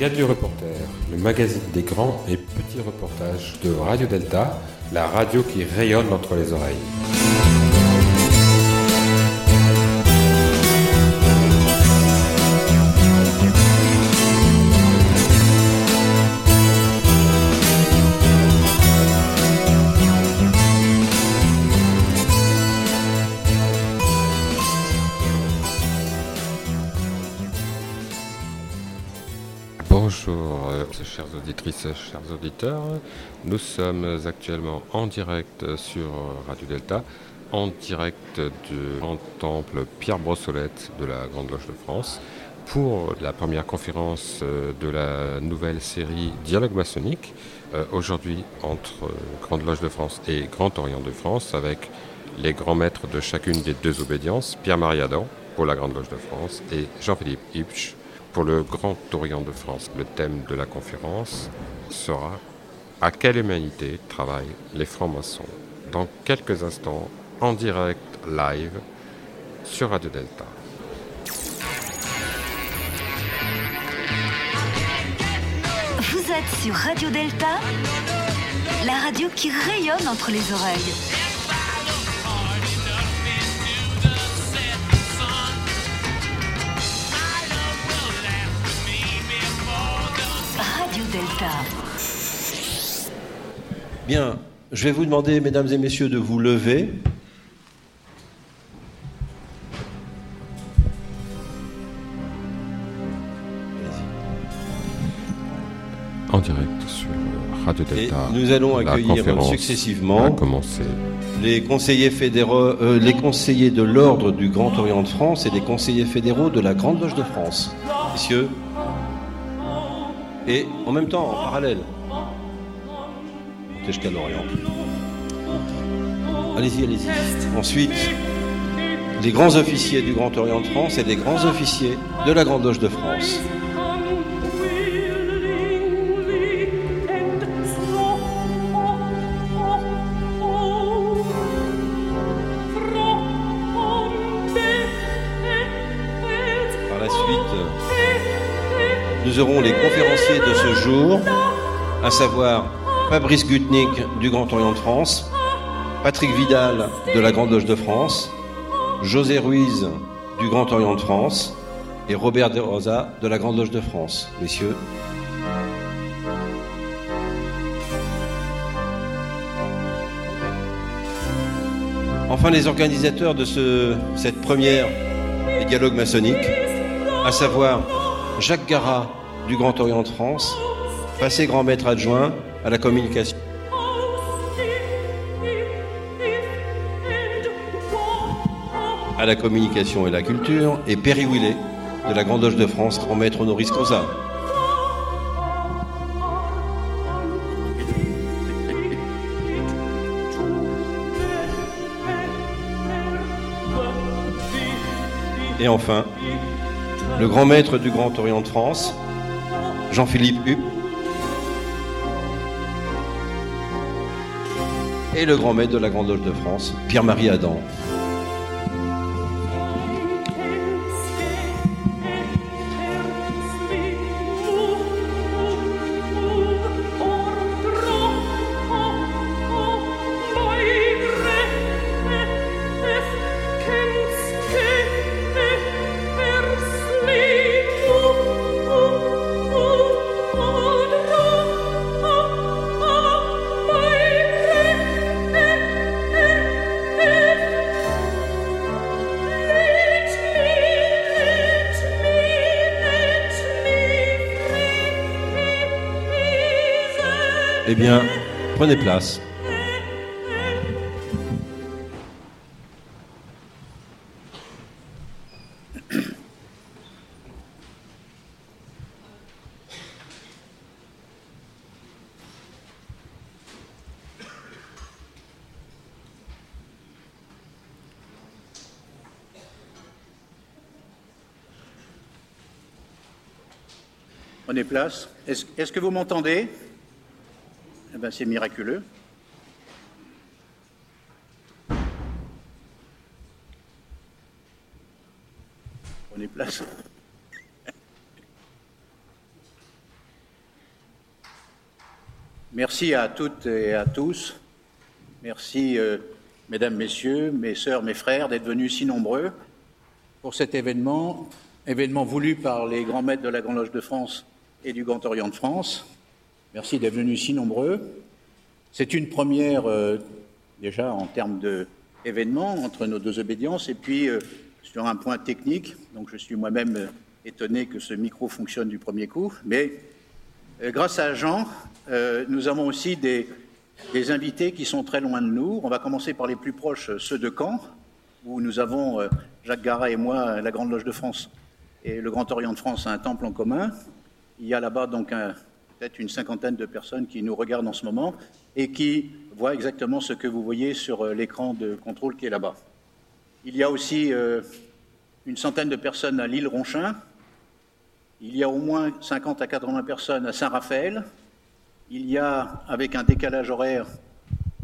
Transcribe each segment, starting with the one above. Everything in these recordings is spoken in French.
Gadget Reporter, le magazine des grands et petits reportages de Radio Delta, la radio qui rayonne entre les oreilles. Chers auditeurs. Nous sommes actuellement en direct sur Radio Delta, en direct du grand temple Pierre Brossolette de la Grande Loge de France, pour la première conférence euh, de la nouvelle série Dialogue maçonnique, euh, aujourd'hui entre Grande Loge de France et Grand Orient de France, avec les grands maîtres de chacune des deux obédiences, Pierre-Marie Adam pour la Grande Loge de France et Jean-Philippe Hipsch pour le Grand Orient de France. Le thème de la conférence sera À quelle humanité travaillent les francs-maçons Dans quelques instants, en direct, live, sur Radio Delta. Vous êtes sur Radio Delta, la radio qui rayonne entre les oreilles. Delta. Bien, je vais vous demander, mesdames et messieurs, de vous lever. En direct sur Radio Et Delta. nous allons la accueillir successivement les conseillers fédéraux, euh, les conseillers de l'ordre du Grand Orient de France et les conseillers fédéraux de la Grande Loge de France. Messieurs. Et en même temps, en parallèle. Montez jusqu'à. Allez-y, allez-y. Ensuite, les grands officiers du Grand Orient de France et les grands officiers de la Grande Loge de France. Aurons les conférenciers de ce jour, à savoir Fabrice Gutnick du Grand Orient de France, Patrick Vidal de la Grande Loge de France, José Ruiz du Grand Orient de France et Robert De Rosa de la Grande Loge de France. Messieurs. Enfin, les organisateurs de ce- cette première des dialogues maçonniques, à savoir Jacques Garat du Grand Orient de France, passé grand maître adjoint à la communication. à la communication et la culture, et Perry Willet de la Grande Loge de France, grand maître honoris causa. Et enfin, le grand maître du Grand Orient de France, Jean-Philippe Hupp, et le grand maître de la Grande Loge de France, Pierre-Marie Adam. Prenez place. Prenez place. Est-ce que vous m'entendez? C'est miraculeux. Prenez place. Merci à toutes et à tous. Merci, euh, mesdames, messieurs, mes sœurs, mes frères, d'être venus si nombreux pour cet événement, événement voulu par les grands maîtres de la Grande Loge de France et du Grand Orient de France. Merci d'être venus si nombreux. C'est une première, euh, déjà, en termes d'événement entre nos deux obédiences, et puis euh, sur un point technique. Donc, je suis moi-même euh, étonné que ce micro fonctionne du premier coup, mais grâce à Jean, nous avons aussi des, des, invités qui sont très loin de nous. On va commencer par les plus proches, ceux de Caen, où nous avons, Jacques Garat et moi, la Grande Loge de France et le Grand Orient de France, un temple en commun. Il y a là-bas donc un, peut-être une cinquantaine de personnes qui nous regardent en ce moment et qui voient exactement ce que vous voyez sur euh, l'écran de contrôle qui est là-bas. Il y a aussi euh, une centaine de personnes à l'île Ronchin. Il y a au moins 50 à 80 personnes à Saint-Raphaël. Il y a, avec un décalage horaire,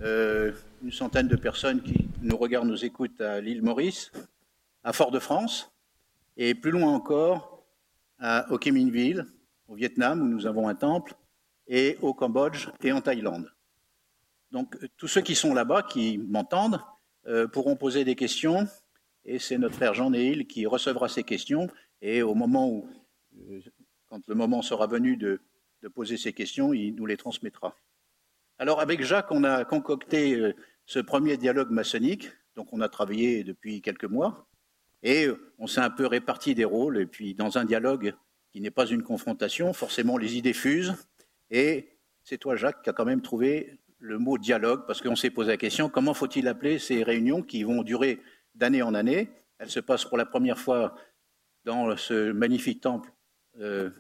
euh, une centaine de personnes qui nous regardent, nous écoutent à l'île Maurice, à Fort-de-France, et plus loin encore, à Ho Chi Minh Ville, au Vietnam, où nous avons un temple, et au Cambodge et en Thaïlande. Donc tous ceux qui sont là-bas, qui m'entendent, euh, pourront poser des questions, et c'est notre frère Jean Néil qui recevra ces questions, et au moment où, euh, quand le moment sera venu de, poser ces questions, il nous les transmettra. Alors avec Jacques, on a concocté euh, ce premier dialogue maçonnique, donc on a travaillé depuis quelques mois, et on s'est un peu réparti des rôles, et puis dans un dialogue qui n'est pas une confrontation, forcément les idées fusent. Et c'est toi, Jacques, qui a quand même trouvé le mot dialogue, parce qu'on s'est posé la question, comment faut-il appeler ces réunions qui vont durer d'année en année? Elles se passent pour la première fois dans ce magnifique temple euh,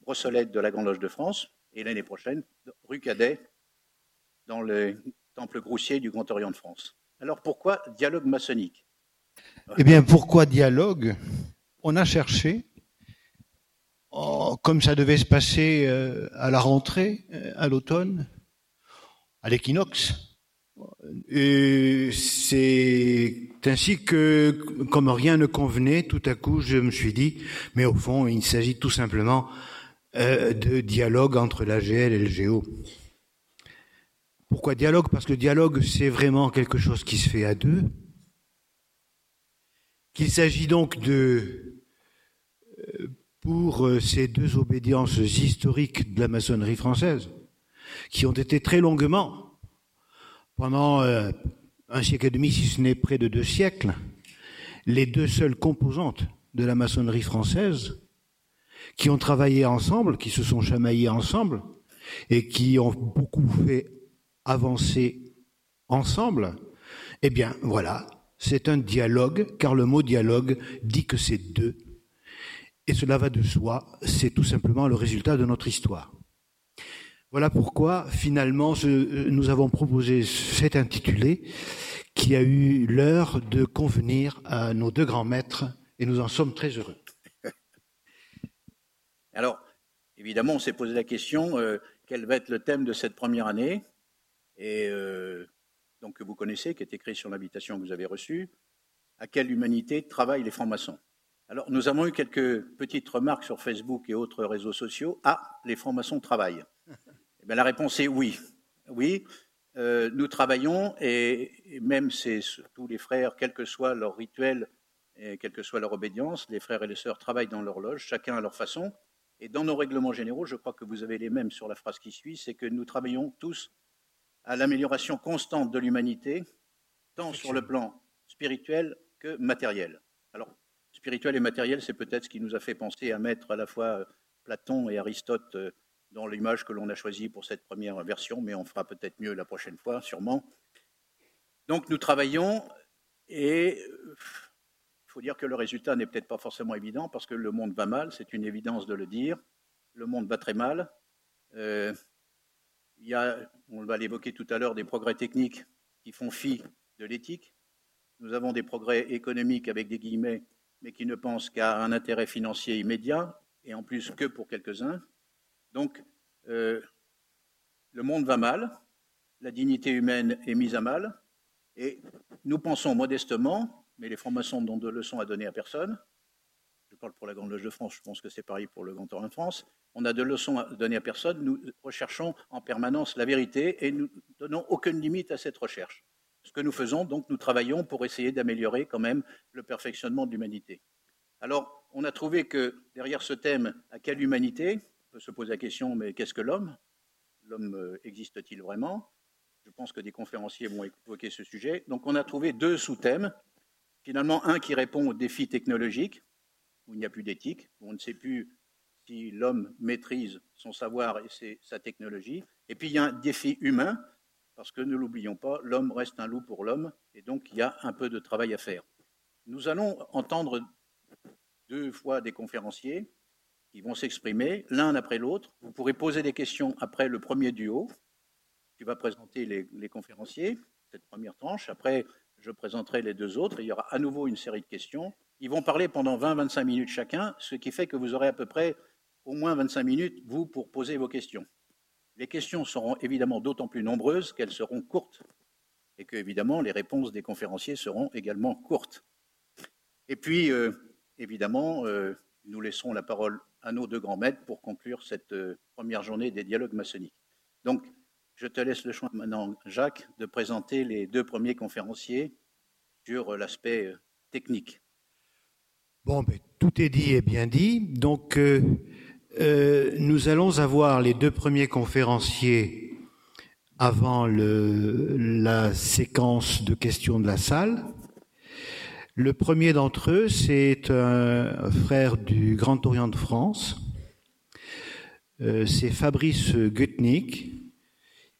Brossolette de la Grande Loge de France, et l'année prochaine, rue Cadet, dans le temple Groussier du Grand Orient de France. Alors pourquoi dialogue maçonnique? Eh bien, pourquoi dialogue? On a cherché Comme ça devait se passer euh, à la rentrée, euh, à l'automne, à l'équinoxe. Et c'est ainsi que, comme rien ne convenait, tout à coup, je me suis dit, mais au fond, il s'agit tout simplement euh, de dialogue entre la GL et le Géo. Pourquoi dialogue? Parce que dialogue, c'est vraiment quelque chose qui se fait à deux. Qu'il s'agit donc de pour euh, ces deux obédiences historiques de la maçonnerie française, qui ont été très longuement, pendant euh, un siècle et demi, si ce n'est près de deux siècles, les deux seules composantes de la maçonnerie française, qui ont travaillé ensemble, qui se sont chamaillés ensemble, et qui ont beaucoup fait avancer ensemble, eh bien voilà, c'est un dialogue, car le mot dialogue dit que c'est deux et cela va de soi, c'est tout simplement le résultat de notre histoire. Voilà pourquoi, finalement, euh, nous avons proposé cet intitulé qui a eu l'heure de convenir à nos deux grands maîtres, et nous en sommes très heureux. Alors, évidemment, on s'est posé la question, euh, quel va être le thème de cette première année? Et euh, donc, que vous connaissez, qui est écrit sur l'invitation que vous avez reçue, à quelle humanité travaillent les francs-maçons? Alors, nous avons eu quelques petites remarques sur Facebook et autres réseaux sociaux. Ah, les francs-maçons travaillent. Eh la réponse est oui. Oui, euh, nous travaillons et, même c'est tous les frères, quel que soit leur rituel et quelle que soit leur obédience, les frères et les sœurs travaillent dans leur loge, chacun à leur façon. Et dans nos règlements généraux, je crois que vous avez les mêmes sur la phrase qui suit, c'est que nous travaillons tous à l'amélioration constante de l'humanité, tant sur le plan spirituel que matériel. Alors, spirituel et matériel, c'est peut-être ce qui nous a fait penser à mettre à la fois euh, Platon et Aristote euh, dans l'image que l'on a choisie pour cette première version, mais on fera peut-être mieux la prochaine fois, sûrement. Donc nous travaillons et il euh, faut dire que le résultat n'est peut-être pas forcément évident parce que le monde va mal, c'est une évidence de le dire. Le monde va très mal. il y a, on va l'évoquer tout à l'heure, des progrès techniques qui font fi de l'éthique. Nous avons des progrès économiques avec des guillemets mais qui ne pensent qu'à un intérêt financier immédiat, et en plus que pour quelques-uns. Donc, euh, le monde va mal, la dignité humaine est mise à mal, et nous pensons modestement, mais les francs-maçons n'ont de leçons à donner à personne, je parle pour la Grande Loge de France, je pense que c'est pareil pour le Grand Orient de France, on n'a de leçons à donner à personne, nous recherchons en permanence la vérité et nous donnons aucune limite à cette recherche. Ce que nous faisons, donc, nous travaillons pour essayer d'améliorer quand même le perfectionnement de l'humanité. Alors, on a trouvé que derrière ce thème, à quelle humanité? On peut se poser la question, mais qu'est-ce que l'homme? L'homme euh, existe-t-il vraiment? Je pense que des conférenciers vont évoquer ce sujet. Donc, on a trouvé deux sous-thèmes. Finalement, un qui répond aux défis technologiques, où il n'y a plus d'éthique, où on ne sait plus si l'homme maîtrise son savoir et sa technologie. Et puis, il y a un défi humain, parce que ne l'oublions pas, l'homme reste un loup pour l'homme, et donc il y a un peu de travail à faire. Nous allons entendre deux fois des conférenciers qui vont s'exprimer l'un après l'autre. Vous pourrez poser des questions après le premier duo, qui va présenter les, conférenciers, cette première tranche. Après, je présenterai les deux autres, et il y aura à nouveau une série de questions. Ils vont parler pendant 20-25 minutes chacun, ce qui fait que vous aurez à peu près au moins 25 minutes, vous, pour poser vos questions. Les questions seront évidemment d'autant plus nombreuses qu'elles seront courtes et que, évidemment, les réponses des conférenciers seront également courtes. Et puis, euh, évidemment, euh, nous laisserons la parole à nos deux grands maîtres pour conclure cette euh, première journée des dialogues maçonniques. Donc, je te laisse le choix maintenant, Jacques, de présenter les deux premiers conférenciers sur l'aspect technique. Bon, ben, tout est dit et bien dit. Donc, euh, nous allons avoir les deux premiers conférenciers avant la séquence de questions de la salle. Le premier d'entre eux, c'est un frère du Grand Orient de France. Euh, c'est Fabrice Gutnick.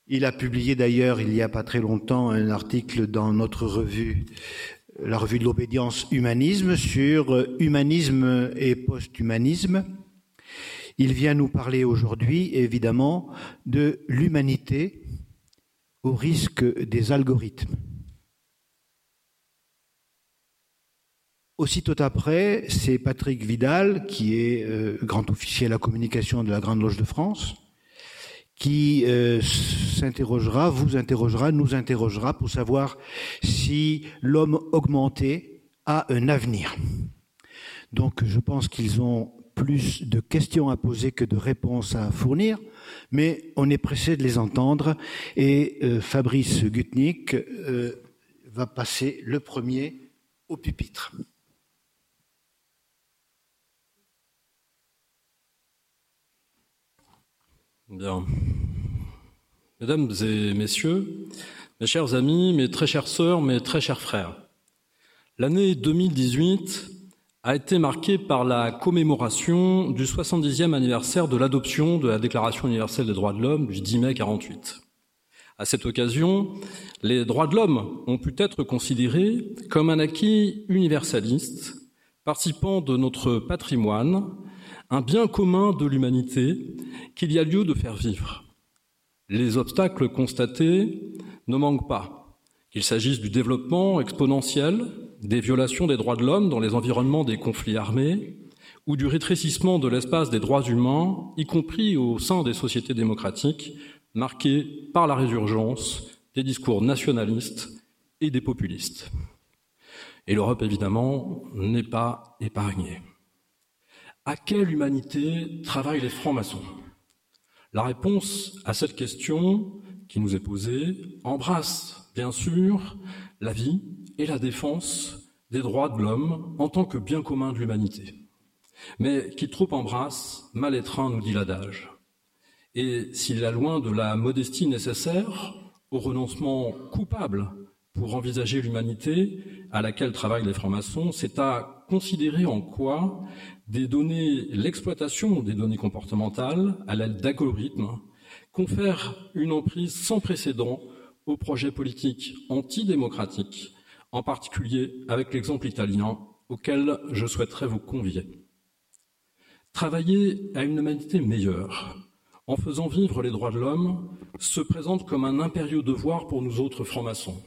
Il a publié d'ailleurs il n'y a pas très longtemps un article dans notre revue, la revue de l'obédience Humanisme, sur humanisme et post-humanisme. Il vient nous parler aujourd'hui, évidemment, de l'humanité au risque des algorithmes. Aussitôt après, c'est Patrick Vidal, qui est euh, grand officier à la communication de la Grande Loge de France, qui euh, s'interrogera, vous interrogera, nous interrogera pour savoir si l'homme augmenté a un avenir. Donc je pense qu'ils ont plus de questions à poser que de réponses à fournir, mais on est pressé de les entendre et euh, Fabrice Gutnick euh, va passer le premier au pupitre. Bien. Mesdames et messieurs, mes chers amis, mes très chères sœurs, mes très chers frères, l'année 2018 a été marqué par la commémoration du 70e anniversaire de l'adoption de la Déclaration universelle des droits de l'homme du 10 mai 48. À cette occasion, les droits de l'homme ont pu être considérés comme un acquis universaliste, participant de notre patrimoine, un bien commun de l'humanité qu'il y a lieu de faire vivre. Les obstacles constatés ne manquent pas, qu'il s'agisse du développement exponentiel des violations des droits de l'homme dans les environnements des conflits armés ou du rétrécissement de l'espace des droits humains, y compris au sein des sociétés démocratiques, marquées par la résurgence des discours nationalistes et des populistes. Et l'Europe, évidemment, n'est pas épargnée. À quelle humanité travaillent les francs-maçons? La réponse à cette question qui nous est posée embrasse, bien sûr, la vie et la défense des droits de l'homme en tant que bien commun de l'humanité. Mais qui trop embrasse, mal étreint, nous dit l'adage. Et s'il a loin de la modestie nécessaire au renoncement coupable pour envisager l'humanité à laquelle travaillent les francs-maçons, c'est à considérer en quoi l'exploitation des données comportementales à l'aide d'algorithmes confère une emprise sans précédent aux projets politiques antidémocratiques en particulier avec l'exemple italien auquel je souhaiterais vous convier. Travailler à une humanité meilleure, en faisant vivre les droits de l'homme, se présente comme un impérieux devoir pour nous autres francs-maçons.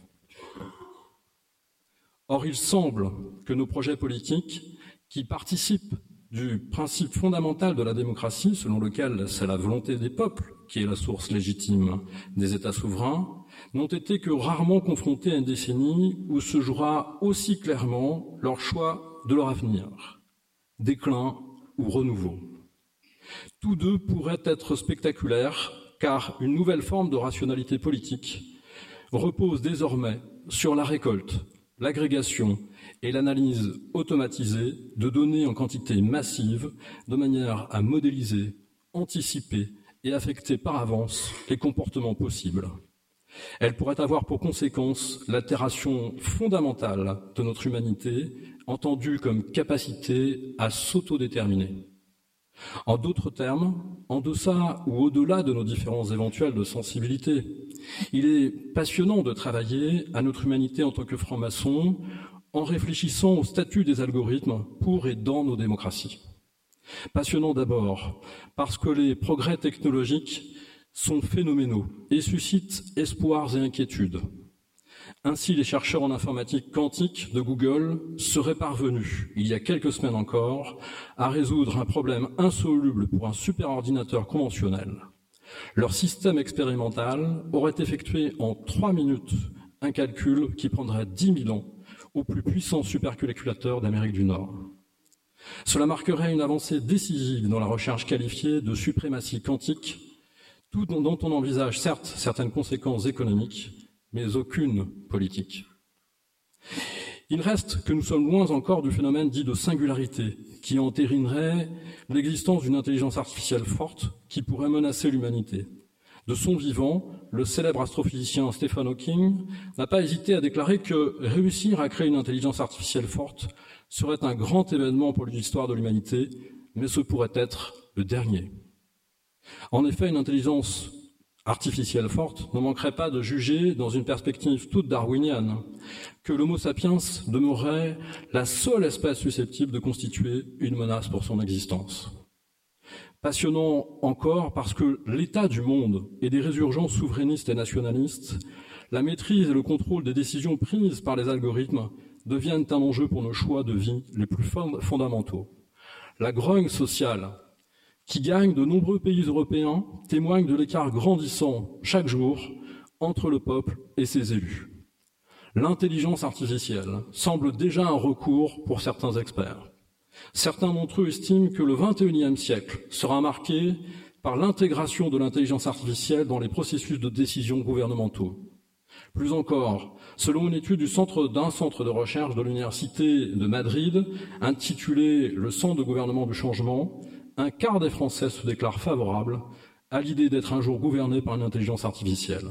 Or, il semble que nos projets politiques, qui participent du principe fondamental de la démocratie, selon lequel c'est la volonté des peuples qui est la source légitime des États souverains, n'ont été que rarement confrontés à une décennie où se jouera aussi clairement leur choix de leur avenir. déclin ou renouveau. Tous deux pourraient être spectaculaires car une nouvelle forme de rationalité politique repose désormais sur la récolte, l'agrégation et l'analyse automatisée de données en quantité massive de manière à modéliser, anticiper et affecter par avance les comportements possibles. Elle pourrait avoir pour conséquence l'altération fondamentale de notre humanité, entendue comme capacité à s'autodéterminer. En d'autres termes, en deçà ou au-delà de nos différences éventuelles de sensibilité, il est passionnant de travailler à notre humanité en tant que franc-maçon en réfléchissant au statut des algorithmes pour et dans nos démocraties. Passionnant d'abord parce que les progrès technologiques sont phénoménaux et suscitent espoirs et inquiétudes. Ainsi, les chercheurs en informatique quantique de Google seraient parvenus, il y a quelques semaines encore, à résoudre un problème insoluble pour un superordinateur conventionnel. Leur système expérimental aurait effectué en trois minutes un calcul qui prendrait dix mille ans au plus puissant supercalculateur d'Amérique du Nord. Cela marquerait une avancée décisive dans la recherche qualifiée de suprématie quantique, tout dont on envisage certes certaines conséquences économiques, mais aucune politique. Il reste que nous sommes loin encore du phénomène dit de singularité, qui entérinerait l'existence d'une intelligence artificielle forte qui pourrait menacer l'humanité. De son vivant, le célèbre astrophysicien Stephen Hawking n'a pas hésité à déclarer que réussir à créer une intelligence artificielle forte serait un grand événement pour l'histoire de l'humanité, mais ce pourrait être le dernier. En effet, une intelligence artificielle forte ne manquerait pas de juger, dans une perspective toute darwinienne, que l'Homo sapiens demeurerait la seule espèce susceptible de constituer une menace pour son existence. Passionnant encore parce que l'état du monde et des résurgences souverainistes et nationalistes, la maîtrise et le contrôle des décisions prises par les algorithmes deviennent un enjeu pour nos choix de vie les plus fondamentaux. La grogne sociale qui gagne de nombreux pays européens témoigne de l'écart grandissant chaque jour entre le peuple et ses élus. L'intelligence artificielle semble déjà un recours pour certains experts. Certains d'entre eux estiment que le XXIe siècle sera marqué par l'intégration de l'intelligence artificielle dans les processus de décision gouvernementaux. Plus encore, selon une étude du centre d'un centre de recherche de l'université de Madrid, intitulée Le centre de gouvernement du changement, un quart des Français se déclarent favorables à l'idée d'être un jour gouverné par une intelligence artificielle.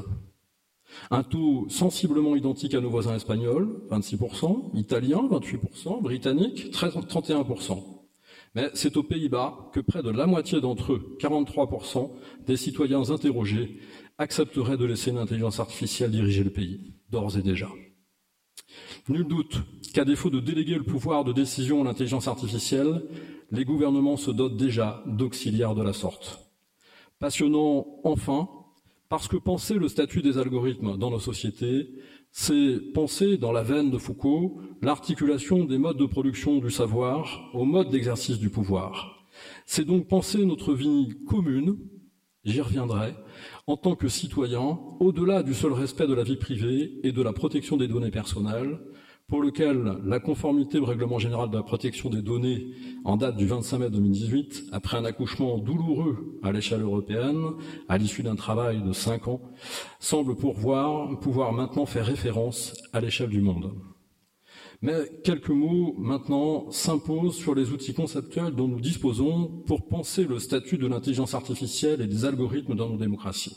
Un taux sensiblement identique à nos voisins espagnols, 26%, italiens, 28%, britanniques, 31%. Mais c'est aux Pays-Bas que près de la moitié d'entre eux, 43%, des citoyens interrogés accepteraient de laisser une intelligence artificielle diriger le pays, d'ores et déjà. Nul doute qu'à défaut de déléguer le pouvoir de décision à l'intelligence artificielle, les gouvernements se dotent déjà d'auxiliaires de la sorte. Passionnant enfin, parce que penser le statut des algorithmes dans nos sociétés, c'est penser dans la veine de Foucault l'articulation des modes de production du savoir aux modes d'exercice du pouvoir. C'est donc penser notre vie commune, j'y reviendrai, en tant que citoyen, au-delà du seul respect de la vie privée et de la protection des données personnelles, pour lequel la conformité au règlement général de la protection des données en date du 25 mai 2018, après un accouchement douloureux à l'échelle européenne, à l'issue d'un travail de cinq ans, semble pouvoir, maintenant faire référence à l'échelle du monde. Mais quelques mots maintenant s'imposent sur les outils conceptuels dont nous disposons pour penser le statut de l'intelligence artificielle et des algorithmes dans nos démocraties.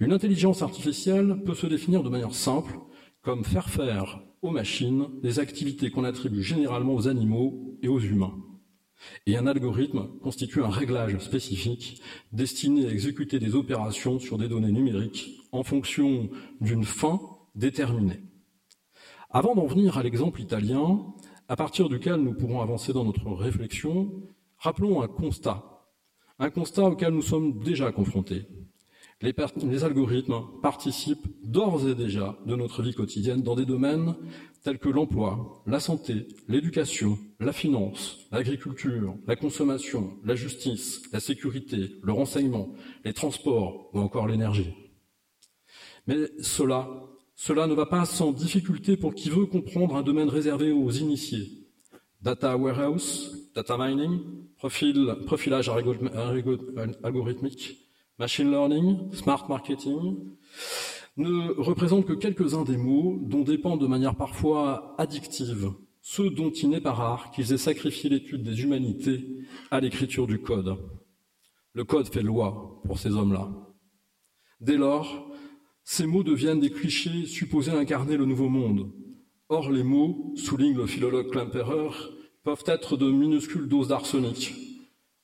Une intelligence artificielle peut se définir de manière simple comme faire faire aux machines des activités qu'on attribue généralement aux animaux et aux humains. Et un algorithme constitue un réglage spécifique destiné à exécuter des opérations sur des données numériques en fonction d'une fin déterminée. Avant d'en venir à l'exemple italien, à partir duquel nous pourrons avancer dans notre réflexion, rappelons un constat, un constat auquel nous sommes déjà confrontés les, algorithmes participent d'ores et déjà de notre vie quotidienne dans des domaines tels que l'emploi, la santé, l'éducation, la finance, l'agriculture, la consommation, la justice, la sécurité, le renseignement, les transports ou encore l'énergie. Mais cela, cela ne va pas sans difficulté pour qui veut comprendre un domaine réservé aux initiés. Data warehouse, data mining, profilage algorithmique, machine learning, smart marketing, ne représentent que quelques-uns des mots dont dépend de manière parfois addictive ceux dont il n'est pas rare qu'ils aient sacrifié l'étude des humanités à l'écriture du code. Le code fait loi pour ces hommes-là. Dès lors, ces mots deviennent des clichés supposés incarner le nouveau monde. Or, les mots, souligne le philologue Klemperer, peuvent être de minuscules doses d'arsenic.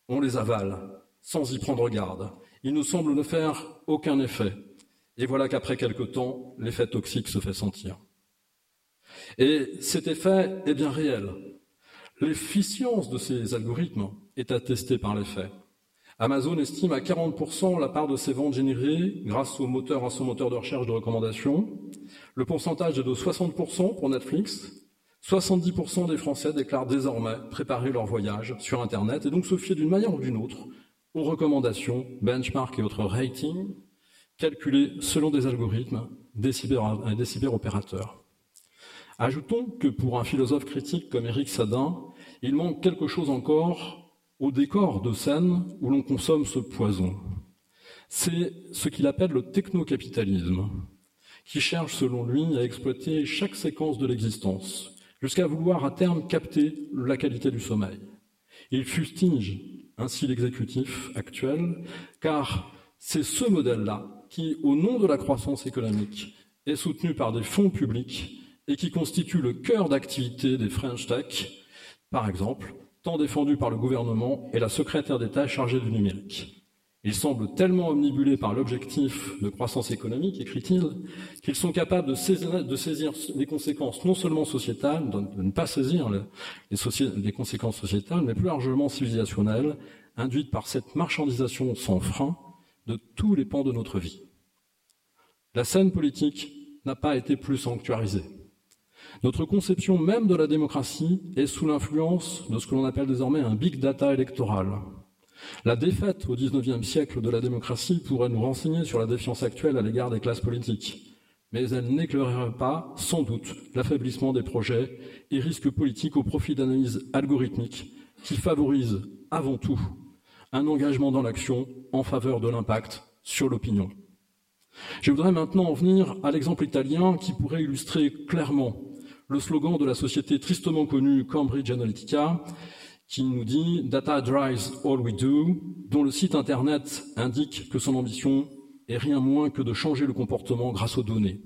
On les avale, sans y prendre garde. Ils ne semblent ne faire aucun effet. Et voilà qu'après quelque temps, l'effet toxique se fait sentir. Et cet effet est bien réel. L'efficience de ces algorithmes est attestée par les faits. Amazon estime à 40% la part de ses ventes générées grâce au moteur, à son moteur de recherche de recommandation. Le pourcentage est de 60% pour Netflix. 70% des Français déclarent désormais préparer leur voyage sur Internet et donc se fier d'une manière ou d'une autre recommandations, benchmarks et autres ratings calculés selon des algorithmes des, des cyberopérateurs. Ajoutons que pour un philosophe critique comme Éric Sadin, il manque quelque chose encore au décor de scène où l'on consomme ce poison. C'est ce qu'il appelle le technocapitalisme, qui cherche selon lui à exploiter chaque séquence de l'existence, jusqu'à vouloir à terme capter la qualité du sommeil. Il fustige ainsi l'exécutif actuel, car c'est ce modèle-là qui, au nom de la croissance économique, est soutenu par des fonds publics et qui constitue le cœur d'activité des French Tech, par exemple, tant défendu par le gouvernement et la secrétaire d'État chargée du numérique. Ils semblent tellement omnibulés par l'objectif de croissance économique, écrit-il, qu'ils sont capables de saisir, les conséquences non seulement sociétales, de, ne pas saisir les, les conséquences sociétales, mais plus largement civilisationnelles, induites par cette marchandisation sans frein de tous les pans de notre vie. La scène politique n'a pas été plus sanctuarisée. Notre conception même de la démocratie est sous l'influence de ce que l'on appelle désormais un big data électoral. La défaite au XIXe siècle de la démocratie pourrait nous renseigner sur la défiance actuelle à l'égard des classes politiques, mais elle n'éclairerait pas, sans doute, l'affaiblissement des projets et risques politiques au profit d'analyses algorithmiques qui favorisent, avant tout, un engagement dans l'action en faveur de l'impact sur l'opinion. Je voudrais maintenant en venir à l'exemple italien qui pourrait illustrer clairement le slogan de la société tristement connue Cambridge Analytica, qui nous dit Data drives all we do, dont le site internet indique que son ambition est rien moins que de changer le comportement grâce aux données.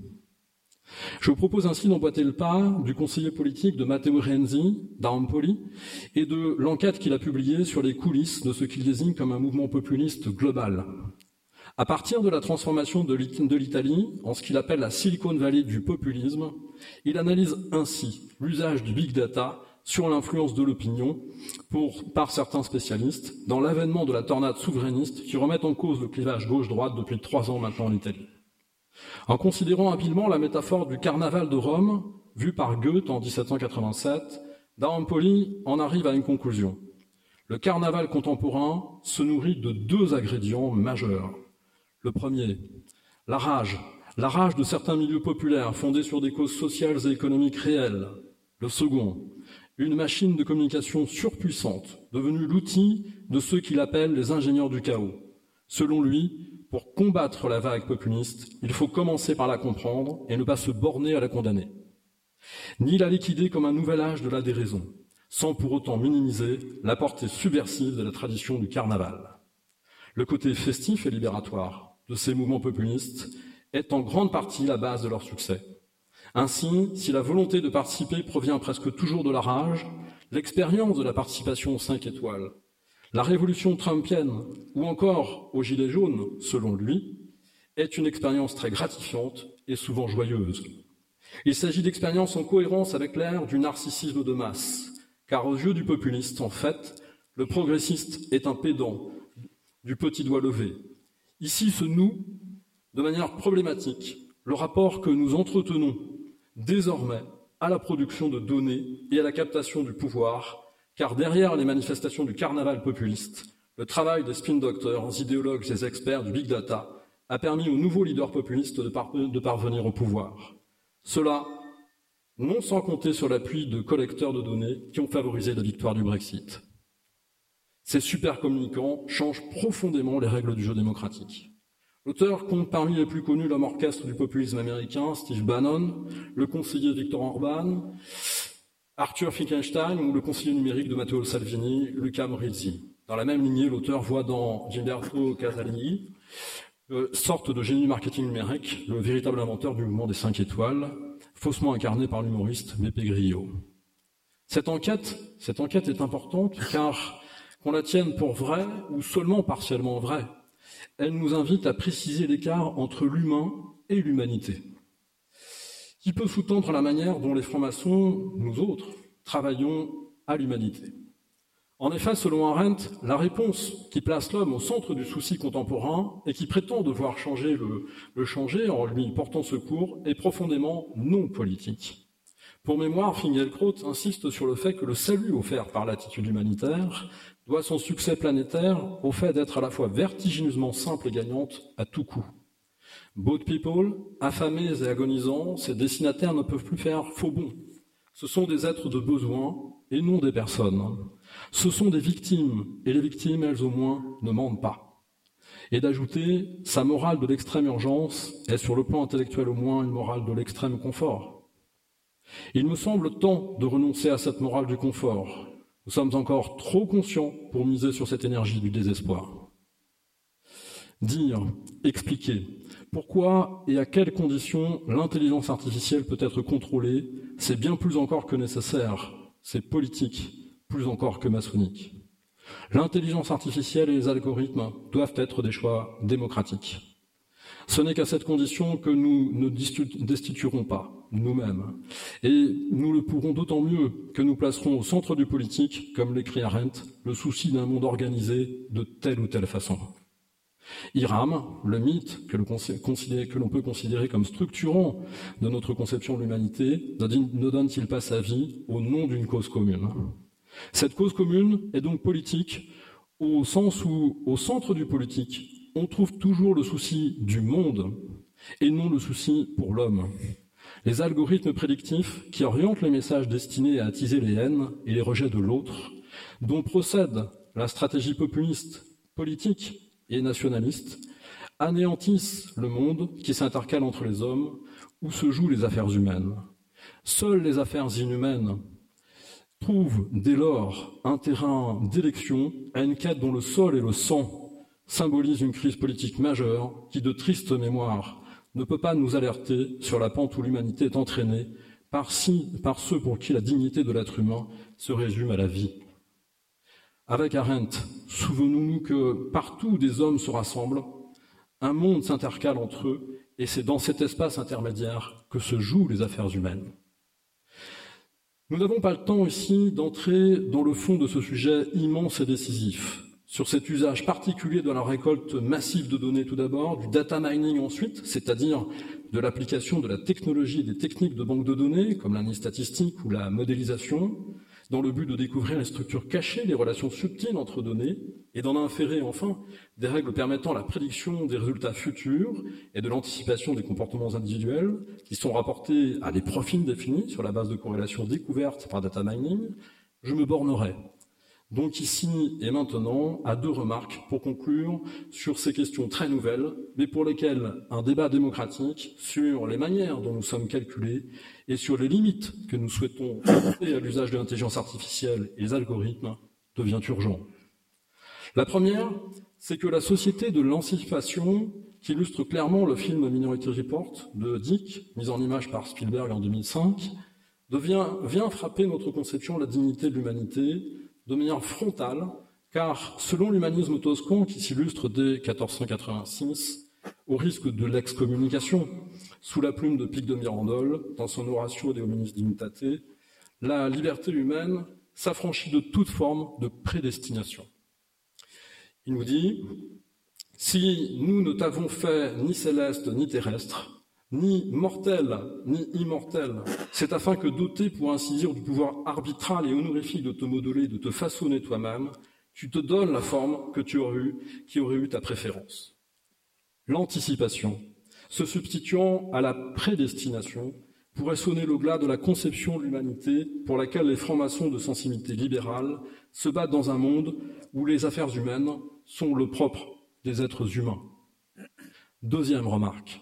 Je vous propose ainsi d'emboîter le pas du conseiller politique de Matteo Renzi, d'Ampoli, et de l'enquête qu'il a publiée sur les coulisses de ce qu'il désigne comme un mouvement populiste global. À partir de la transformation de l'Italie en ce qu'il appelle la Silicon Valley du populisme, il analyse ainsi l'usage du big data sur l'influence de l'opinion par certains spécialistes dans l'avènement de la tornade souverainiste qui remet en cause le clivage gauche-droite depuis trois ans maintenant en Italie. En considérant habilement la métaphore du carnaval de Rome, vue par Goethe en 1787, D'Ampoli en arrive à une conclusion. Le carnaval contemporain se nourrit de deux ingrédients majeurs. Le premier, la rage, la rage de certains milieux populaires fondés sur des causes sociales et économiques réelles. Le second, une machine de communication surpuissante, devenue l'outil de ceux qu'il appelle les ingénieurs du chaos. Selon lui, pour combattre la vague populiste, il faut commencer par la comprendre et ne pas se borner à la condamner. Ni la liquider comme un nouvel âge de la déraison, sans pour autant minimiser la portée subversive de la tradition du carnaval. Le côté festif et libératoire de ces mouvements populistes est en grande partie la base de leur succès. Ainsi, si la volonté de participer provient presque toujours de la rage, l'expérience de la participation aux cinq étoiles, la révolution trumpienne ou encore aux gilets jaunes, selon lui, est une expérience très gratifiante et souvent joyeuse. Il s'agit d'expériences en cohérence avec l'ère du narcissisme de masse, car aux yeux du populiste, en fait, le progressiste est un pédant du petit doigt levé, Ici se noue, de manière problématique, le rapport que nous entretenons désormais à la production de données et à la captation du pouvoir, car derrière les manifestations du carnaval populiste, le travail des spin doctors, idéologues et experts du big data a permis aux nouveaux leaders populistes de, de parvenir au pouvoir. Cela, non sans compter sur l'appui de collecteurs de données qui ont favorisé la victoire du Brexit. Ces super communicants changent profondément les règles du jeu démocratique. L'auteur compte parmi les plus connus l'homme orchestre du populisme américain, Steve Bannon, le conseiller Victor Orban, Arthur Finkelstein ou le conseiller numérique de Matteo Salvini, Luca Morizzi. Dans la même lignée, l'auteur voit dans Gilberto Casali euh, sorte de génie marketing numérique, le véritable inventeur du mouvement des cinq étoiles, faussement incarné par l'humoriste Beppe Grillo. Cette enquête, cette enquête est importante car qu'on la tienne pour vraie ou seulement partiellement vraie, elle nous invite à préciser l'écart entre l'humain et l'humanité, qui peut sous-tendre la manière dont les francs-maçons, nous autres, travaillons à l'humanité. En effet, selon Arendt, la réponse qui place l'homme au centre du souci contemporain et qui prétend devoir changer le, changer en lui portant secours est profondément non politique. Pour mémoire, Finkielkraut insiste sur le fait que le salut offert par l'attitude humanitaire doit son succès planétaire au fait d'être à la fois vertigineusement simple et gagnante à tout coup. Boat people, affamés et agonisants, ces destinataires ne peuvent plus faire faux bons. Ce sont des êtres de besoin et non des personnes. Ce sont des victimes, et les victimes, elles au moins, ne mentent pas. Et d'ajouter, sa morale de l'extrême urgence est sur le plan intellectuel au moins une morale de l'extrême confort. Il me semble temps de renoncer à cette morale du confort nous sommes encore trop conscients pour miser sur cette énergie du désespoir. Dire, expliquer, pourquoi et à quelles conditions l'intelligence artificielle peut être contrôlée, c'est bien plus encore que nécessaire, c'est politique, plus encore que maçonnique. L'intelligence artificielle et les algorithmes doivent être des choix démocratiques. Ce n'est qu'à cette condition que nous ne destituerons pas nous-mêmes. Et nous le pourrons d'autant mieux que nous placerons au centre du politique, comme l'écrit Arendt, le souci d'un monde organisé de telle ou telle façon. Iram, le mythe que l'on peut considérer comme structurant de notre conception de l'humanité, ne donne-t-il pas sa vie au nom d'une cause commune Cette cause commune est donc politique au sens où, au centre du politique, on trouve toujours le souci du monde et non le souci pour l'homme. Les algorithmes prédictifs qui orientent les messages destinés à attiser les haines et les rejets de l'autre, dont procède la stratégie populiste, politique et nationaliste, anéantissent le monde qui s'intercale entre les hommes où se jouent les affaires humaines. Seules les affaires inhumaines trouvent dès lors un terrain d'élection à une quête dont le sol et le sang symbolise une crise politique majeure qui, de triste mémoire, ne peut pas nous alerter sur la pente où l'humanité est entraînée par, ceux pour qui la dignité de l'être humain se résume à la vie. Avec Arendt, souvenons-nous que partout où des hommes se rassemblent, un monde s'intercale entre eux, et c'est dans cet espace intermédiaire que se jouent les affaires humaines. Nous n'avons pas le temps ici d'entrer dans le fond de ce sujet immense et décisif, sur cet usage particulier de la récolte massive de données tout d'abord, du data mining ensuite, c'est-à-dire de l'application de la technologie et des techniques de banque de données, comme l'analyse statistique ou la modélisation, dans le but de découvrir les structures cachées, les relations subtiles entre données, et d'en inférer enfin des règles permettant la prédiction des résultats futurs et de l'anticipation des comportements individuels, qui sont rapportés à des profils définis sur la base de corrélations découvertes par data mining, je me bornerai donc ici et maintenant à deux remarques pour conclure sur ces questions très nouvelles, mais pour lesquelles un débat démocratique sur les manières dont nous sommes calculés et sur les limites que nous souhaitons apporter à l'usage de l'intelligence artificielle et les algorithmes devient urgent. La première, c'est que la société de l'anticipation, qui illustre clairement le film Minority Report de Dick, mis en image par Spielberg en 2005, devient, vient frapper notre conception de la dignité de l'humanité de manière frontale, car selon l'humanisme toscan qui s'illustre dès 1486, au risque de l'excommunication, sous la plume de Pic de Mirandol, dans son Oratio de hominis dignitate, la liberté humaine s'affranchit de toute forme de prédestination. Il nous dit, si nous ne t'avons fait ni céleste ni terrestre, ni mortel, ni immortel. C'est afin que, doté, pour ainsi dire, du pouvoir arbitral et honorifique de te modeler, de te façonner toi-même, tu te donnes la forme que tu aurais eu, qui aurait eu ta préférence. L'anticipation, se substituant à la prédestination, pourrait sonner le glas de la conception de l'humanité pour laquelle les francs-maçons de sensibilité libérale se battent dans un monde où les affaires humaines sont le propre des êtres humains. Deuxième remarque.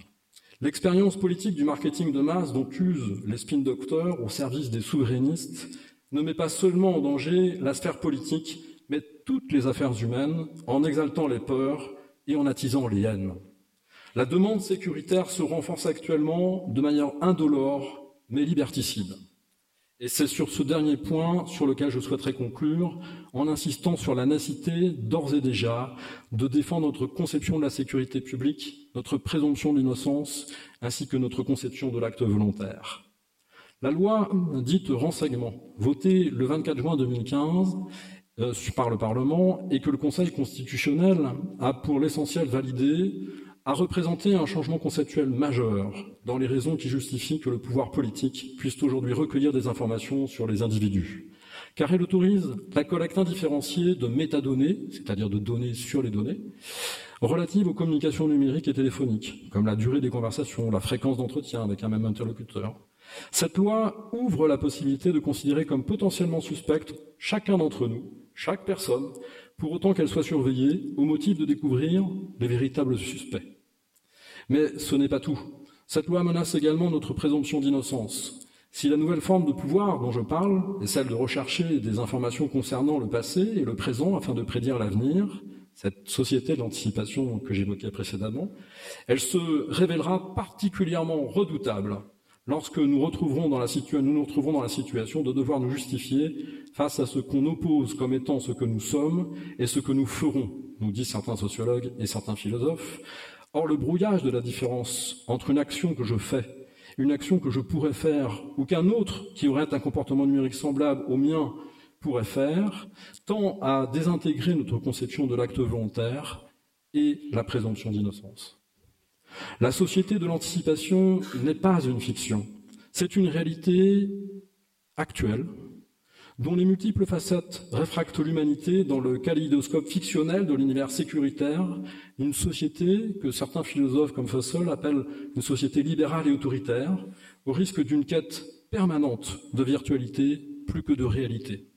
L'expérience politique du marketing de masse dont usent les spin doctors au service des souverainistes ne met pas seulement en danger la sphère politique, mais toutes les affaires humaines en exaltant les peurs et en attisant les haines. La demande sécuritaire se renforce actuellement de manière indolore mais liberticide. Et c'est sur ce dernier point sur lequel je souhaiterais conclure en insistant sur la nécessité d'ores et déjà de défendre notre conception de la sécurité publique, notre présomption d'innocence, ainsi que notre conception de l'acte volontaire. La loi dite renseignement, votée le 24 juin 2015 euh, par le Parlement et que le Conseil constitutionnel a pour l'essentiel validé, a représenté un changement conceptuel majeur dans les raisons qui justifient que le pouvoir politique puisse aujourd'hui recueillir des informations sur les individus. Car elle autorise la collecte indifférenciée de métadonnées, c'est-à-dire de données sur les données, relatives aux communications numériques et téléphoniques, comme la durée des conversations, la fréquence d'entretien avec un même interlocuteur. Cette loi ouvre la possibilité de considérer comme potentiellement suspecte chacun d'entre nous, chaque personne, pour autant qu'elle soit surveillée au motif de découvrir les véritables suspects. Mais ce n'est pas tout. Cette loi menace également notre présomption d'innocence. Si la nouvelle forme de pouvoir dont je parle est celle de rechercher des informations concernant le passé et le présent afin de prédire l'avenir, cette société d'anticipation que j'évoquais précédemment, elle se révélera particulièrement redoutable lorsque nous, retrouverons dans la nous nous retrouverons dans la situation de devoir nous justifier face à ce qu'on oppose comme étant ce que nous sommes et ce que nous ferons, nous disent certains sociologues et certains philosophes. Or, le brouillage de la différence entre une action que je fais, une action que je pourrais faire, ou qu'un autre qui aurait un comportement numérique semblable au mien pourrait faire, tend à désintégrer notre conception de l'acte volontaire et la présomption d'innocence. La société de l'anticipation n'est pas une fiction, c'est une réalité actuelle dont les multiples facettes réfractent l'humanité dans le kaléidoscope fictionnel de l'univers sécuritaire, une société que certains philosophes comme Fussell appellent une société libérale et autoritaire, au risque d'une quête permanente de virtualité plus que de réalité.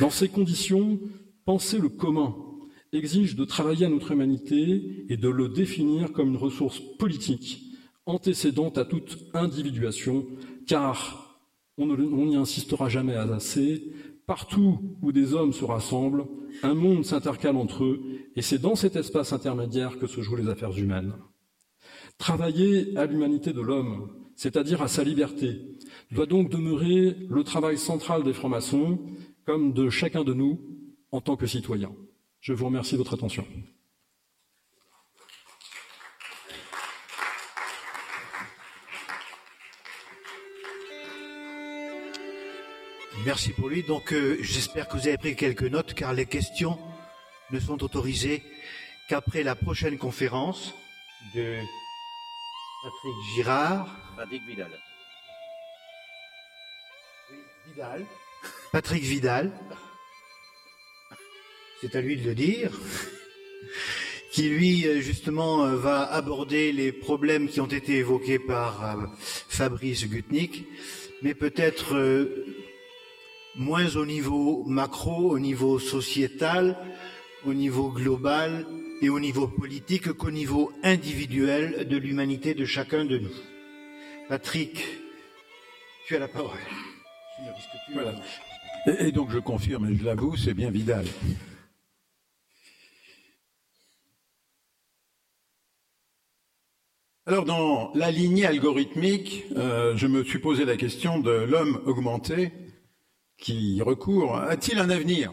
Dans ces conditions, penser le commun exige de travailler à notre humanité et de le définir comme une ressource politique antécédente à toute individuation, car on n'y insistera jamais assez, partout où des hommes se rassemblent, un monde s'intercale entre eux, et c'est dans cet espace intermédiaire que se jouent les affaires humaines. Travailler à l'humanité de l'homme, c'est-à-dire à sa liberté, doit donc demeurer le travail central des francs-maçons, comme de chacun de nous en tant que citoyens. Je vous remercie de votre attention. Merci pour lui. Donc euh, j'espère que vous avez pris quelques notes car les questions ne sont autorisées qu'après la prochaine conférence de Patrick Girard. Patrick Vidal. Vidal. Patrick Vidal c'est à lui de le dire, qui lui justement va aborder les problèmes qui ont été évoqués par euh, Fabrice Gutnick, mais peut-être euh, moins au niveau macro, au niveau sociétal, au niveau global et au niveau politique qu'au niveau individuel de l'humanité de chacun de nous. Patrick, tu as la parole. Et donc je confirme, je l'avoue, c'est bien Vidal. Alors, dans la lignée algorithmique, euh, je me suis posé la question de l'homme augmenté qui recourt. A-t-il un avenir?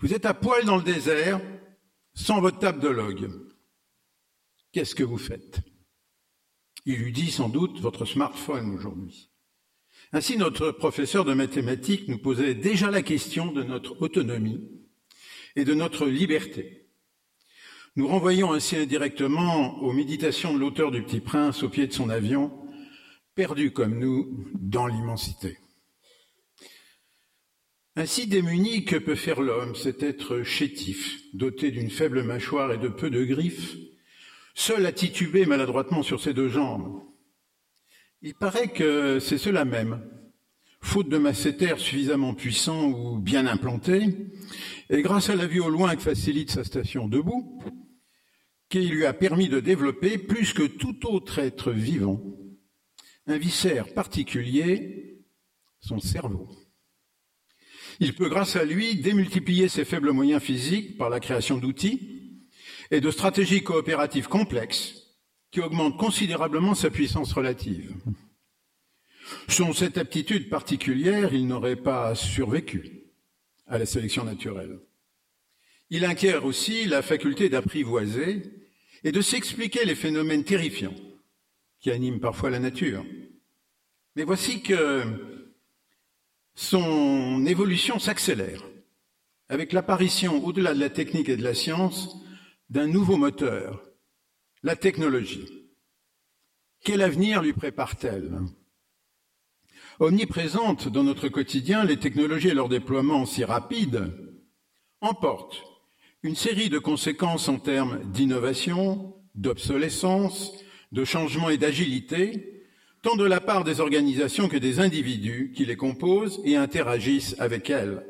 Vous êtes à poil dans le désert, sans votre table de log. Qu'est-ce que vous faites? Il lui dit sans doute votre smartphone aujourd'hui. Ainsi, notre professeur de mathématiques nous posait déjà la question de notre autonomie et de notre liberté. Nous renvoyons ainsi indirectement aux méditations de l'auteur du Petit Prince au pied de son avion, perdu comme nous dans l'immensité. Ainsi démuni, que peut faire l'homme, cet être chétif, doté d'une faible mâchoire et de peu de griffes, seul à tituber maladroitement sur ses deux jambes? Il paraît que c'est cela même, faute de masséter suffisamment puissant ou bien implanté, et grâce à la vue au loin que facilite sa station debout, qui lui a permis de développer, plus que tout autre être vivant, un viscère particulier, son cerveau. Il peut, grâce à lui, démultiplier ses faibles moyens physiques par la création d'outils et de stratégies coopératives complexes qui augmentent considérablement sa puissance relative. Sans cette aptitude particulière, il n'aurait pas survécu à la sélection naturelle. Il inquiert aussi la faculté d'apprivoiser et de s'expliquer les phénomènes terrifiants qui animent parfois la nature. Mais voici que son évolution s'accélère avec l'apparition, au-delà de la technique et de la science, d'un nouveau moteur, la technologie. Quel avenir lui prépare-t-elle? Omniprésentes dans notre quotidien, les technologies et leur déploiement si rapide emportent une série de conséquences en termes d'innovation, d'obsolescence, de changement et d'agilité, tant de la part des organisations que des individus qui les composent et interagissent avec elles.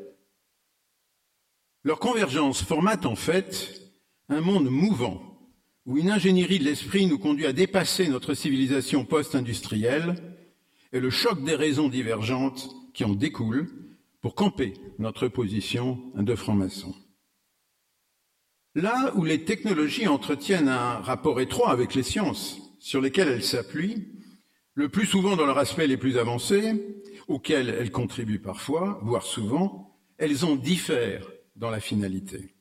Leur convergence formate en fait un monde mouvant, où une ingénierie de l'esprit nous conduit à dépasser notre civilisation post-industrielle et le choc des raisons divergentes qui en découlent pour camper notre position de franc-maçon. Là où les technologies entretiennent un rapport étroit avec les sciences sur lesquelles elles s'appuient, le plus souvent dans leurs aspects les plus avancés, auxquels elles contribuent parfois, voire souvent, elles en diffèrent dans la finalité.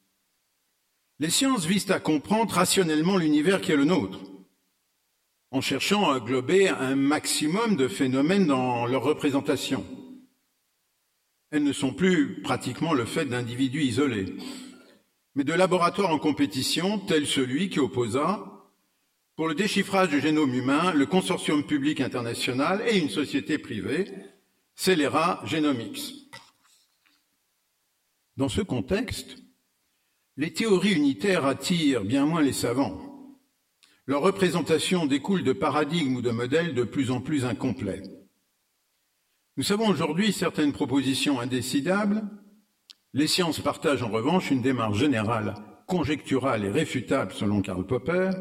Les sciences visent à comprendre rationnellement l'univers qui est le nôtre, en cherchant à glober un maximum de phénomènes dans leur représentation. Elles ne sont plus pratiquement le fait d'individus isolés, mais de laboratoires en compétition, tel celui qui opposa, pour le déchiffrage du génome humain, le consortium public international et une société privée, Celera Genomics. Dans ce contexte, les théories unitaires attirent bien moins les savants. Leur représentation découle de paradigmes ou de modèles de plus en plus incomplets. Nous savons aujourd'hui certaines propositions indécidables les sciences partagent en revanche une démarche générale, conjecturale et réfutable selon Karl Popper,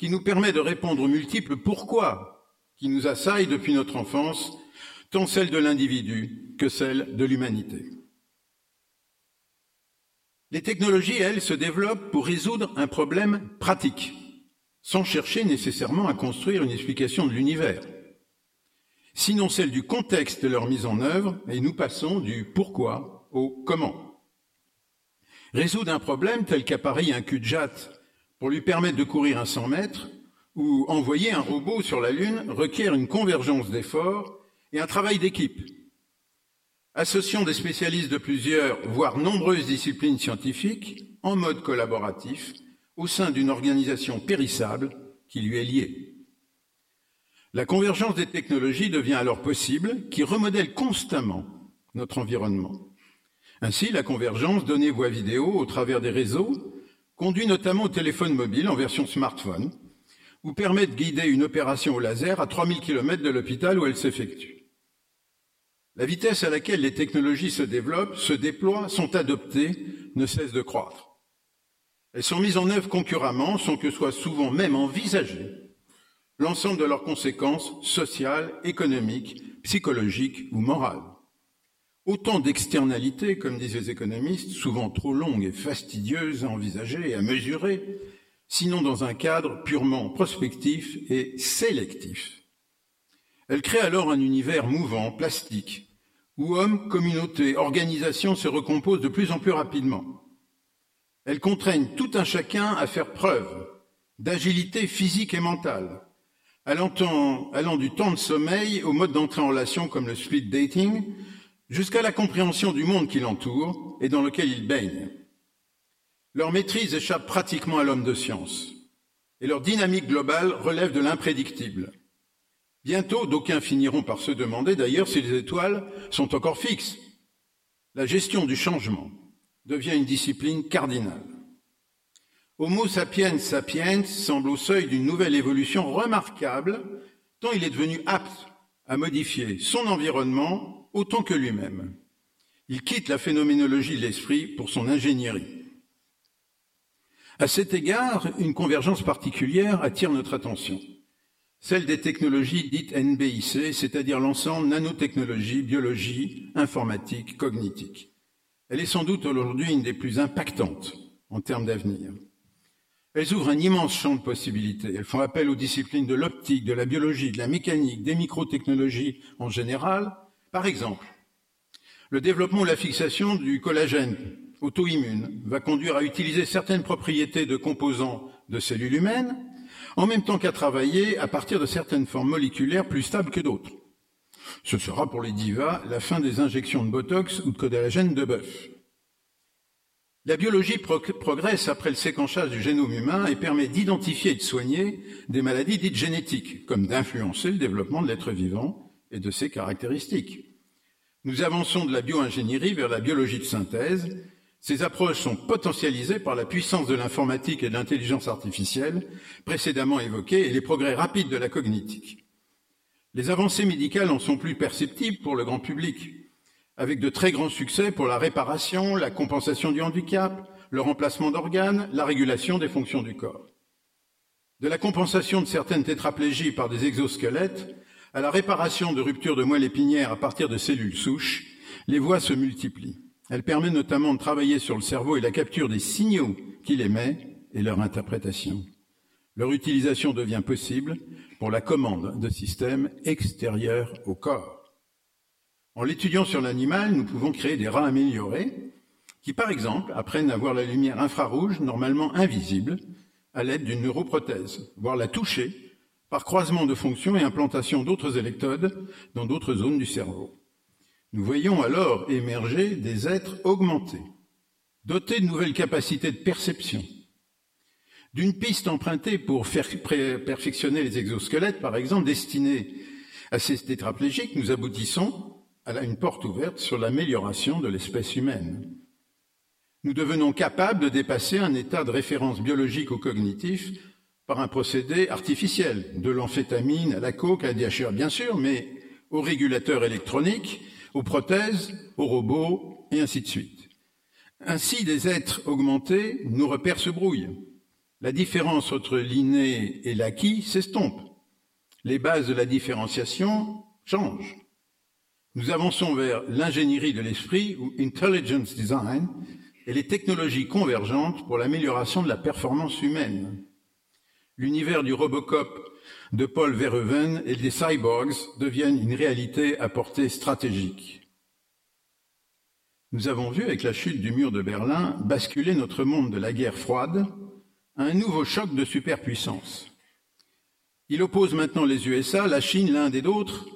qui nous permet de répondre aux multiples pourquoi qui nous assaillent depuis notre enfance, tant celle de l'individu que celle de l'humanité. Les technologies, elles, se développent pour résoudre un problème pratique, sans chercher nécessairement à construire une explication de l'univers, sinon celle du contexte de leur mise en œuvre, et nous passons du pourquoi au comment. Résoudre un problème tel qu'apparaît un cul-de-jatte pour lui permettre de courir un 100 mètres ou envoyer un robot sur la Lune requiert une convergence d'efforts et un travail d'équipe. Associant des spécialistes de plusieurs, voire nombreuses disciplines scientifiques en mode collaboratif au sein d'une organisation périssable qui lui est liée. La convergence des technologies devient alors possible, qui remodèle constamment notre environnement. Ainsi, la convergence données voix vidéo au travers des réseaux conduit notamment au téléphone mobile en version smartphone ou permet de guider une opération au laser à 3000 km de l'hôpital où elle s'effectue. La vitesse à laquelle les technologies se développent, se déploient, sont adoptées, ne cesse de croître. Elles sont mises en œuvre concurremment sans que soit souvent même envisagé l'ensemble de leurs conséquences sociales, économiques, psychologiques ou morales. Autant d'externalités, comme disent les économistes, souvent trop longues et fastidieuses à envisager et à mesurer, sinon dans un cadre purement prospectif et sélectif. Elle crée alors un univers mouvant, plastique, où hommes, communautés, organisations se recomposent de plus en plus rapidement. Elle contraignent tout un chacun à faire preuve d'agilité physique et mentale, allant, allant du temps de sommeil au mode d'entrée en relation comme le speed dating, jusqu'à la compréhension du monde qui l'entoure et dans lequel il baigne. Leur maîtrise échappe pratiquement à l'homme de science, et leur dynamique globale relève de l'imprédictible. Bientôt, d'aucuns finiront par se demander d'ailleurs si les étoiles sont encore fixes. La gestion du changement devient une discipline cardinale. Homo sapiens sapiens semble au seuil d'une nouvelle évolution remarquable tant il est devenu apte à modifier son environnement autant que lui-même. Il quitte la phénoménologie de l'esprit pour son ingénierie. À cet égard, une convergence particulière attire notre attention, celle des technologies dites NBIC, c'est-à-dire l'ensemble nanotechnologie, biologie, informatique, cognitique. Elle est sans doute aujourd'hui une des plus impactantes en termes d'avenir. Elles ouvrent un immense champ de possibilités. Elles font appel aux disciplines de l'optique, de la biologie, de la mécanique, des microtechnologies en général. Par exemple, le développement ou la fixation du collagène auto-immune va conduire à utiliser certaines propriétés de composants de cellules humaines, en même temps qu'à travailler à partir de certaines formes moléculaires plus stables que d'autres. Ce sera pour les divas la fin des injections de Botox ou de collagène de bœuf. La biologie progresse après le séquençage du génome humain et permet d'identifier et de soigner des maladies dites génétiques, comme d'influencer le développement de l'être vivant et de ses caractéristiques. Nous avançons de la bioingénierie vers la biologie de synthèse. Ces approches sont potentialisées par la puissance de l'informatique et de l'intelligence artificielle précédemment évoquées et les progrès rapides de la cognitique. Les avancées médicales en sont plus perceptibles pour le grand public, avec de très grands succès pour la réparation, la compensation du handicap, le remplacement d'organes, la régulation des fonctions du corps. De la compensation de certaines tétraplégies par des exosquelettes à la réparation de ruptures de moelle épinière à partir de cellules souches, les voies se multiplient. Elle permet notamment de travailler sur le cerveau et la capture des signaux qu'il émet et leur interprétation. Leur utilisation devient possible pour la commande de systèmes extérieurs au corps. En l'étudiant sur l'animal, nous pouvons créer des rats améliorés qui, par exemple, apprennent à voir la lumière infrarouge normalement invisible à l'aide d'une neuroprothèse, voire la toucher par croisement de fonctions et implantation d'autres électrodes dans d'autres zones du cerveau. Nous voyons alors émerger des êtres augmentés, dotés de nouvelles capacités de perception. D'une piste empruntée pour faire perfectionner les exosquelettes, par exemple, destinés à ces tétraplégiques, nous aboutissons à une porte ouverte sur l'amélioration de l'espèce humaine. Nous devenons capables de dépasser un état de référence biologique ou cognitif par un procédé artificiel, de l'amphétamine à la coke, à la DHR bien sûr, mais aux régulateurs électroniques, aux prothèses, aux robots, et ainsi de suite. Ainsi, des êtres augmentés, nos repères se brouillent. La différence entre l'inné et l'acquis s'estompe. Les bases de la différenciation changent. Nous avançons vers l'ingénierie de l'esprit ou intelligence design et les technologies convergentes pour l'amélioration de la performance humaine l'univers du Robocop de Paul Verhoeven et des cyborgs deviennent une réalité à portée stratégique. Nous avons vu avec la chute du mur de Berlin basculer notre monde de la guerre froide à un nouveau choc de superpuissance. Il oppose maintenant les USA, la Chine, l'Inde et d'autres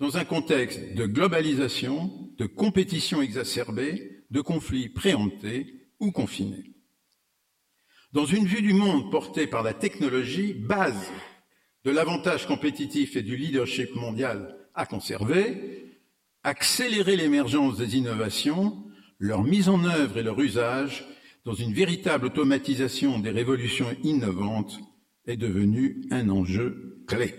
dans un contexte de globalisation, de compétition exacerbée, de conflits préemptés ou confinés dans une vue du monde portée par la technologie, base de l'avantage compétitif et du leadership mondial à conserver, accélérer l'émergence des innovations, leur mise en œuvre et leur usage dans une véritable automatisation des révolutions innovantes est devenu un enjeu clé.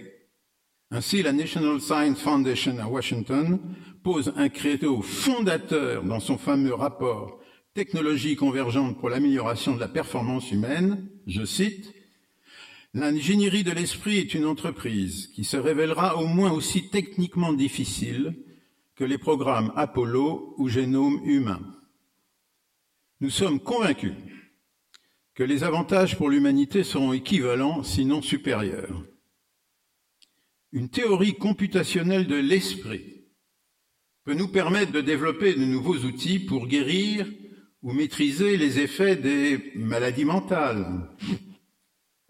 Ainsi, la National Science Foundation à Washington pose un credo fondateur dans son fameux rapport technologie convergente pour l'amélioration de la performance humaine, je cite, L'ingénierie de l'esprit est une entreprise qui se révélera au moins aussi techniquement difficile que les programmes Apollo ou Génome humain. Nous sommes convaincus que les avantages pour l'humanité seront équivalents, sinon supérieurs. Une théorie computationnelle de l'esprit peut nous permettre de développer de nouveaux outils pour guérir ou maîtriser les effets des maladies mentales.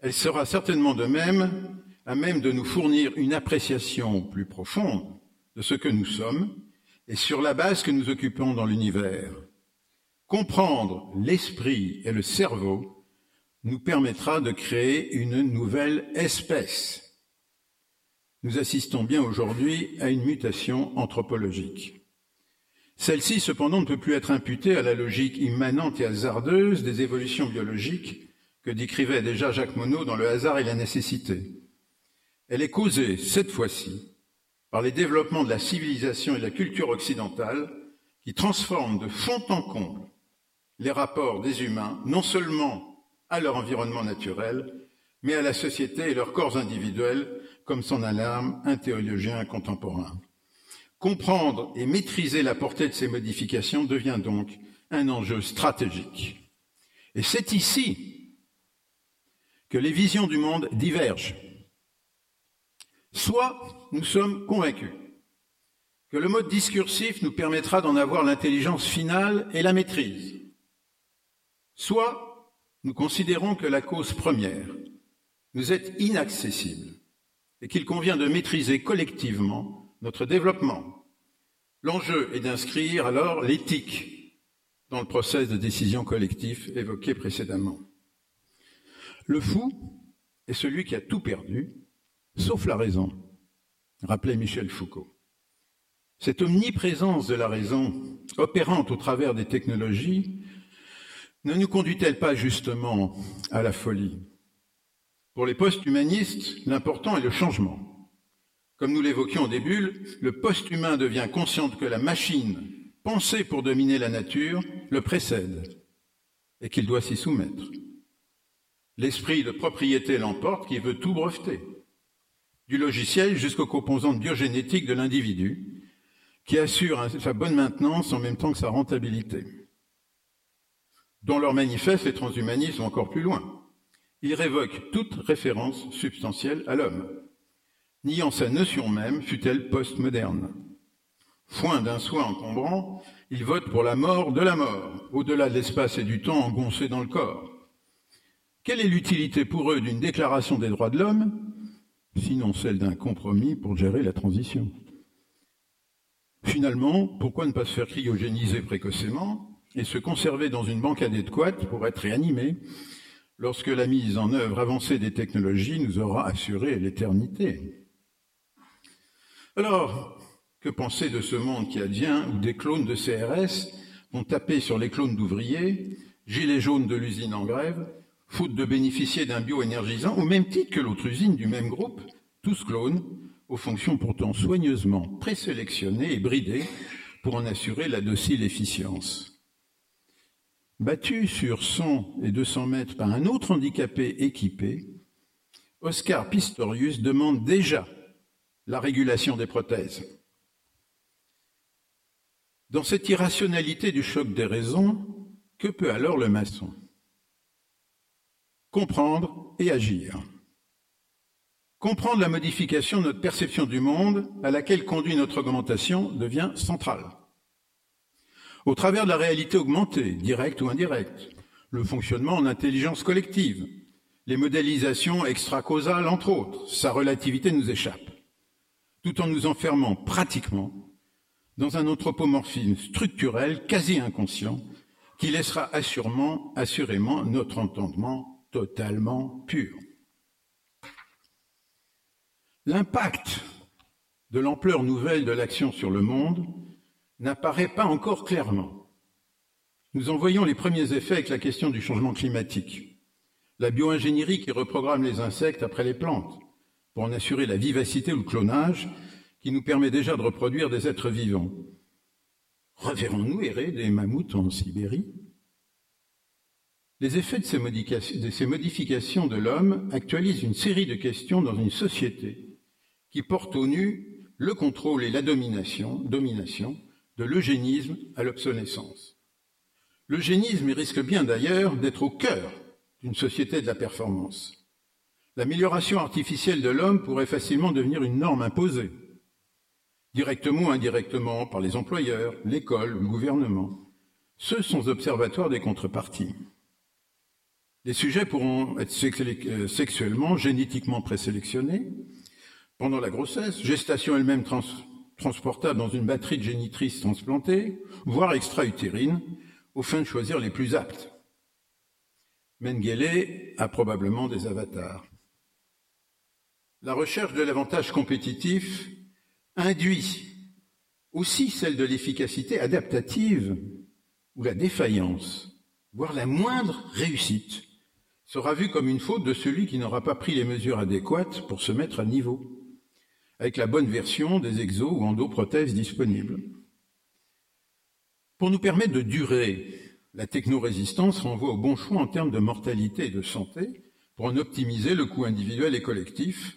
Elle sera certainement de même à même de nous fournir une appréciation plus profonde de ce que nous sommes et sur la base que nous occupons dans l'univers. Comprendre l'esprit et le cerveau nous permettra de créer une nouvelle espèce. Nous assistons bien aujourd'hui à une mutation anthropologique. Celle-ci, cependant, ne peut plus être imputée à la logique immanente et hasardeuse des évolutions biologiques que décrivait déjà Jacques Monod dans Le hasard et la nécessité. Elle est causée, cette fois-ci, par les développements de la civilisation et de la culture occidentale qui transforment de fond en comble les rapports des humains, non seulement à leur environnement naturel, mais à la société et leurs corps individuels, comme son alarme un théologien contemporain. Comprendre et maîtriser la portée de ces modifications devient donc un enjeu stratégique. Et c'est ici que les visions du monde divergent. Soit nous sommes convaincus que le mode discursif nous permettra d'en avoir l'intelligence finale et la maîtrise, soit nous considérons que la cause première nous est inaccessible et qu'il convient de maîtriser collectivement notre développement. L'enjeu est d'inscrire alors l'éthique dans le process de décision collectif évoqué précédemment. Le fou est celui qui a tout perdu, sauf la raison, rappelait Michel Foucault. Cette omniprésence de la raison, opérante au travers des technologies, ne nous conduit-elle pas justement à la folie? Pour les post-humanistes, l'important est le changement. Comme nous l'évoquions au début, le post-humain devient conscient que la machine, pensée pour dominer la nature, le précède et qu'il doit s'y soumettre. L'esprit de propriété l'emporte qui veut tout breveter, du logiciel jusqu'aux composantes biogénétiques de l'individu, qui assure sa bonne maintenance en même temps que sa rentabilité. Dans leur manifeste, les transhumanistes vont encore plus loin. Ils révoquent toute référence substantielle à l'homme, niant sa notion même, fut-elle postmoderne. Foin d'un soi encombrant, ils votent pour la mort de la mort, au-delà de l'espace et du temps engoncés dans le corps. Quelle est l'utilité pour eux d'une déclaration des droits de l'homme, sinon celle d'un compromis pour gérer la transition? Finalement, pourquoi ne pas se faire cryogéniser précocement et se conserver dans une banque adéquate pour être réanimé lorsque la mise en œuvre avancée des technologies nous aura assuré l'éternité? Alors, que penser de ce monde qui advient où des clones de CRS vont taper sur les clones d'ouvriers, gilets jaunes de l'usine en grève, faute de bénéficier d'un bioénergisant, au même titre que l'autre usine du même groupe, tous clones, aux fonctions pourtant soigneusement présélectionnées et bridées pour en assurer la docile efficience. Battu sur 100 et 200 mètres par un autre handicapé équipé, Oscar Pistorius demande déjà la régulation des prothèses. Dans cette irrationalité du choc des raisons, que peut alors le maçon? Comprendre et agir. Comprendre la modification de notre perception du monde à laquelle conduit notre augmentation devient central. Au travers de la réalité augmentée, directe ou indirecte, le fonctionnement en intelligence collective, les modélisations extra-causales entre autres, sa relativité nous échappe, tout en nous enfermant pratiquement dans un anthropomorphisme structurel quasi inconscient qui laissera assurément, assurément notre entendement totalement pur. L'impact de l'ampleur nouvelle de l'action sur le monde n'apparaît pas encore clairement. Nous en voyons les premiers effets avec la question du changement climatique. La bioingénierie qui reprogramme les insectes après les plantes pour en assurer la vivacité ou le clonage qui nous permet déjà de reproduire des êtres vivants. Reverrons-nous errer des mammouths en Sibérie? Les effets de ces, modifications de l'homme actualisent une série de questions dans une société qui porte au nu le contrôle et la domination, domination de l'eugénisme à l'obsolescence. L'eugénisme risque bien d'ailleurs d'être au cœur d'une société de la performance. L'amélioration artificielle de l'homme pourrait facilement devenir une norme imposée directement ou indirectement par les employeurs, l'école, le gouvernement. Ceux sont observatoires des contreparties. Les sujets pourront être euh, sexuellement, génétiquement présélectionnés pendant la grossesse, gestation elle-même transportable dans une batterie de génitrices transplantées, voire extra-utérine, aux fins de choisir les plus aptes. Mengele a probablement des avatars. La recherche de l'avantage compétitif induit aussi celle de l'efficacité adaptative ou la défaillance, voire la moindre réussite, sera vu comme une faute de celui qui n'aura pas pris les mesures adéquates pour se mettre à niveau, avec la bonne version des exos ou endoprothèses disponibles. Pour nous permettre de durer, la technorésistance renvoie au bon choix en termes de mortalité et de santé pour en optimiser le coût individuel et collectif,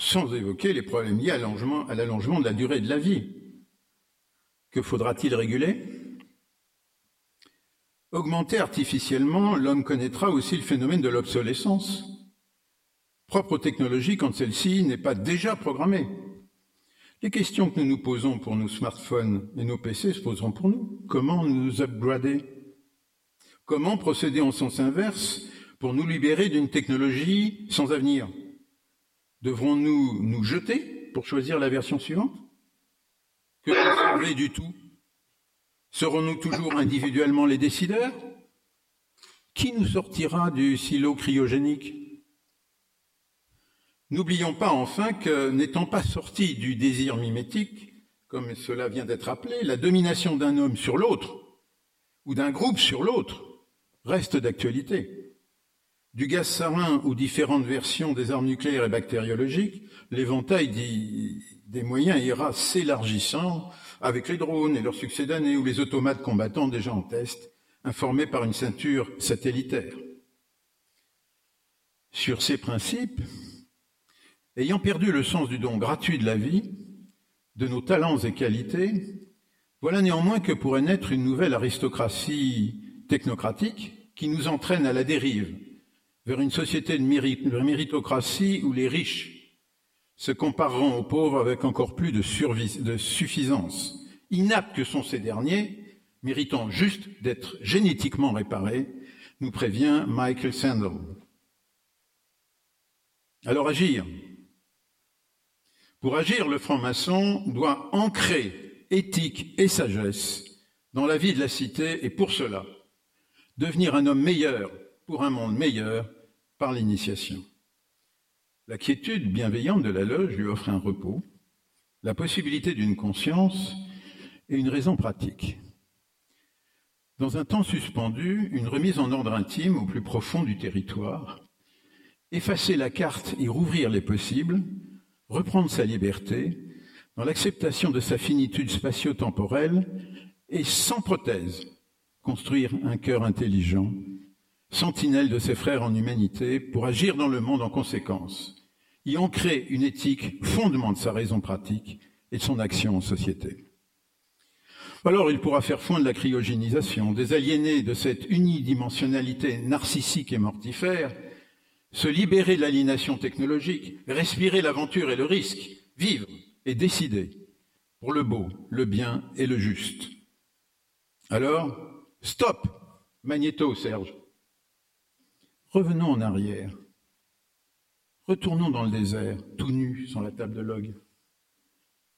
sans évoquer les problèmes liés à l'allongement de la durée de la vie. Que faudra-t-il réguler? Augmenter artificiellement, l'homme connaîtra aussi le phénomène de l'obsolescence, propre aux technologies quand celle-ci n'est pas déjà programmée. Les questions que nous nous posons pour nos smartphones et nos PC se poseront pour nous. Comment nous upgrader? Comment procéder en sens inverse pour nous libérer d'une technologie sans avenir? Devrons-nous nous jeter pour choisir la version suivante? Que conserver du tout Serons-nous toujours individuellement les décideurs? Qui nous sortira du silo cryogénique? N'oublions pas enfin que, n'étant pas sorti du désir mimétique, comme cela vient d'être appelé, la domination d'un homme sur l'autre, ou d'un groupe sur l'autre, reste d'actualité. Du gaz sarin aux différentes versions des armes nucléaires et bactériologiques, l'éventail des moyens ira s'élargissant avec les drones et leurs succédanés ou les automates combattants déjà en test, informés par une ceinture satellitaire. Sur ces principes, ayant perdu le sens du don gratuit de la vie, de nos talents et qualités, voilà néanmoins que pourrait naître une nouvelle aristocratie technocratique qui nous entraîne à la dérive vers une société de, méritocratie où les riches se compareront aux pauvres avec encore plus de, de suffisance, inaptes que sont ces derniers, méritant juste d'être génétiquement réparés, nous prévient Michael Sandel. Alors agir. Pour agir, le franc-maçon doit ancrer éthique et sagesse dans la vie de la cité et pour cela, devenir un homme meilleur pour un monde meilleur par l'initiation. La quiétude bienveillante de la loge lui offre un repos, la possibilité d'une conscience et une raison pratique. Dans un temps suspendu, une remise en ordre intime au plus profond du territoire, effacer la carte et rouvrir les possibles, reprendre sa liberté, dans l'acceptation de sa finitude spatio-temporelle et sans prothèse, construire un cœur intelligent, sentinelle de ses frères en humanité, pour agir dans le monde en conséquence, y ancrer une éthique fondement de sa raison pratique et de son action en société. Alors il pourra faire fondre la cryogénisation, des aliénés de cette unidimensionnalité narcissique et mortifère, se libérer de l'aliénation technologique, respirer l'aventure et le risque, vivre et décider pour le beau, le bien et le juste. Alors, stop, magnéto, Serge. Revenons en arrière. Retournons dans le désert, tout nus, sur la table de log.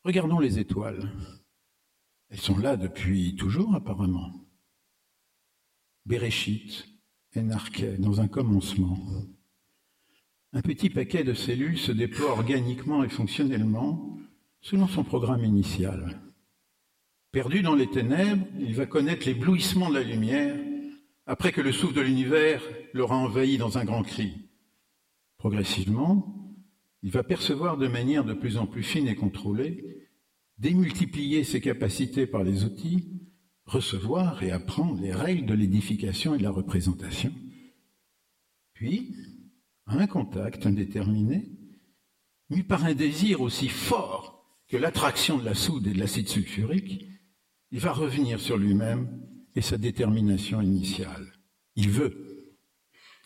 Regardons les étoiles. Elles sont là depuis toujours, apparemment. Béréchit, énarquet, dans un commencement. Un petit paquet de cellules se déploie organiquement et fonctionnellement selon son programme initial. Perdu dans les ténèbres, il va connaître l'éblouissement de la lumière après que le souffle de l'univers l'aura envahi dans un grand cri. Progressivement, il va percevoir de manière de plus en plus fine et contrôlée, démultiplier ses capacités par les outils, recevoir et apprendre les règles de l'édification et de la représentation. Puis, à un contact indéterminé, mu par un désir aussi fort que l'attraction de la soude et de l'acide sulfurique, il va revenir sur lui-même et sa détermination initiale. Il veut.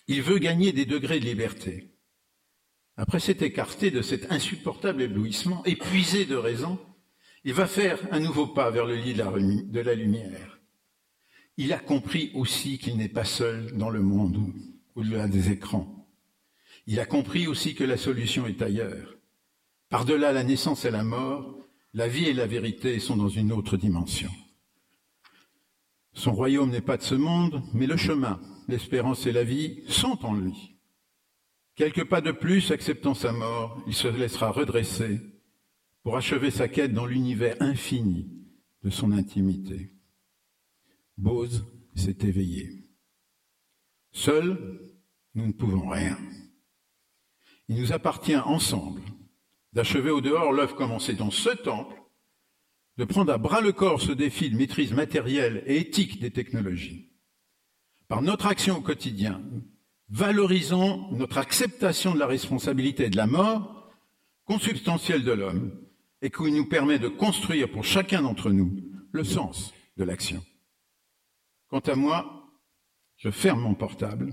Il veut gagner des degrés de liberté. Après s'être écarté de cet insupportable éblouissement, épuisé de raison, il va faire un nouveau pas vers le lit de la, lumière. Il a compris aussi qu'il n'est pas seul dans le monde au-delà des écrans. Il a compris aussi que la solution est ailleurs. Par-delà la naissance et la mort, la vie et la vérité sont dans une autre dimension. Son royaume n'est pas de ce monde, mais le chemin, l'espérance et la vie sont en lui. Quelques pas de plus, acceptant sa mort, il se laissera redresser pour achever sa quête dans l'univers infini de son intimité. Bose s'est éveillé. Seul, nous ne pouvons rien. Il nous appartient ensemble d'achever au dehors l'œuvre commencée dans ce temple, de prendre à bras le corps ce défi de maîtrise matérielle et éthique des technologies. Par notre action au quotidien, valorisons notre acceptation de la responsabilité et de la mort consubstantielle de l'homme et qui nous permet de construire pour chacun d'entre nous le sens de l'action. Quant à moi, je ferme mon portable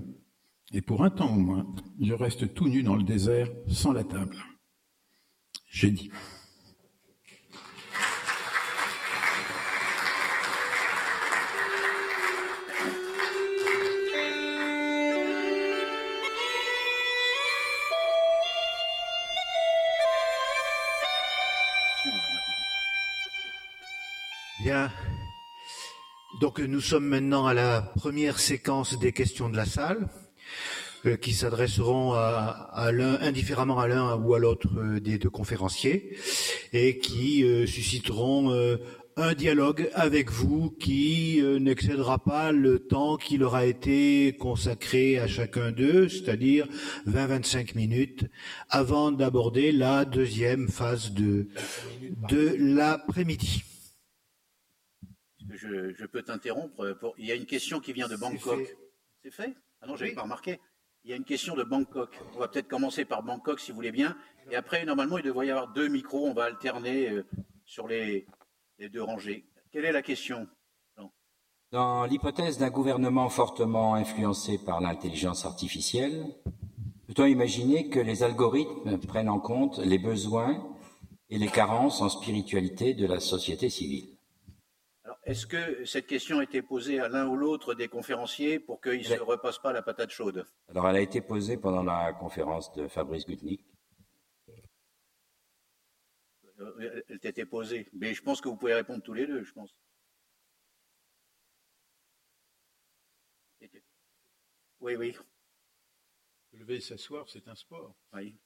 et pour un temps au moins, je reste tout nu dans le désert sans la table. J'ai dit. Bien. Donc nous sommes maintenant à la première séquence des questions de la salle. Euh, qui s'adresseront à, l'un indifféremment à l'un ou à l'autre euh, des deux conférenciers et qui euh, susciteront un dialogue avec vous qui n'excédera pas le temps qui leur a été consacré à chacun d'eux, c'est-à-dire 20-25 minutes, avant d'aborder la deuxième phase de, de l'après-midi. Je, peux t'interrompre. Il y a une question qui vient de Bangkok. C'est fait? Ah non, j'avais pas remarqué. Il y a une question de Bangkok. On va peut-être commencer par Bangkok, si vous voulez bien. Et après, normalement, il devrait y avoir deux micros. On va alterner euh, sur les, deux rangées. Quelle est la question? Dans l'hypothèse d'un gouvernement fortement influencé par l'intelligence artificielle, peut-on imaginer que les algorithmes prennent en compte les besoins et les carences en spiritualité de la société civile? Est-ce que cette question a été posée à l'un ou l'autre des conférenciers pour qu'ils ne se repassent pas la patate chaude? Alors, elle a été posée pendant la conférence de Fabrice Gutnick. Euh, elle t'était posée, mais je pense que vous pouvez répondre tous les deux, je pense. Oui, oui. lever et s'asseoir, c'est un sport. Oui.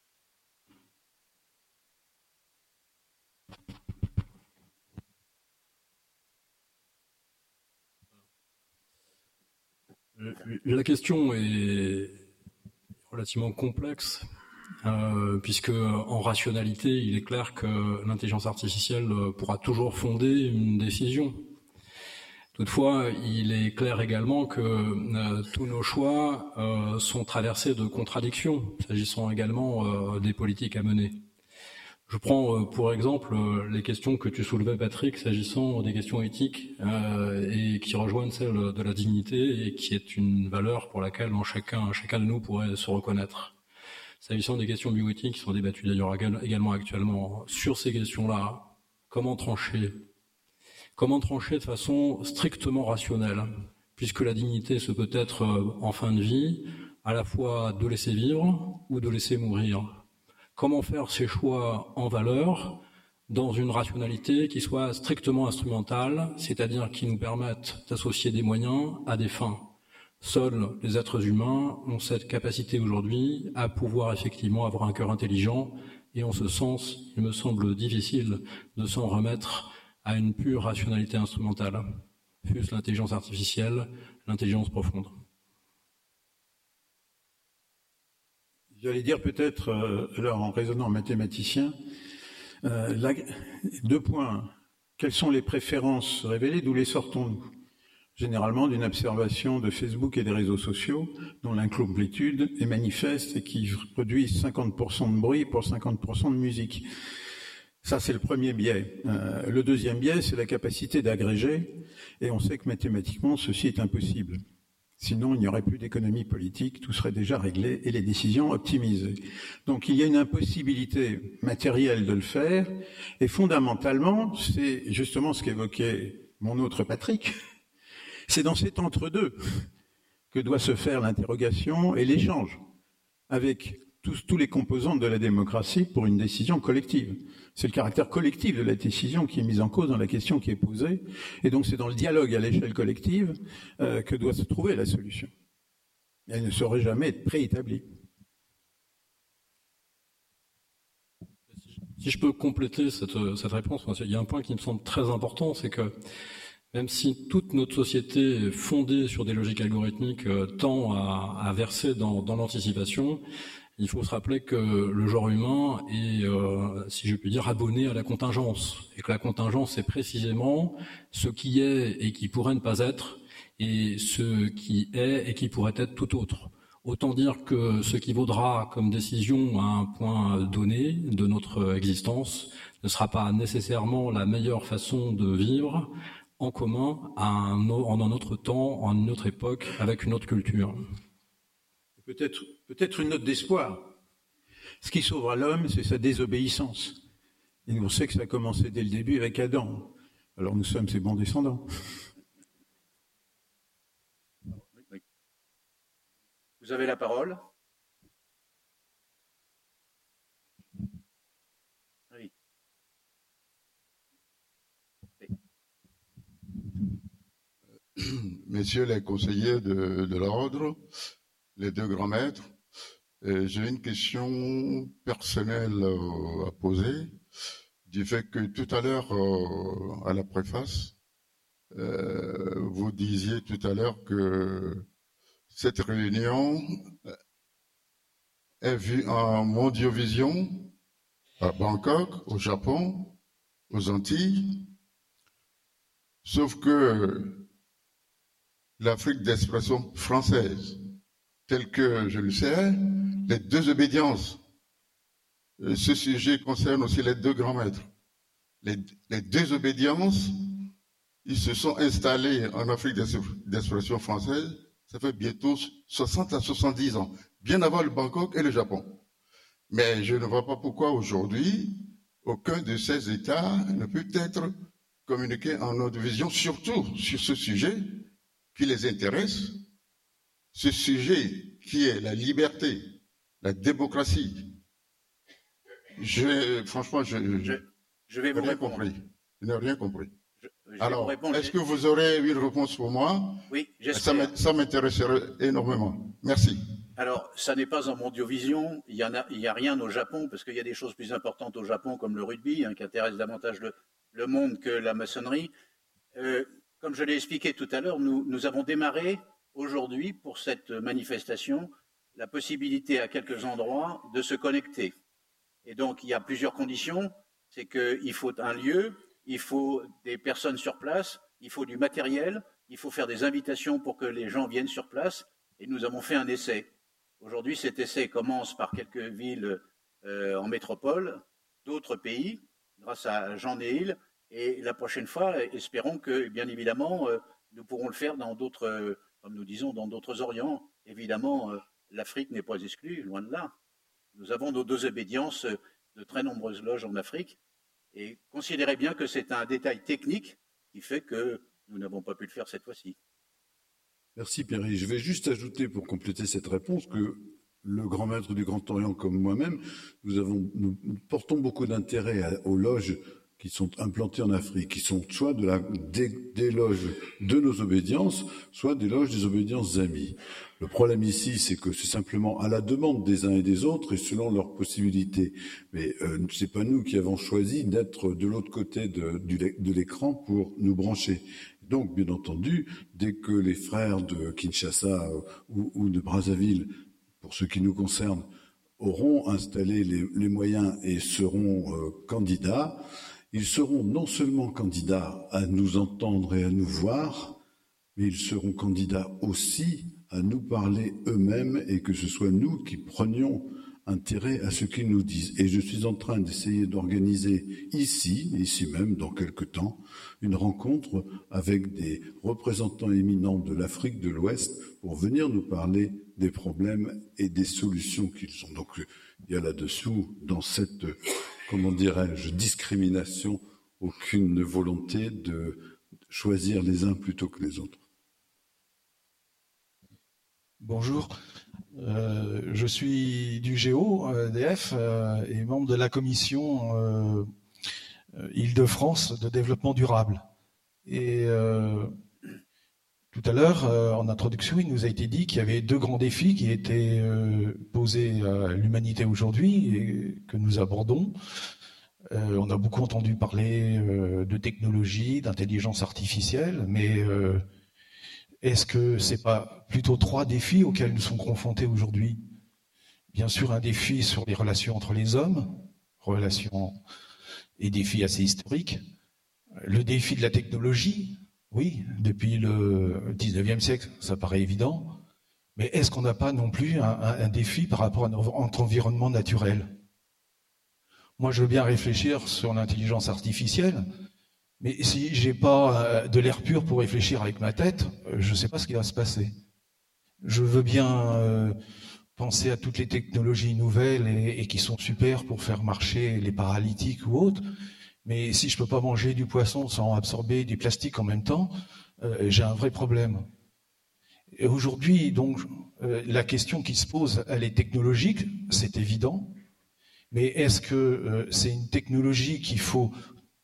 La question est relativement complexe, euh, puisque en rationalité, il est clair que l'intelligence artificielle pourra toujours fonder une décision. Toutefois, il est clair également que euh, tous nos choix euh, sont traversés de contradictions, s'agissant également des politiques à mener. Je prends euh, pour exemple euh, les questions que tu soulevais, Patrick, s'agissant des questions éthiques euh, et qui rejoignent celles de la dignité et qui est une valeur pour laquelle chacun, de nous pourrait se reconnaître. S'agissant des questions bioéthiques qui sont débattues d'ailleurs également actuellement, sur ces questions-là, comment trancher? Comment trancher de façon strictement rationnelle? Puisque la dignité, ce peut être en fin de vie, à la fois de laisser vivre ou de laisser mourir comment faire ces choix en valeur dans une rationalité qui soit strictement instrumentale, c'est-à-dire qui nous permette d'associer des moyens à des fins. Seuls les êtres humains ont cette capacité aujourd'hui à pouvoir effectivement avoir un cœur intelligent, et en ce sens, il me semble difficile de s'en remettre à une pure rationalité instrumentale, fût-ce l'intelligence artificielle, l'intelligence profonde. J'allais dire peut-être, euh, en raisonnant mathématicien, euh, deux points. Quelles sont les préférences révélées? D'où les sortons-nous? Généralement d'une observation de Facebook et des réseaux sociaux, dont l'incomplétude est manifeste et qui produisent 50% de bruit pour 50% de musique. Ça, c'est le premier biais. Euh, le deuxième biais, c'est la capacité d'agréger, et on sait que mathématiquement, ceci est impossible. Sinon, il n'y aurait plus d'économie politique, tout serait déjà réglé et les décisions optimisées. Donc il y a une impossibilité matérielle de le faire, et fondamentalement, c'est justement ce qu'évoquait mon autre Patrick, c'est dans cet entre-deux que doit se faire l'interrogation et l'échange avec tous, les composants de la démocratie pour une décision collective. C'est le caractère collectif de la décision qui est mis en cause dans la question qui est posée, et donc c'est dans le dialogue à l'échelle collective euh, que doit se trouver la solution. Elle ne saurait jamais être préétablie. Si je peux compléter cette, cette réponse, il y a un point qui me semble très important, c'est que Même si toute notre société fondée sur des logiques algorithmiques euh, tend à, verser dans, l'anticipation, il faut se rappeler que le genre humain est, euh, si je puis dire, abonné à la contingence. Et que la contingence, c'est précisément ce qui est et qui pourrait ne pas être, et ce qui est et qui pourrait être tout autre. Autant dire que ce qui vaudra comme décision à un point donné de notre existence ne sera pas nécessairement la meilleure façon de vivre en commun en un autre temps, en une autre époque, avec une autre culture. Peut-être peut une note d'espoir. Ce qui sauvera l'homme, c'est sa désobéissance. Et on sait que ça a commencé dès le début avec Adam. Alors nous sommes ses bons descendants. Vous avez la parole. Messieurs les conseillers de, l'ordre, les deux grands maîtres, euh, j'ai une question personnelle euh, à poser du fait que tout à l'heure, euh, à la préface, vous disiez tout à l'heure que cette réunion est vue en mondiovision à Bangkok, au Japon, aux Antilles, sauf que l'Afrique d'expression française, telle que je le sais, les deux obédiences. Euh, ce sujet concerne aussi les deux grands maîtres. Les, deux obédiences, ils se sont installés en Afrique d'expression française, ça fait bientôt 60 à 70 ans, bien avant le Bangkok et le Japon. Mais je ne vois pas pourquoi aujourd'hui, aucun de ces États ne peut être communiqué en notre vision, surtout sur ce sujet qui les intéresse, ce sujet qui est la liberté, la démocratie. Je, franchement, je, je, vais vous rien répondre. compris. Je n'ai rien compris. Alors, est-ce que vous aurez une réponse pour moi? Oui, j'espère. Ça m'intéresserait énormément. Merci. Alors, ça n'est pas en mondiovision. Il n'y a, a, rien au Japon, parce qu'il y a des choses plus importantes au Japon, comme le rugby, hein, qui intéresse davantage le, le, monde que la maçonnerie. Euh, comme je l'ai expliqué tout à l'heure, nous, avons démarré aujourd'hui pour cette manifestation la possibilité à quelques endroits de se connecter. Et donc, il y a plusieurs conditions. C'est qu'il faut un lieu, il faut des personnes sur place, il faut du matériel, il faut faire des invitations pour que les gens viennent sur place. Et nous avons fait un essai. Aujourd'hui, cet essai commence par quelques villes euh, en métropole, d'autres pays, grâce à Jean Neil, et la prochaine fois, espérons que, bien évidemment, euh, nous pourrons le faire dans d'autres, euh, comme nous disons, dans d'autres Orients. Évidemment, euh, l'Afrique n'est pas exclue, loin de là. Nous avons nos deux obédiences de très nombreuses loges en Afrique. Et considérez bien que c'est un détail technique qui fait que nous n'avons pas pu le faire cette fois-ci. Merci Pierre. Je vais juste ajouter pour compléter cette réponse que le grand maître du Grand Orient comme moi-même, nous, nous portons beaucoup d'intérêt aux loges qui sont implantés en Afrique, qui sont soit de la, des, loges de nos obédiences, soit des loges des obédiences amies. Le problème ici, c'est que c'est simplement à la demande des uns et des autres et selon leurs possibilités. Mais euh, c'est pas nous qui avons choisi d'être de l'autre côté de, de l'écran pour nous brancher. Donc, bien entendu, dès que les frères de Kinshasa ou, ou de Brazzaville, pour ce qui nous concerne, auront installé les, les moyens et seront euh, candidats, ils seront non seulement candidats à nous entendre et à nous voir, mais ils seront candidats aussi à nous parler eux-mêmes et que ce soit nous qui prenions intérêt à ce qu'ils nous disent. Et je suis en train d'essayer d'organiser ici, ici même, dans quelque temps, une rencontre avec des représentants éminents de l'Afrique de l'Ouest pour venir nous parler des problèmes et des solutions qu'ils ont. Donc, il y a là-dessous, dans cette comment dirais-je, discrimination, aucune volonté de choisir les uns plutôt que les autres. Bonjour, euh, je suis du Géo, EDF, euh, et membre de la commission euh, Île-de-France de développement durable. Et tout à l'heure, en introduction, il nous a été dit qu'il y avait deux grands défis qui étaient posés à l'humanité aujourd'hui et que nous abordons. on a beaucoup entendu parler de technologie, d'intelligence artificielle, mais est-ce que c'est pas plutôt trois défis auxquels nous sommes confrontés aujourd'hui? Bien sûr, un défi sur les relations entre les hommes, relations et défis assez historiques. Le défi de la technologie, oui, depuis le 19e siècle, ça paraît évident. Mais est-ce qu'on n'a pas non plus un, défi par rapport à notre environnement naturel? Moi, je veux bien réfléchir sur l'intelligence artificielle, mais si j'ai pas euh, de l'air pur pour réfléchir avec ma tête, euh, je ne sais pas ce qui va se passer. Je veux bien euh, penser à toutes les technologies nouvelles et, qui sont super pour faire marcher les paralytiques ou autres, mais si je peux pas manger du poisson sans absorber du plastique en même temps, j'ai un vrai problème. Et aujourd'hui, donc, la question qui se pose, elle est technologique, c'est évident, mais est-ce que c'est une technologie qu'il faut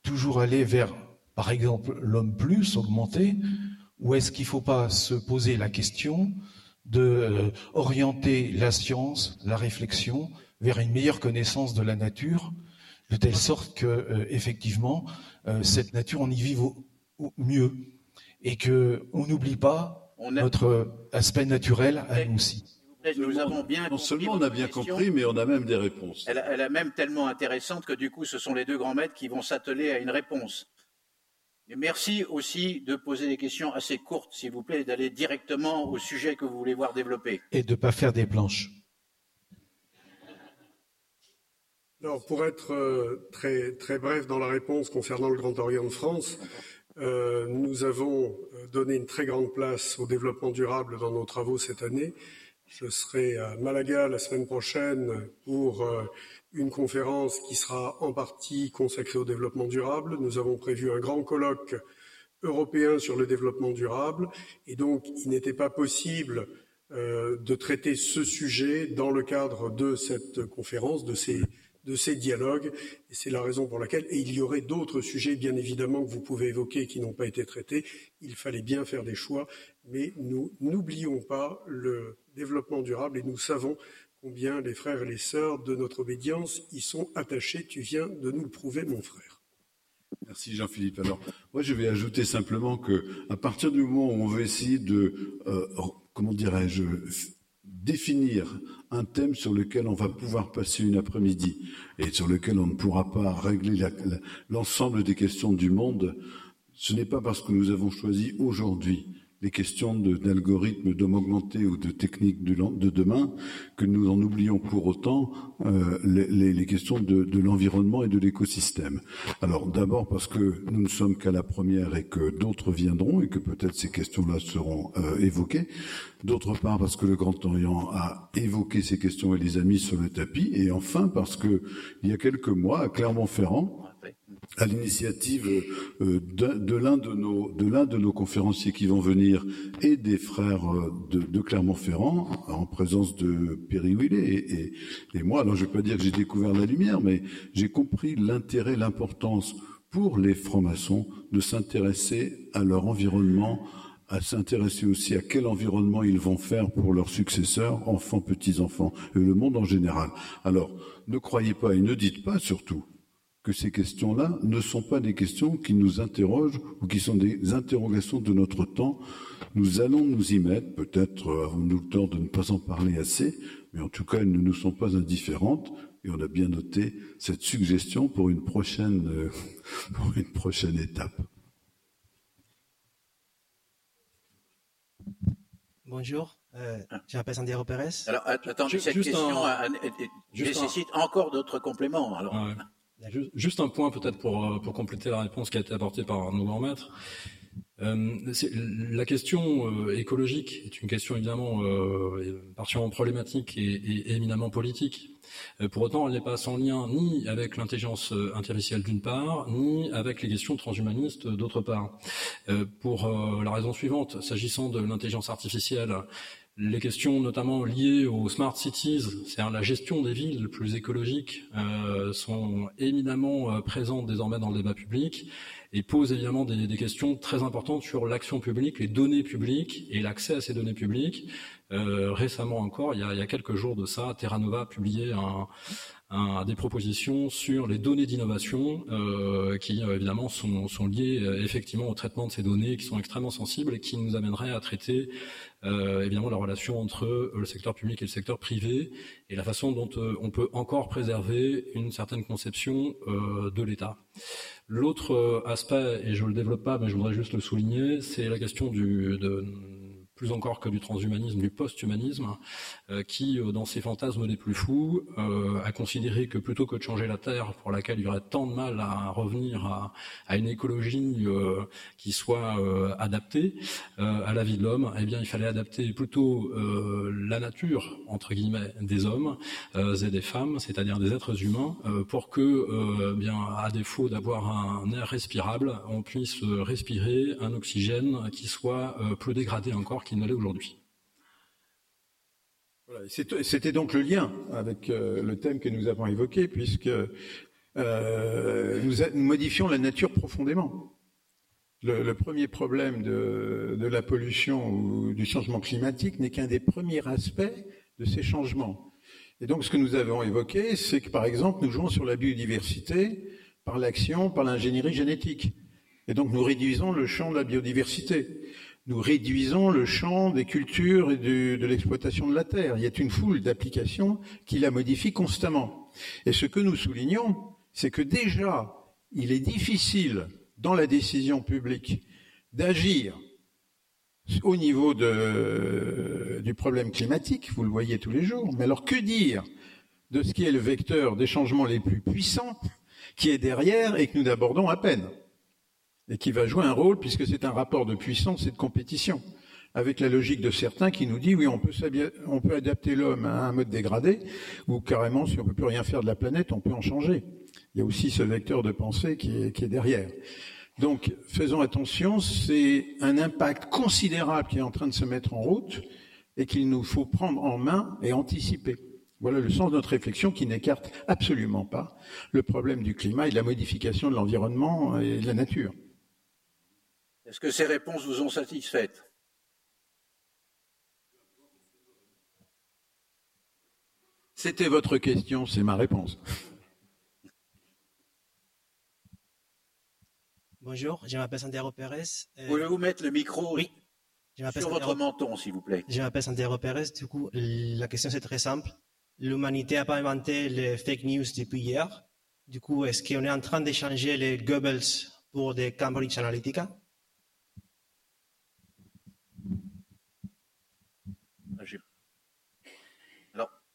toujours aller vers par exemple, l'homme plus augmenté, ou est-ce qu'il ne faut pas se poser la question de euh, orienter la science, la réflexion vers une meilleure connaissance de la nature, de telle sorte que euh, effectivement euh, cette nature on y vive au, mieux et que on n'oublie pas notre aspect naturel à nous aussi. Nous avons bien non seulement on a bien compris, mais on a même des réponses. Elle, elle est même tellement intéressante que du coup, ce sont les deux grands maîtres qui vont s'atteler à une réponse merci aussi de poser des questions assez courtes, s'il vous plaît, et d'aller directement au sujet que vous voulez voir développer. Et de ne pas faire des planches. Alors, pour être euh, très, très bref dans la réponse concernant le Grand Orient de France, euh, nous avons euh, donné une très grande place au développement durable dans nos travaux cette année. Je serai à Malaga la semaine prochaine pour une conférence qui sera en partie consacrée au développement durable. Nous avons prévu un grand colloque européen sur le développement durable et donc il n'était pas possible de traiter ce sujet dans le cadre de cette conférence, de ces, de ces dialogues. Et c'est la raison pour laquelle, et il y aurait d'autres sujets, bien évidemment, que vous pouvez évoquer qui n'ont pas été traités. Il fallait bien faire des choix, mais nous n'oublions pas le développement durable et nous savons combien les frères et les sœurs de notre obédience y sont attachés. Tu viens de nous le prouver, mon frère. Merci Jean-Philippe. Alors, moi, je vais ajouter simplement que, à partir du moment où on veut essayer de, euh, comment dirais-je, définir un thème sur lequel on va pouvoir passer une après-midi et sur lequel on ne pourra pas régler l'ensemble des questions du monde, ce n'est pas parce que nous avons choisi aujourd'hui les questions d'algorithmes, d'hommes augmentés ou de techniques de, demain, que nous en oublions pour autant euh, les, questions de, l'environnement et de l'écosystème. Alors d'abord parce que nous ne sommes qu'à la première et que d'autres viendront et que peut-être ces questions-là seront euh, évoquées. D'autre part parce que le Grand Orient a évoqué ces questions et les a mises sur le tapis. Et enfin parce que il y a quelques mois, à Clermont-Ferrand, à l'initiative euh, de, l'un de nos de l'un de nos conférenciers qui vont venir et des frères euh, de, Clermont-Ferrand en présence de Perry Willet et, moi. Alors je vais pas dire que j'ai découvert la lumière, mais j'ai compris l'intérêt, l'importance pour les francs-maçons de s'intéresser à leur environnement, à s'intéresser aussi à quel environnement ils vont faire pour leurs successeurs, enfants, petits-enfants, et le monde en général. Alors, ne croyez pas et ne dites pas surtout que ces questions-là ne sont pas des questions qui nous interrogent ou qui sont des interrogations de notre temps. Nous allons nous y mettre, peut-être avons-nous le temps de ne pas en parler assez, mais en tout cas, elles ne nous sont pas indifférentes et on a bien noté cette suggestion pour une prochaine, euh, pour une prochaine étape. Bonjour, euh, je m'appelle Santiago Pérez. Alors, attendez, cette question nécessite encore d'autres compléments. Alors. Juste un point peut-être pour, euh, pour compléter la réponse qui a été apportée par nos maîtres. Euh, la question euh, écologique est une question évidemment euh, particulièrement problématique et, et, éminemment politique. Euh, pour autant, elle n'est pas sans lien ni avec l'intelligence artificielle d'une part, ni avec les questions transhumanistes d'autre part. pour la raison suivante, s'agissant de l'intelligence artificielle, les questions notamment liées aux smart cities, c'est-à-dire la gestion des villes plus écologiques, euh, sont éminemment euh, présentes désormais dans le débat public. et pose évidemment des, questions très importantes sur l'action publique, les données publiques et l'accès à ces données publiques. Euh, récemment encore, il y, a, il y, a, quelques jours de ça, Terra Nova a publié un, un, des propositions sur les données d'innovation euh, qui euh, évidemment sont, sont liées euh, effectivement au traitement de ces données qui sont extrêmement sensibles et qui nous amèneraient à traiter euh, évidemment la relation entre euh, le secteur public et le secteur privé et la façon dont euh, on peut encore préserver une certaine conception de l'État. L'autre aspect, et je ne le développe pas, mais je voudrais juste le souligner, c'est la question du, de, plus encore que du transhumanisme, du post-humanisme, euh, qui, euh, dans ses fantasmes des plus fous, euh, a considéré que plutôt que de changer la Terre, pour laquelle il y aurait tant de mal à revenir à, une écologie qui soit adaptée à la vie de l'homme, eh bien, il fallait adapter plutôt la nature entre guillemets des hommes et des femmes, c'est-à-dire des êtres humains, pour que, bien, à défaut d'avoir un air respirable, on puisse respirer un oxygène qui soit plus dégradé encore qu'il aujourd'hui. C'était donc le lien avec euh, le thème que nous avons évoqué, puisque euh, nous, modifions la nature profondément. Le, premier problème de, la pollution ou du changement climatique n'est qu'un des premiers aspects de ces changements. Et donc ce que nous avons évoqué, c'est que par exemple, nous jouons sur la biodiversité par l'action, par l'ingénierie génétique. Et donc nous réduisons le champ de la biodiversité nous réduisons le champ des cultures et de, l'exploitation de la terre. Il y a une foule d'applications qui la modifient constamment. Et ce que nous soulignons, c'est que déjà, il est difficile dans la décision publique d'agir au niveau du problème climatique, vous le voyez tous les jours, mais alors que dire de ce qui est le vecteur des changements les plus puissants qui est derrière et que nous abordons à peine? Et qui va jouer un rôle puisque c'est un rapport de puissance et de compétition, avec la logique de certains qui nous dit oui, on peut, on peut adapter l'homme à un mode dégradé, ou carrément, si on peut plus rien faire de la planète, on peut en changer. Il y a aussi ce vecteur de pensée qui est, qui est derrière. Donc, faisons attention, c'est un impact considérable qui est en train de se mettre en route et qu'il nous faut prendre en main et anticiper. Voilà le sens de notre réflexion qui n'écarte absolument pas le problème du climat et de la modification de l'environnement et de la nature. Est-ce que ces réponses vous ont satisfaites C'était votre question, c'est ma réponse. Bonjour, je m'appelle Santiago Pérez. Euh... Pouvez-vous mettre le micro oui. sur Santiago... votre menton, s'il vous plaît? Je m'appelle Santiago Pérez. Du coup, la question c'est très simple. L'humanité n'a pas inventé les fake news depuis hier. Du coup, est-ce qu'on est en train d'échanger les Goebbels pour des Cambridge Analytica?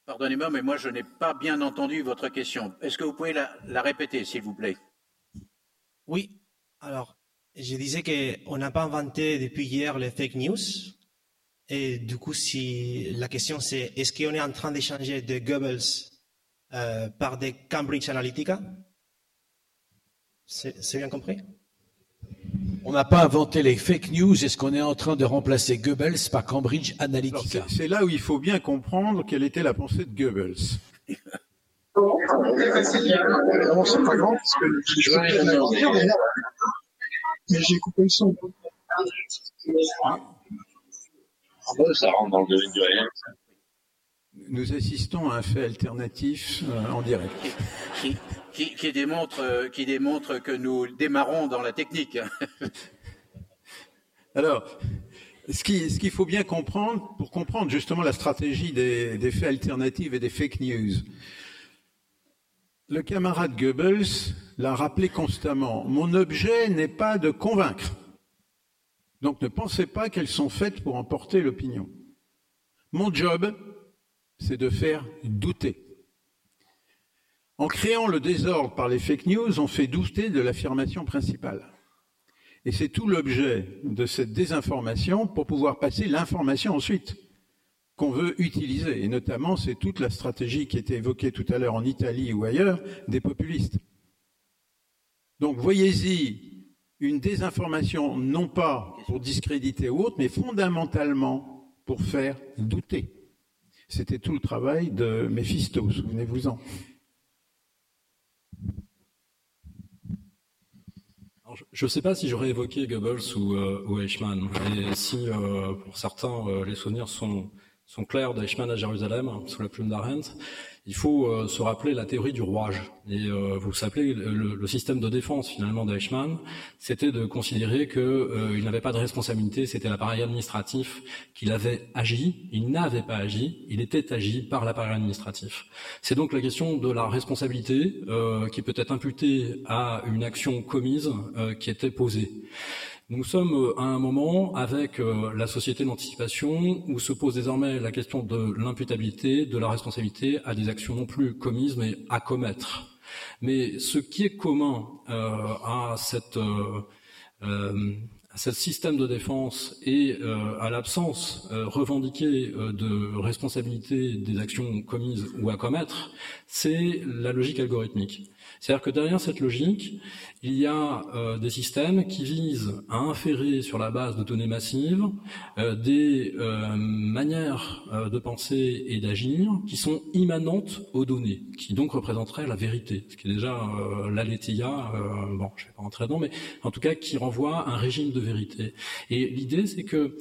Pardonnez-moi, mais moi je n'ai pas bien entendu votre question. Est-ce que vous pouvez la, répéter, s'il vous plaît? Oui. Alors, je disais qu'on n'a pas inventé depuis hier les fake news. Et du coup, si la question c'est est-ce qu'on est en train d'échanger de Goebbels euh, par des Cambridge Analytica? C'est bien compris? On n'a pas inventé les fake news. Est-ce qu'on est en train de remplacer Goebbels par Cambridge Analytica C'est là où il faut bien comprendre quelle était la pensée de Goebbels. Non, c'est pas grand parce que je mais j'ai coupé le son. Ah bon, ça rentre dans le domaine du réel. Nous assistons à un fait alternatif euh, en direct. Euh, qui démontre que nous démarrons dans la technique. Alors, ce qu'il ce qu'il faut bien comprendre, pour comprendre justement la stratégie des, des faits alternatifs et des fake news, le camarade Goebbels l'a rappelé constamment, mon objet n'est pas de convaincre. Donc ne pensez pas qu'elles sont faites pour emporter l'opinion. Mon job, c'est de faire douter. En créant le désordre par les fake news, on fait douter de l'affirmation principale. Et c'est tout l'objet de cette désinformation pour pouvoir passer l'information ensuite qu'on veut utiliser. Et notamment, c'est toute la stratégie qui était évoquée tout à l'heure en Italie ou ailleurs des populistes. Donc voyez-y une désinformation non pas pour discréditer ou autre, mais fondamentalement pour faire douter. C'était tout le travail de Méphisto, souvenez-vous-en. Je ne sais pas si j'aurais évoqué Goebbels ou, euh, Eichmann. Et si, euh, pour certains, euh, les souvenirs sont, sont clairs d'Eichmann à Jérusalem, sous la plume d'Arendt, il faut euh, se rappeler la théorie du rouage. Et euh, vous savez, le, système de défense finalement d'Eichmann, c'était de considérer qu'il euh, n'avait pas de responsabilité, c'était l'appareil administratif qu'il avait agi. Il n'avait pas agi, il était agi par l'appareil administratif. C'est donc la question de la responsabilité qui peut être imputée à une action commise qui était posée. Nous sommes euh, à un moment avec euh, la société d'anticipation où se pose désormais la question de l'imputabilité, de la responsabilité à des actions non plus commises mais à commettre. Mais ce qui est commun euh, à cette à ce système de défense et à l'absence revendiquée de responsabilité des actions commises ou à commettre, c'est la logique algorithmique. C'est-à-dire que derrière cette logique, il y a euh, des systèmes qui visent à inférer sur la base de données massives euh, des euh, manières de penser et d'agir qui sont immanentes aux données, qui donc représenteraient la vérité, ce qui est déjà l'aletheia, bon, je ne vais pas rentrer dedans, mais en tout cas qui renvoie à un régime de vérité. Et l'idée, c'est que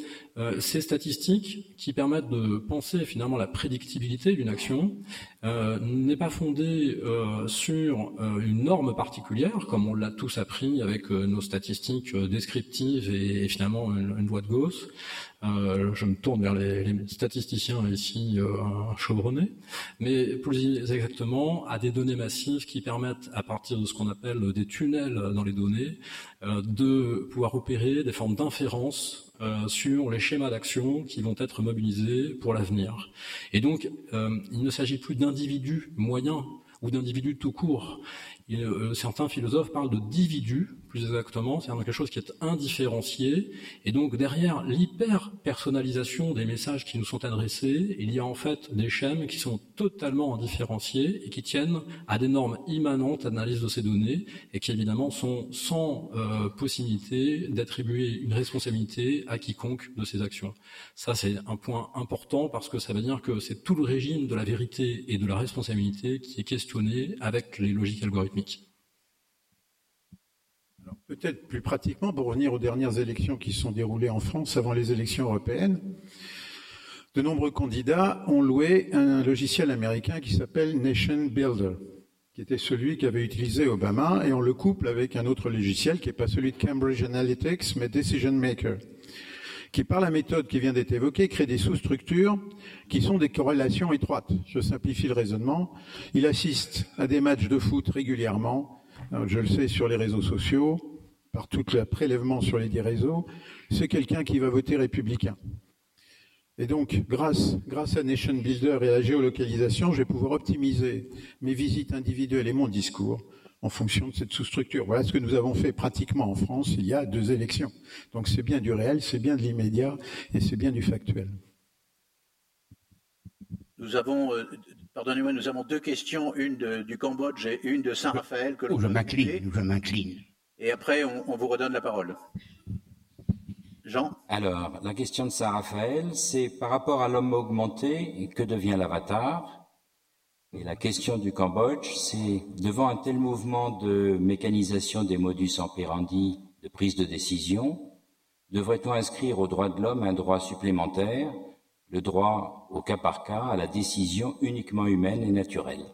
ces statistiques qui permettent de penser finalement la prédictibilité d'une action n'est pas fondée sur une norme particulière, comme on l'a tous appris avec nos statistiques descriptives et, finalement une, une, de Gauss. je me tourne vers les, les statisticiens ici chevronnés, mais plus exactement à des données massives qui permettent, à partir de ce qu'on appelle des tunnels dans les données, de pouvoir opérer des formes d'inférence euh, sur les schémas d'action qui vont être mobilisés pour l'avenir. Et donc, euh, il ne s'agit plus d'individus moyens ou d'individus tout court. Euh, certains philosophes parlent de dividus plus exactement, c'est quelque chose qui est indifférencié. Et donc derrière l'hyper-personnalisation des messages qui nous sont adressés, il y a en fait des schèmes qui sont totalement indifférenciés et qui tiennent à des normes immanentes d'analyse de ces données et qui évidemment sont sans euh, possibilité d'attribuer une responsabilité à quiconque de ces actions. Ça c'est un point important parce que ça veut dire que c'est tout le régime de la vérité et de la responsabilité qui est questionné avec les logiques algorithmiques. Peut-être plus pratiquement, pour revenir aux dernières élections qui se sont déroulées en France avant les élections européennes, de nombreux candidats ont loué un logiciel américain qui s'appelle Nation Builder, qui était celui qu'avait utilisé Obama, et on le couple avec un autre logiciel qui n'est pas celui de Cambridge Analytics, mais Decision Maker, qui par la méthode qui vient d'être évoquée crée des sous-structures qui sont des corrélations étroites. Je simplifie le raisonnement. Il assiste à des matchs de foot régulièrement je le sais sur les réseaux sociaux, par tout le prélèvement sur les dix réseaux, c'est quelqu'un qui va voter républicain. Et donc, grâce, grâce à Nation Builder et à la géolocalisation, je vais pouvoir optimiser mes visites individuelles et mon discours en fonction de cette sous-structure. Voilà ce que nous avons fait pratiquement en France il y a deux élections. Donc c'est bien du réel, c'est bien de l'immédiat et c'est bien du factuel. Nous avons euh, Pardonnez-moi, nous avons deux questions, une de, du Cambodge et une de Saint-Raphaël. Que oh, je m'incline, je m'incline. Et après, on, on, vous redonne la parole. Jean? Alors, la question de Saint-Raphaël, c'est par rapport à l'homme augmenté, que devient l'avatar? Et la question du Cambodge, c'est devant un tel mouvement de mécanisation des modus operandi de prise de décision, devrait-on inscrire au droit de l'homme un droit supplémentaire le droit au cas par cas à la décision uniquement humaine et naturelle?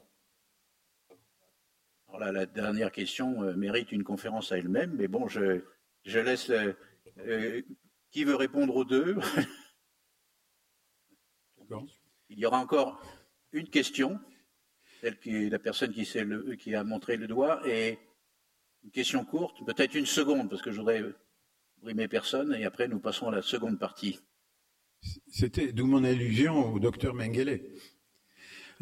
La dernière question euh, mérite une conférence à elle-même, mais bon, je, je laisse le, euh, qui veut répondre aux deux? Il y aura encore une question, celle qui est la personne qui, le, qui a montré le doigt, et une question courte, peut-être une seconde, parce que je voudrais brimer personne, et après nous passons à la seconde partie. C'était d'où mon allusion au docteur Mengele.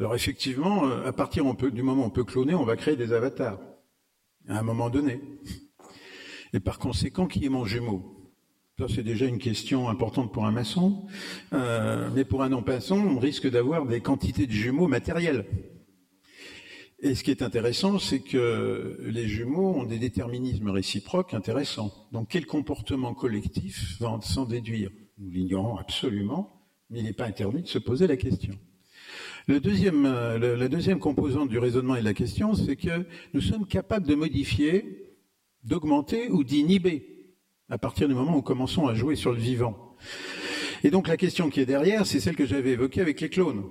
Alors effectivement, euh, à partir du moment où on peut cloner, on va créer des avatars, à un moment donné. Et par conséquent, qui est mon jumeau Ça, c'est déjà une question importante pour un maçon. Euh, mais pour un non-maçon, on risque d'avoir des quantités de jumeaux matériels. Et ce qui est intéressant, c'est que les jumeaux ont des déterminismes réciproques intéressants. Donc quel comportement collectif va s'en déduire? Nous l'ignorons absolument, mais il n'est pas interdit de se poser la question. Le deuxième, euh, la deuxième composante du raisonnement et de la question, c'est que nous sommes capables de modifier d'augmenter ou d'inhiber à partir du moment où commençons à jouer sur le vivant. Et donc la question qui est derrière, c'est celle que j'avais évoquée avec les clones.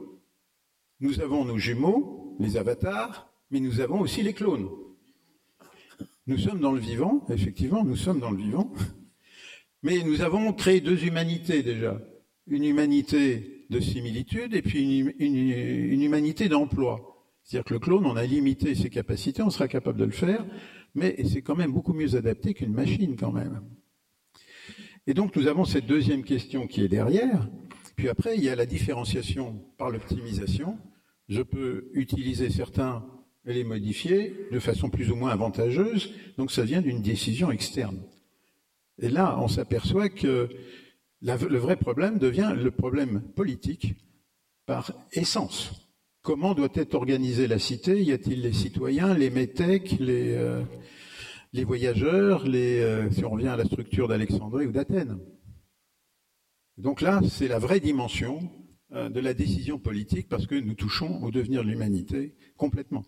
Nous avons nos jumeaux, les avatars, mais nous avons aussi les clones. Nous sommes dans le vivant, effectivement, nous sommes dans le vivant, mais nous avons créé deux humanités déjà. Une humanité de similitude et puis une, une, une humanité d'emploi. C'est-à-dire que le clone, on a limité ses capacités, on sera capable de le faire, mais c'est quand même beaucoup mieux adapté qu'une machine quand même. Et donc nous avons cette deuxième question qui est derrière, puis après il y a la différenciation par l'optimisation. Je peux utiliser certains et les modifier de façon plus ou moins avantageuse, donc ça vient d'une décision externe. Et là, on s'aperçoit que le vrai problème devient le problème politique par essence. Comment doit être organisée la cité? Y a-t-il les citoyens, les métèques, les, euh, voyageurs, les, euh, si on revient à la structure d'Alexandrie ou d'Athènes? Donc là, c'est la vraie dimension euh, de la décision politique parce que nous touchons au devenir de l'humanité complètement.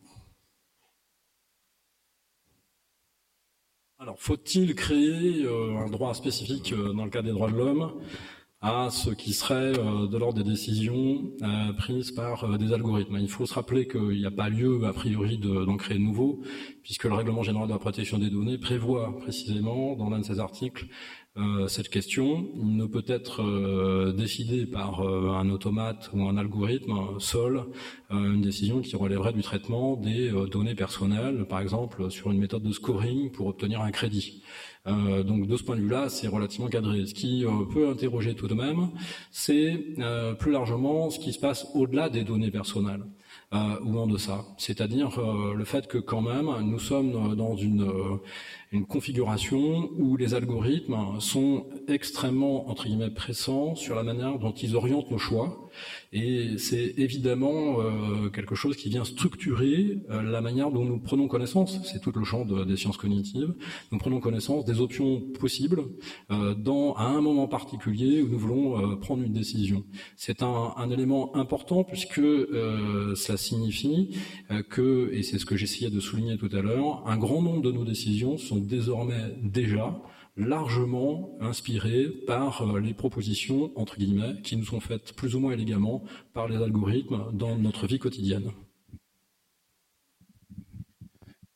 Alors, faut-il créer euh, un droit spécifique euh, dans le cas des droits de l'homme à ce qui serait euh, de l'ordre des décisions prises par des algorithmes? Il faut se rappeler qu'il n'y a pas lieu, a priori, d'en créer de nouveaux, puisque le règlement général de la protection des données prévoit précisément, dans l'un de ses articles, euh, cette question ne peut être euh, décidée par euh, un automate ou un algorithme seul, une décision qui relèverait du traitement des données personnelles, par exemple sur une méthode de scoring pour obtenir un crédit. donc de ce point de vue-là, c'est relativement cadré. Ce qui peut interroger tout de même, c'est plus largement ce qui se passe au-delà des données personnelles ou en deçà. C'est-à-dire le fait que quand même, nous sommes dans une une configuration où les algorithmes sont extrêmement, entre guillemets, pressants sur la manière dont ils orientent nos choix. Et c'est évidemment euh, quelque chose qui vient structurer euh, la manière dont nous prenons connaissance, c'est tout le champ de, des sciences cognitives, nous prenons connaissance des options possibles euh, dans, à un moment particulier où nous voulons euh, prendre une décision. C'est un, un, élément important puisque euh, cela signifie que, et c'est ce que j'essayais de souligner tout à l'heure, un grand nombre de nos décisions sont désormais déjà largement inspirés par euh, les propositions, entre guillemets, qui nous sont faites plus ou moins élégamment par les algorithmes dans notre vie quotidienne.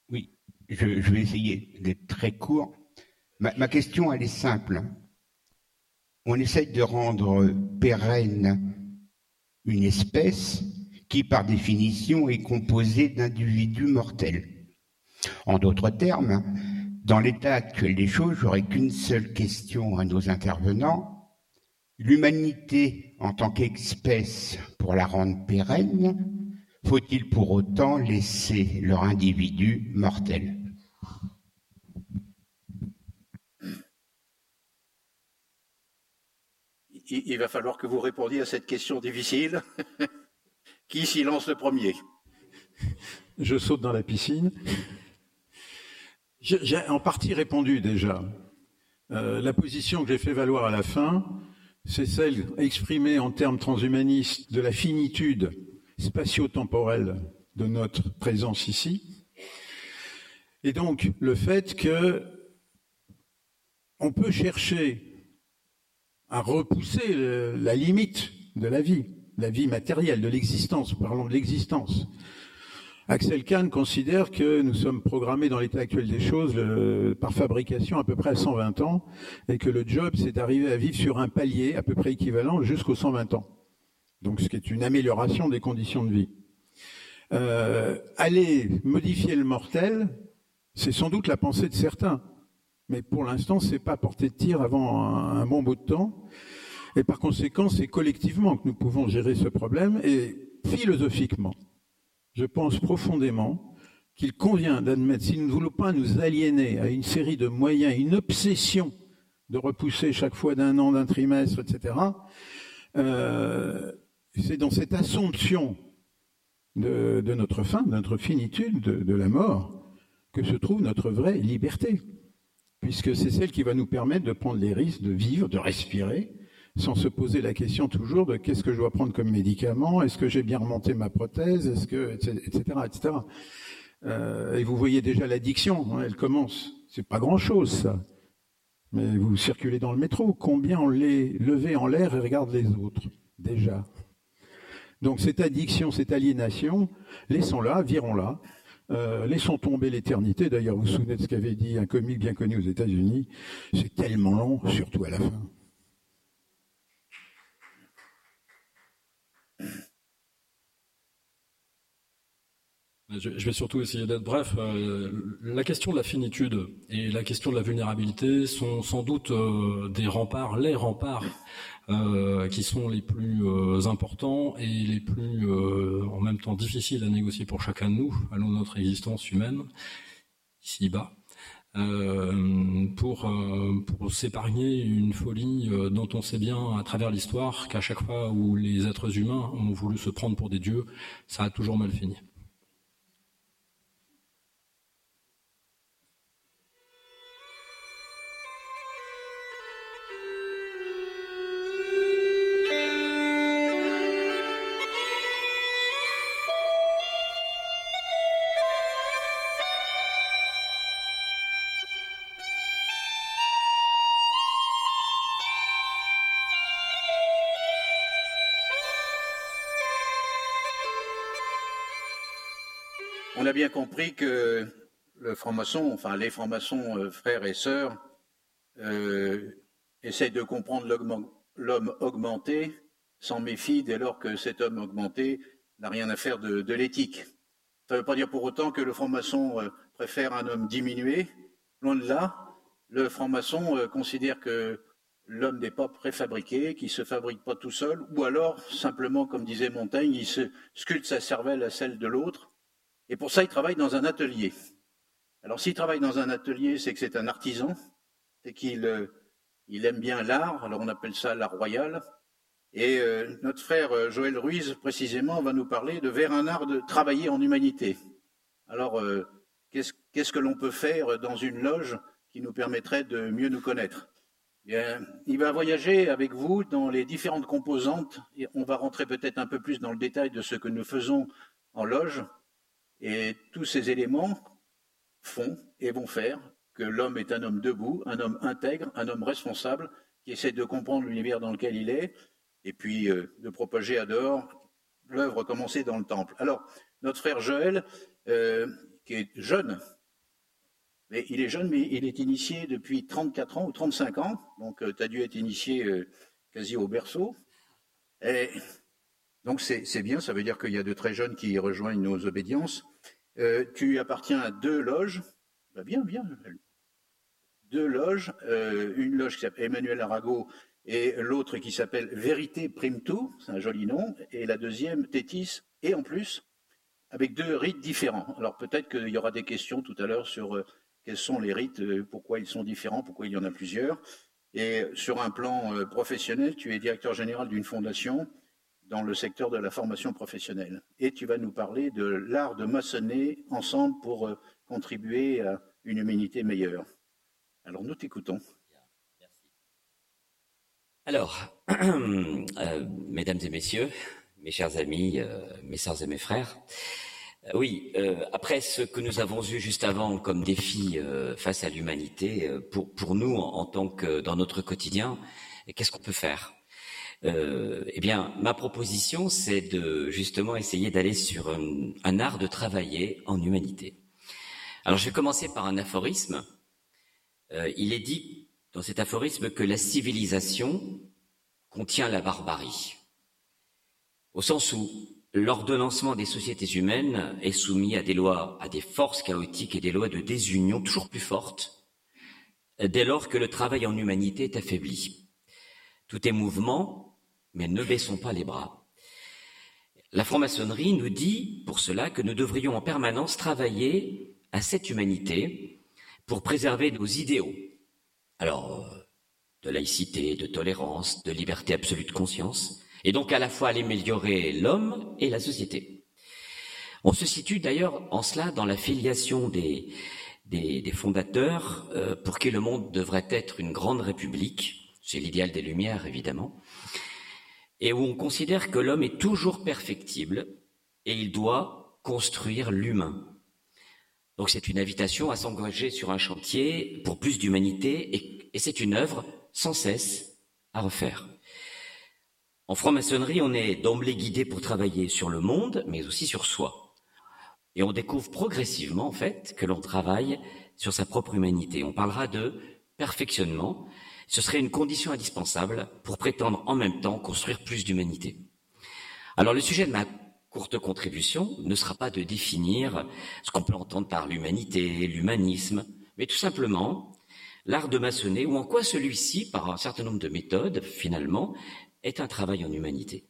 Oui, je, je vais essayer d'être très court. Ma, ma, question, elle est simple. On essaye de rendre pérenne une espèce qui, par définition, est composée d'individus mortels. En d'autres termes, dans l'état actuel des choses, j'aurais qu'une seule question à nos intervenants. L'humanité en tant qu'espèce, pour la rendre pérenne, faut-il pour autant laisser leur individu mortel? Il va falloir que vous répondiez à cette question difficile. Qui s'y lance le premier? Je saute dans la piscine. J'ai en partie répondu déjà. Euh, la position que j'ai fait valoir à la fin, c'est celle exprimée en termes transhumanistes de la finitude spatio-temporelle de notre présence ici. Et donc le fait que on peut chercher à repousser la limite de la vie, la vie matérielle, de l'existence, parlons de l'existence. Axel Kahn considère que nous sommes programmés dans l'état actuel des choses par fabrication à peu près à 120 ans et que le job, c'est d'arriver à vivre sur un palier à peu près équivalent jusqu'aux 120 ans. Donc ce qui est une amélioration des conditions de vie. Euh, aller modifier le mortel, c'est sans doute la pensée de certains, mais pour l'instant, c'est pas porté de tir avant un, un bon bout de temps. Et par conséquent, c'est collectivement que nous pouvons gérer ce problème et philosophiquement je pense profondément qu'il convient d'admettre, si nous ne voulons pas nous aliéner à une série de moyens, une obsession de repousser chaque fois d'un an, d'un trimestre, etc., euh, c'est dans cette assomption de, notre fin, de notre finitude, de, de la mort, que se trouve notre vraie liberté, puisque c'est celle qui va nous permettre de prendre les risques de vivre, de respirer, sans se poser la question toujours de qu'est-ce que je dois prendre comme médicament, est-ce que j'ai bien remonté ma prothèse, est-ce que, etc., etc. Euh, et vous voyez déjà l'addiction, hein, elle commence. C'est pas grand-chose, ça. Mais vous circulez dans le métro, combien on les levé en l'air et regarde les autres Déjà. Donc cette addiction, cette aliénation, laissons-la, virons-la. Euh, laissons tomber l'éternité. D'ailleurs, vous vous souvenez de ce qu'avait dit un comique bien connu aux États-Unis. C'est tellement long, surtout à la fin. Je vais surtout essayer d'être bref. Euh, la question de la finitude et la question de la vulnérabilité sont sans doute euh, des remparts, les remparts euh, qui sont les plus importants et les plus en même temps difficiles à négocier pour chacun de nous, à notre existence humaine, ici-bas. Pour, pour s'épargner une folie dont on sait bien à travers l'histoire qu'à chaque fois où les êtres humains ont voulu se prendre pour des dieux, ça a toujours mal fini. Compris que le franc-maçon, enfin les francs-maçons euh, frères et sœurs, euh, essayent de comprendre l'homme augmenté sans méfie dès lors que cet homme augmenté n'a rien à faire de, l'éthique. Ça ne veut pas dire pour autant que le franc-maçon euh, préfère un homme diminué. Loin de là, le franc-maçon considère que l'homme n'est pas préfabriqué, qu'il ne se fabrique pas tout seul, ou alors, simplement, comme disait Montaigne, il se sculpte sa cervelle à celle de l'autre, et pour ça, il travaille dans un atelier. Alors s'il travaille dans un atelier, c'est que c'est un artisan, c'est qu'il euh, aime bien l'art, alors on appelle ça l'art royal. Et euh, notre frère euh, Joël Ruiz, précisément, va nous parler de vers un art de travailler en humanité. Alors, qu'est-ce que l'on peut faire dans une loge qui nous permettrait de mieux nous connaître? Bien, il va voyager avec vous dans les différentes composantes et on va rentrer peut-être un peu plus dans le détail de ce que nous faisons en loge. Et tous ces éléments font et vont faire que l'homme est un homme debout, un homme intègre, un homme responsable, qui essaie de comprendre l'univers dans lequel il est, et puis euh, de propager à dehors l'œuvre commencée dans le temple. Alors, notre frère Joël, euh, qui est jeune, mais il est jeune, mais il est initié depuis 34 ans ou 35 ans, donc euh, tu as dû être initié quasi au berceau. Donc c'est bien, ça veut dire qu'il y a de très jeunes qui rejoignent nos obédiences. Euh, tu appartiens à deux loges. Bah, bien, bien. Deux loges, euh, une loge qui s'appelle Emmanuel Arago et l'autre qui s'appelle Vérité Prime Tout, c'est un joli nom, et la deuxième Tétis, et en plus, avec deux rites différents. Alors peut-être qu'il y aura des questions tout à l'heure sur euh, quels sont les rites, pourquoi ils sont différents, pourquoi il y en a plusieurs. Et sur un plan professionnel, tu es directeur général d'une fondation dans le secteur de la formation professionnelle. Et tu vas nous parler de l'art de maçonner ensemble pour euh, contribuer à une humanité meilleure. Alors nous t'écoutons. Alors, euh, mesdames et messieurs, mes chers amis, euh, mes sœurs et mes frères, oui, après ce que nous avons eu juste avant comme défi face à l'humanité, pour, pour nous, en, tant que dans notre quotidien, qu'est-ce qu'on peut faire? Euh, eh bien, ma proposition, c'est de justement essayer d'aller sur un, art de travailler en humanité. Alors, je vais commencer par un aphorisme. Euh, il est dit dans cet aphorisme que la civilisation contient la barbarie, au sens où l'ordonnancement des sociétés humaines est soumis à des lois, à des forces chaotiques et des lois de désunion toujours plus fortes, dès lors que le travail en humanité est affaibli. Tout est mouvement, mais ne baissons pas les bras. La franc-maçonnerie nous dit pour cela que nous devrions en permanence travailler à cette humanité pour préserver nos idéaux. Alors, de laïcité, de tolérance, de liberté absolue de conscience, et donc à la fois améliorer l'homme et la société. On se situe d'ailleurs en cela dans la filiation des, des, fondateurs euh, pour qui le monde devrait être une grande république, c'est l'idéal des Lumières évidemment, et où on considère que l'homme est toujours perfectible et il doit construire l'humain. Donc c'est une invitation à s'engager sur un chantier pour plus d'humanité et, c'est une œuvre sans cesse à refaire. En franc-maçonnerie, on est d'emblée guidé pour travailler sur le monde, mais aussi sur soi. Et on découvre progressivement, en fait, que l'on travaille sur sa propre humanité. On parlera de perfectionnement. Ce serait une condition indispensable pour prétendre en même temps construire plus d'humanité. Alors le sujet de ma courte contribution ne sera pas de définir ce qu'on peut entendre par l'humanité, l'humanisme, mais tout simplement l'art de maçonner ou en quoi celui-ci, par un certain nombre de méthodes, finalement, est un travail en humanité.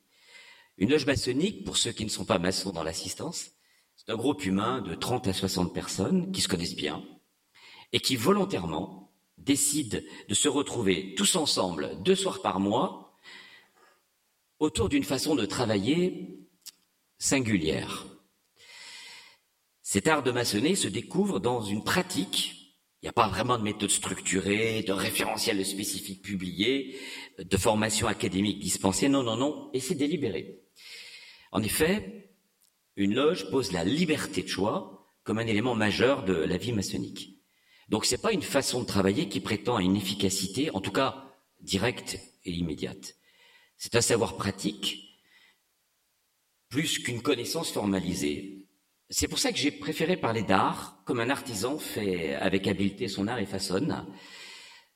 Une loge maçonnique, pour ceux qui ne sont pas maçons dans l'assistance, c'est un groupe humain de 30 à 60 personnes qui se connaissent bien et qui volontairement décident de se retrouver tous ensemble deux soirs par mois autour d'une façon de travailler singulière. Cet art de maçonner se découvre dans une pratique. Il n'y a pas vraiment de méthode structurée, de référentiel spécifique publié, de formation académique dispensée. Non, non, non. Et c'est délibéré. En effet, une loge pose la liberté de choix comme un élément majeur de la vie maçonnique. Donc c'est pas une façon de travailler qui prétend à une efficacité, en tout cas directe et immédiate. C'est un savoir pratique plus qu'une connaissance formalisée. C'est pour ça que j'ai préféré parler d'art, comme un artisan fait avec habileté son art et façonne.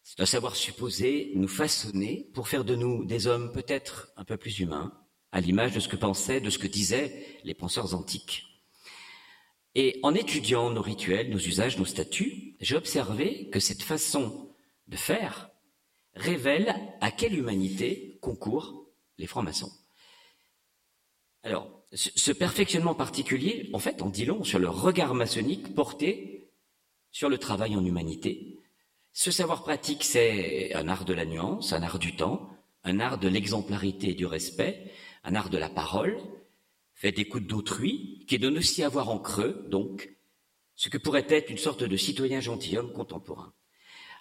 C'est un savoir supposé nous façonner pour faire de nous des hommes peut-être un peu plus humains, à l'image de ce que pensaient, de ce que disaient les penseurs antiques. Et en étudiant nos rituels, nos usages, nos statuts, j'ai observé que cette façon de faire révèle à quelle humanité concourent les francs-maçons. Alors, ce perfectionnement particulier, en fait, en dit long sur le regard maçonnique porté sur le travail en humanité. Ce savoir pratique, c'est un art de la nuance, un art du temps, un art de l'exemplarité et du respect, un art de la parole, fait d'écoute d'autrui, qui donne aussi à voir en creux, donc, ce que pourrait être une sorte de citoyen gentilhomme contemporain.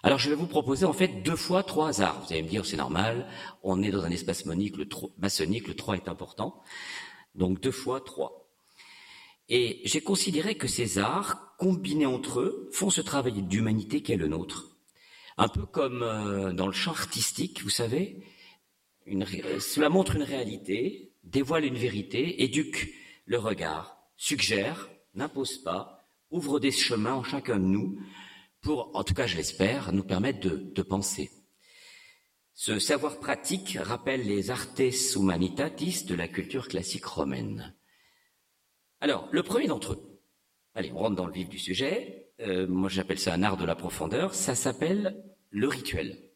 Alors je vais vous proposer en fait deux fois trois arts. Vous allez me dire c'est normal, on est dans un espace monique, le maçonnique, le 3 est important. Donc deux fois trois. Et j'ai considéré que ces arts, combinés entre eux, font ce travail d'humanité qu'est le nôtre. Un peu comme euh, dans le champ artistique, vous savez, une, cela montre une réalité, dévoile une vérité, éduque le regard, suggère, n'impose pas, ouvre des chemins en chacun de nous pour, en tout cas je l'espère, nous permettre de, penser. Ce savoir pratique rappelle les artes humanitatis de la culture classique romaine. Alors, le premier d'entre eux, allez, on rentre dans le vif du sujet, euh, moi j'appelle ça un art de la profondeur, ça s'appelle le rituel.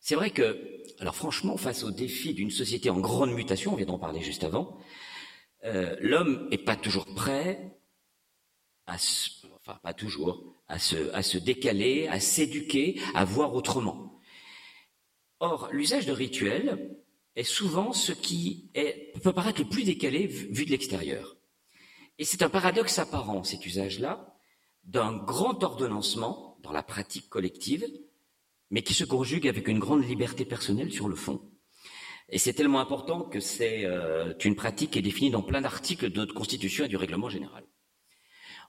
C'est vrai que, alors franchement, face au défi d'une société en grande mutation, on vient d'en parler juste avant, euh, l'homme n'est pas toujours prêt à se, enfin pas toujours, à se, décaler, à s'éduquer, à voir autrement. Or, l'usage de rituels est souvent ce qui peut paraître le plus décalé vu de l'extérieur. Et c'est un paradoxe apparent, cet usage-là, d'un grand ordonnancement dans la pratique collective, mais qui se conjugue avec une grande liberté personnelle sur le fond. Et c'est tellement important que c'est euh, une pratique qui est définie dans plein d'articles de notre Constitution et du règlement général.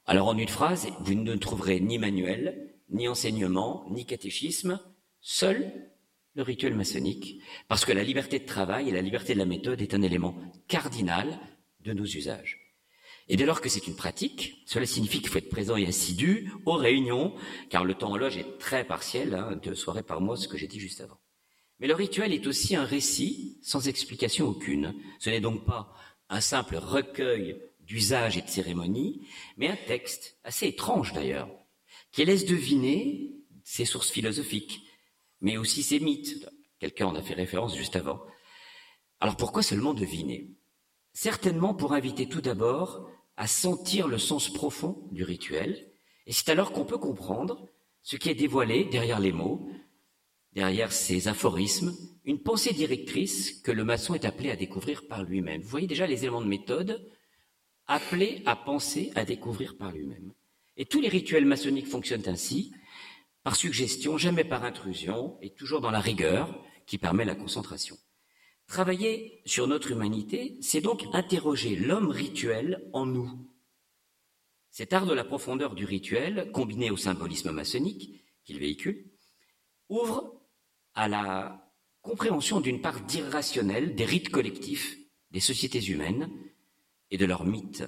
Alors en une phrase, vous ne trouverez ni manuel, ni enseignement, ni catéchisme, seul le rituel maçonnique, parce que la liberté de travail et la liberté de la méthode est un élément cardinal de nos usages. Et dès lors que c'est une pratique, cela signifie qu'il faut être présent et assidu aux réunions, car le temps en loge est très partiel, hein, deux soirées par mois, ce que j'ai dit juste avant. Mais le rituel est aussi un récit sans explication aucune. Ce n'est donc pas un simple recueil d'usages et de cérémonies, mais un texte, assez étrange d'ailleurs, qui laisse deviner ses sources philosophiques, mais aussi ses mythes. Quelqu'un en a fait référence juste avant. Alors pourquoi seulement deviner? Certainement pour inviter tout d'abord à sentir le sens profond du rituel, et c'est alors qu'on peut comprendre ce qui est dévoilé derrière les mots, derrière ces aphorismes, une pensée directrice que le maçon est appelé à découvrir par lui-même. Vous voyez déjà les éléments de méthode appelés à penser, à découvrir par lui-même. Et tous les rituels maçonniques fonctionnent ainsi, par suggestion, jamais par intrusion, et toujours dans la rigueur qui permet la concentration. Travailler sur notre humanité, c'est donc interroger l'homme rituel en nous. Cet art de la profondeur du rituel, combiné au symbolisme maçonnique qu'il véhicule, ouvre à la compréhension d'une part d'irrationnel des rites collectifs des sociétés humaines et de leurs mythes.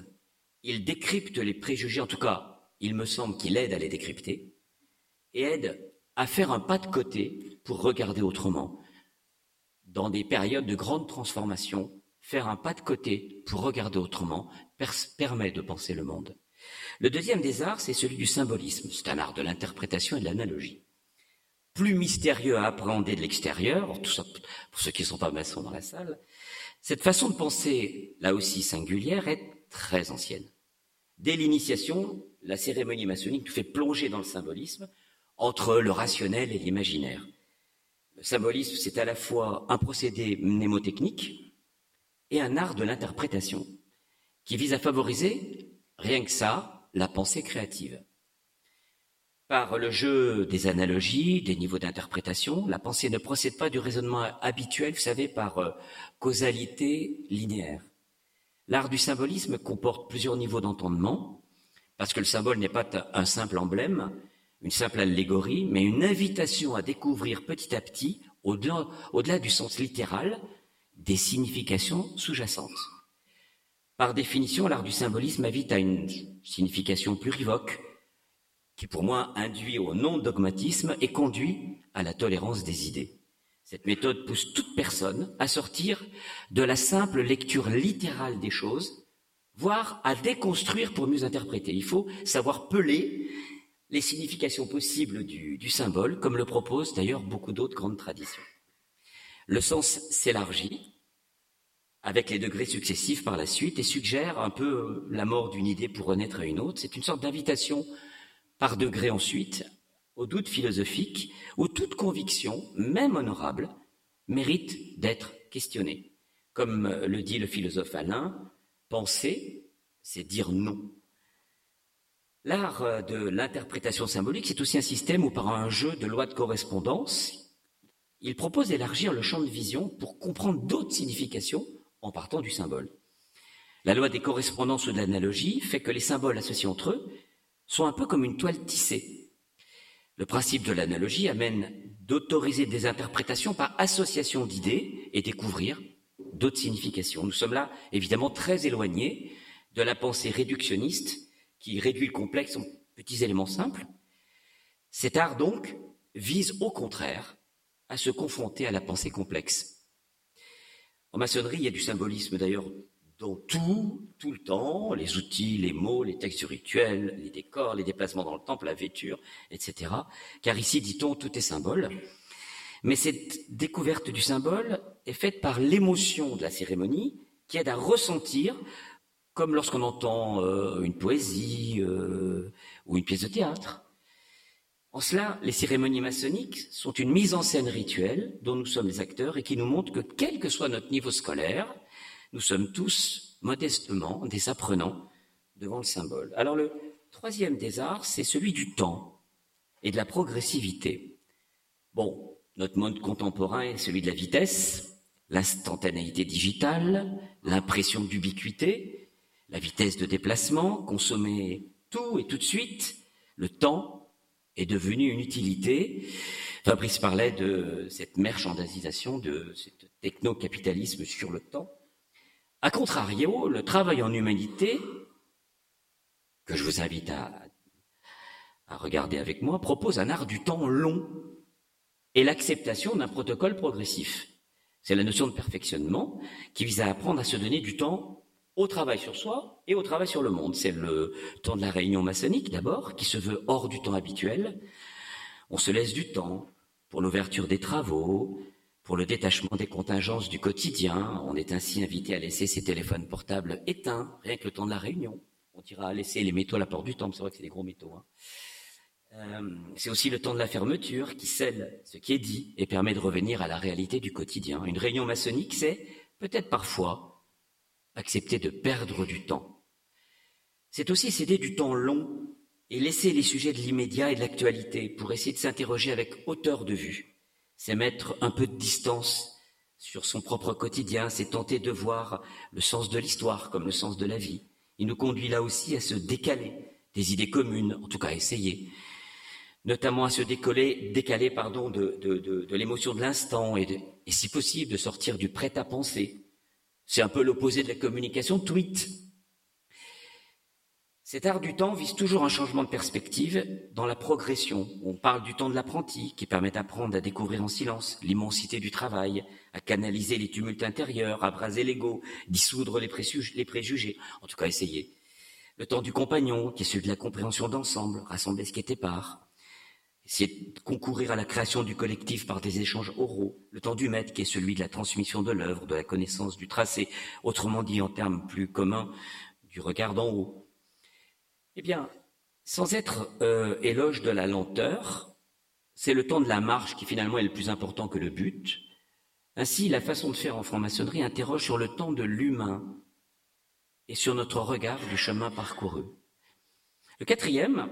Il décrypte les préjugés, en tout cas, il me semble qu'il aide à les décrypter, et aide à faire un pas de côté pour regarder autrement. Dans des périodes de grande transformation, faire un pas de côté pour regarder autrement permet de penser le monde. Le deuxième des arts, c'est celui du symbolisme. C'est un art de l'interprétation et de l'analogie plus mystérieux à appréhender de l'extérieur, tout ça pour ceux qui ne sont pas maçons dans la salle, cette façon de penser, là aussi singulière, est très ancienne. Dès l'initiation, la cérémonie maçonnique nous fait plonger dans le symbolisme entre le rationnel et l'imaginaire. Le symbolisme, c'est à la fois un procédé mnémotechnique et un art de l'interprétation qui vise à favoriser, rien que ça, la pensée créative. Par le jeu des analogies, des niveaux d'interprétation, la pensée ne procède pas du raisonnement habituel, vous savez, par euh, causalité linéaire. L'art du symbolisme comporte plusieurs niveaux d'entendement, parce que le symbole n'est pas un simple emblème, une simple allégorie, mais une invitation à découvrir petit à petit, au-delà, du sens littéral, des significations sous-jacentes. Par définition, l'art du symbolisme invite à une signification plurivoque, qui pour moi induit au non-dogmatisme et conduit à la tolérance des idées. Cette méthode pousse toute personne à sortir de la simple lecture littérale des choses, voire à déconstruire pour mieux interpréter. Il faut savoir peler les significations possibles du, symbole, comme le proposent d'ailleurs beaucoup d'autres grandes traditions. Le sens s'élargit avec les degrés successifs par la suite et suggère un peu la mort d'une idée pour renaître à une autre. C'est une sorte d'invitation par degré ensuite, au doute philosophique, où toute conviction, même honorable, mérite d'être questionnée. Comme le dit le philosophe Alain, penser, c'est dire non. L'art de l'interprétation symbolique, c'est aussi un système où par un jeu de lois de correspondance, il propose d'élargir le champ de vision pour comprendre d'autres significations en partant du symbole. La loi des correspondances ou de l'analogie fait que les symboles associés entre eux sont un peu comme une toile tissée. Le principe de l'analogie amène d'autoriser des interprétations par association d'idées et découvrir d'autres significations. Nous sommes là, évidemment, très éloignés de la pensée réductionniste qui réduit le complexe en petits éléments simples. Cet art, donc, vise au contraire à se confronter à la pensée complexe. En maçonnerie, il y a du symbolisme d'ailleurs dans tout, tout le temps, les outils, les mots, les textes rituels, les décors, les déplacements dans le temple, la vêture, etc. Car ici, dit-on, tout est symbole. Mais cette découverte du symbole est faite par l'émotion de la cérémonie qui aide à ressentir, comme lorsqu'on entend euh, une poésie euh, ou une pièce de théâtre. En cela, les cérémonies maçonniques sont une mise en scène rituelle dont nous sommes les acteurs et qui nous montre que quel que soit notre niveau scolaire, nous sommes tous modestement des apprenants devant le symbole. Alors le troisième des arts, c'est celui du temps et de la progressivité. Bon, notre monde contemporain est celui de la vitesse, l'instantanéité digitale, l'impression d'ubiquité, la vitesse de déplacement, consommer tout et tout de suite, le temps est devenu une utilité. Fabrice parlait de cette merchandisation, de ce techno-capitalisme sur le temps. A contrario, le travail en humanité, que je vous invite à, regarder avec moi, propose un art du temps long et l'acceptation d'un protocole progressif. C'est la notion de perfectionnement qui vise à apprendre à se donner du temps au travail sur soi et au travail sur le monde. C'est le temps de la réunion maçonnique d'abord, qui se veut hors du temps habituel. On se laisse du temps pour l'ouverture des travaux, pour le détachement des contingences du quotidien, on est ainsi invité à laisser ses téléphones portables éteints, rien que le temps de la réunion. On dira laisser les métaux à la porte du temple, c'est vrai que c'est des gros métaux. Hein. Euh, c'est aussi le temps de la fermeture qui scelle ce qui est dit et permet de revenir à la réalité du quotidien. Une réunion maçonnique, c'est peut-être parfois accepter de perdre du temps. C'est aussi céder du temps long et laisser les sujets de l'immédiat et de l'actualité pour essayer de s'interroger avec hauteur de vue c'est mettre un peu de distance sur son propre quotidien, c'est tenter de voir le sens de l'histoire comme le sens de la vie. Il nous conduit là aussi à se décaler des idées communes, en tout cas essayer, notamment à se décoller, décaler pardon, de, l'émotion de l'instant et, et si possible de sortir du prêt à penser. C'est un peu l'opposé de la communication tweet. Cet art du temps vise toujours un changement de perspective dans la progression. On parle du temps de l'apprenti qui permet d'apprendre à découvrir en silence l'immensité du travail, à canaliser les tumultes intérieurs, à braser l'ego, dissoudre les, préjugés, en tout cas essayer. Le temps du compagnon qui est celui de la compréhension d'ensemble, rassembler ce qui était part. Essayer de concourir à la création du collectif par des échanges oraux. Le temps du maître qui est celui de la transmission de l'œuvre, de la connaissance du tracé, autrement dit en termes plus communs, du regard d'en haut eh bien, sans être euh, éloge de la lenteur, c'est le temps de la marche qui finalement est le plus important que le but. Ainsi, la façon de faire en franc-maçonnerie interroge sur le temps de l'humain et sur notre regard du chemin parcouru. Le quatrième,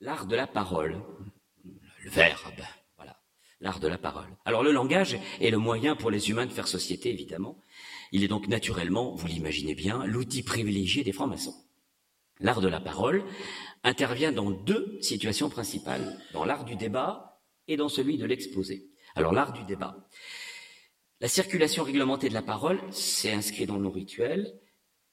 l'art de la parole, le verbe, voilà, l'art de la parole. Alors le langage est le moyen pour les humains de faire société, évidemment. Il est donc naturellement, vous l'imaginez bien, l'outil privilégié des francs-maçons. L'art de la parole intervient dans deux situations principales, dans l'art du débat et dans celui de l'exposé. Alors l'art du débat. La circulation réglementée de la parole, c'est inscrit dans nos rituels.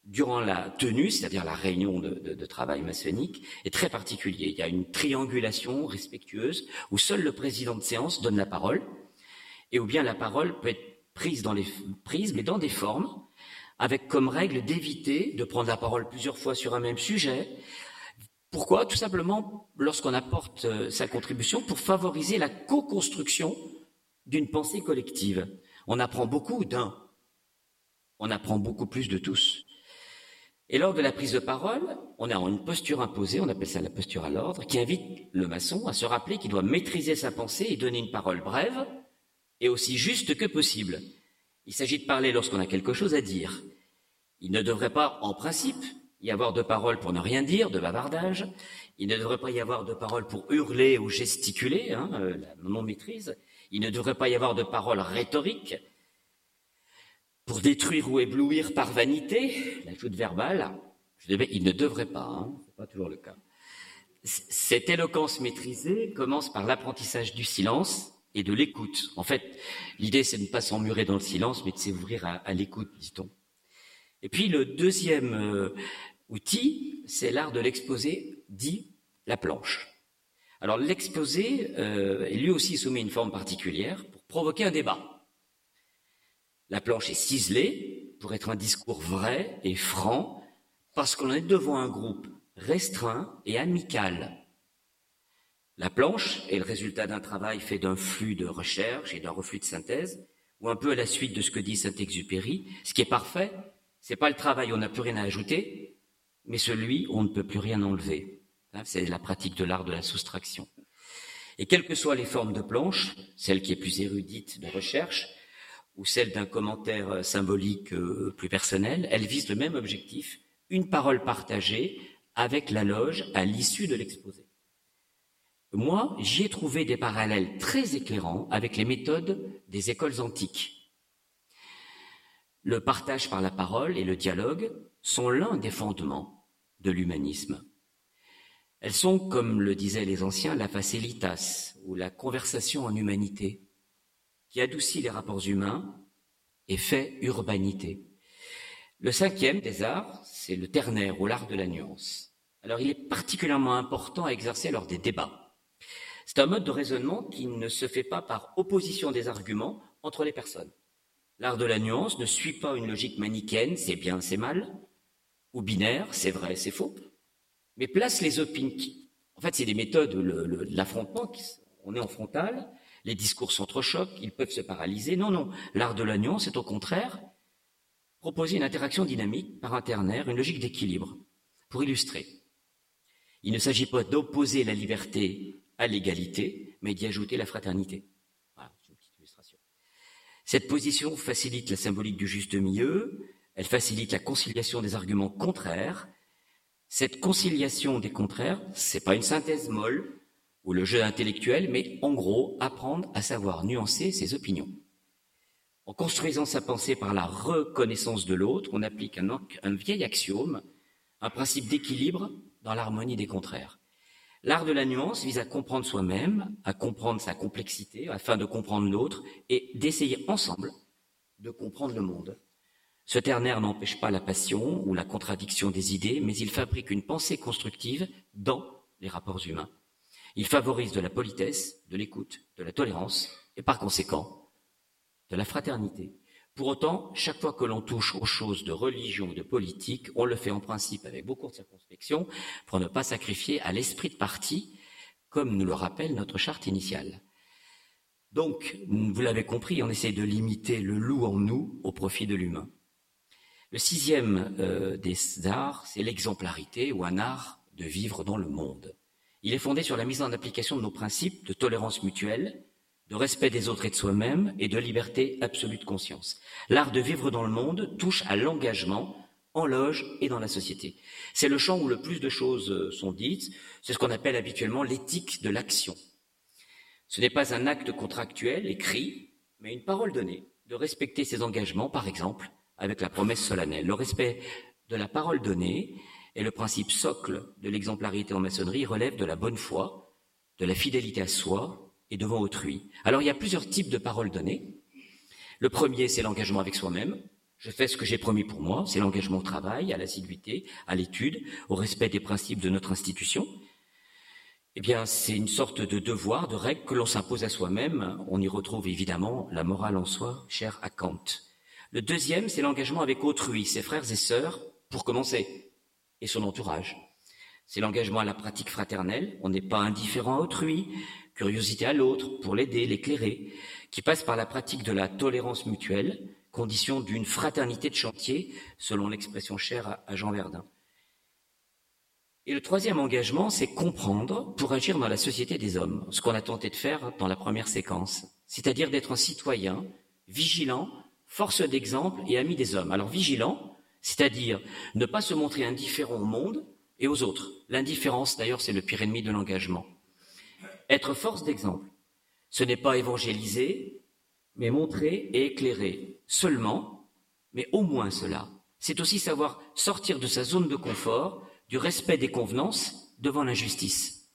Durant la tenue, c'est-à-dire la réunion de, de, travail maçonnique, est très particulier. Il y a une triangulation respectueuse où seul le président de séance donne la parole, et où bien la parole peut être prise dans les prises, mais dans des formes avec comme règle d'éviter de prendre la parole plusieurs fois sur un même sujet. Pourquoi? Tout simplement lorsqu'on apporte euh, sa contribution pour favoriser la co-construction d'une pensée collective. On apprend beaucoup d'un, on apprend beaucoup plus de tous. Et lors de la prise de parole, on a une posture imposée, on appelle ça la posture à l'ordre, qui invite le maçon à se rappeler qu'il doit maîtriser sa pensée et donner une parole brève et aussi juste que possible. Il s'agit de parler lorsqu'on a quelque chose à dire. Il ne devrait pas, en principe, y avoir de paroles pour ne rien dire, de bavardage. Il ne devrait pas y avoir de paroles pour hurler ou gesticuler, hein, euh, la non-maîtrise. Il ne devrait pas y avoir de paroles rhétoriques pour détruire ou éblouir par vanité, la joute verbale. il ne devrait pas, hein, c'est pas toujours le cas. Cette éloquence maîtrisée commence par l'apprentissage du silence et de l'écoute. En fait, l'idée, c'est de ne pas s'emmurer dans le silence, mais de s'ouvrir à, l'écoute, dit-on. Et puis, le deuxième euh, outil, c'est l'art de l'exposé, dit la planche. Alors, l'exposé euh, est lui aussi soumis une forme particulière pour provoquer un débat. La planche est ciselée pour être un discours vrai et franc, parce qu'on est devant un groupe restreint et amical. La planche est le résultat d'un travail fait d'un flux de recherche et d'un reflux de synthèse, ou un peu à la suite de ce que dit Saint-Exupéry. Ce qui est parfait, c'est pas le travail où on n'a plus rien à ajouter, mais celui où on ne peut plus rien enlever. Hein, c'est la pratique de l'art de la soustraction. Et quelles que soient les formes de planche, celle qui est plus érudite de recherche, ou celle d'un commentaire symbolique euh, plus personnel, elle vise le même objectif, une parole partagée avec la loge à l'issue de l'exposé. Moi, j'y ai trouvé des parallèles très éclairants avec les méthodes des écoles antiques. Le partage par la parole et le dialogue sont l'un des fondements de l'humanisme. Elles sont, comme le disaient les anciens, la facilitas ou la conversation en humanité, qui adoucit les rapports humains et fait urbanité. Le cinquième des arts, c'est le ternaire ou l'art de la nuance. Alors il est particulièrement important à exercer lors des débats. C'est un mode de raisonnement qui ne se fait pas par opposition des arguments entre les personnes. L'art de la nuance ne suit pas une logique manichéenne, c'est bien, c'est mal, ou binaire, c'est vrai, c'est faux, mais place les opinions. En fait, c'est des méthodes de l'affrontement, on est en frontal, les discours s'entrechoquent, ils peuvent se paralyser. Non, non, l'art de la nuance est au contraire proposer une interaction dynamique par un ternaire, une logique d'équilibre. Pour illustrer, il ne s'agit pas d'opposer la liberté à l'égalité, mais d'y ajouter la fraternité. Voilà, c'est une petite illustration. Cette position facilite la symbolique du juste milieu, elle facilite la conciliation des arguments contraires. Cette conciliation des contraires, c'est pas une synthèse molle ou le jeu intellectuel, mais en gros, apprendre à savoir nuancer ses opinions. En construisant sa pensée par la reconnaissance de l'autre, on applique un, vieil axiome, un principe d'équilibre dans l'harmonie des contraires. L'art de la nuance vise à comprendre soi-même, à comprendre sa complexité, afin de comprendre l'autre et d'essayer ensemble de comprendre le monde. Ce ternaire n'empêche pas la passion ou la contradiction des idées, mais il fabrique une pensée constructive dans les rapports humains. Il favorise de la politesse, de l'écoute, de la tolérance et par conséquent de la fraternité. Pour autant, chaque fois que l'on touche aux choses de religion ou de politique, on le fait en principe avec beaucoup de circonspection pour ne pas sacrifier à l'esprit de parti, comme nous le rappelle notre charte initiale. Donc, vous l'avez compris, on essaie de limiter le loup en nous au profit de l'humain. Le sixième euh, des arts, c'est l'exemplarité ou un art de vivre dans le monde. Il est fondé sur la mise en application de nos principes de tolérance mutuelle, de respect des autres et de soi-même et de liberté absolue de conscience. L'art de vivre dans le monde touche à l'engagement en loge et dans la société. C'est le champ où le plus de choses euh, sont dites. C'est ce qu'on appelle habituellement l'éthique de l'action. Ce n'est pas un acte contractuel écrit, mais une parole donnée, de respecter ses engagements, par exemple, avec la promesse solennelle. Le respect de la parole donnée est le principe socle de l'exemplarité en maçonnerie, relève de la bonne foi, de la fidélité à soi et devant autrui. Alors il y a plusieurs types de paroles données. Le premier, c'est l'engagement avec soi-même. Je fais ce que j'ai promis pour moi, c'est l'engagement au travail, à l'assiduité, à l'étude, au respect des principes de notre institution eh bien, c'est une sorte de devoir, de règle que l'on s'impose à soi-même. On y retrouve évidemment la morale en soi, chère à Kant. Le deuxième, c'est l'engagement avec autrui, ses frères et sœurs, pour commencer, et son entourage. C'est l'engagement à la pratique fraternelle. On n'est pas indifférent à autrui, curiosité à l'autre, pour l'aider, l'éclairer, qui passe par la pratique de la tolérance mutuelle, condition d'une fraternité de chantier, selon l'expression chère à Jean Verdun. Et le troisième engagement, c'est comprendre pour agir dans la société des hommes, ce qu'on a tenté de faire dans la première séquence, c'est-à-dire d'être un citoyen vigilant, force d'exemple et ami des hommes. Alors vigilant, c'est-à-dire ne pas se montrer indifférent au monde et aux autres. L'indifférence, d'ailleurs, c'est le pire ennemi de l'engagement. Être force d'exemple, ce n'est pas évangéliser, mais montrer et éclairer seulement, mais au moins cela. C'est aussi savoir sortir de sa zone de confort du respect des convenances devant l'injustice.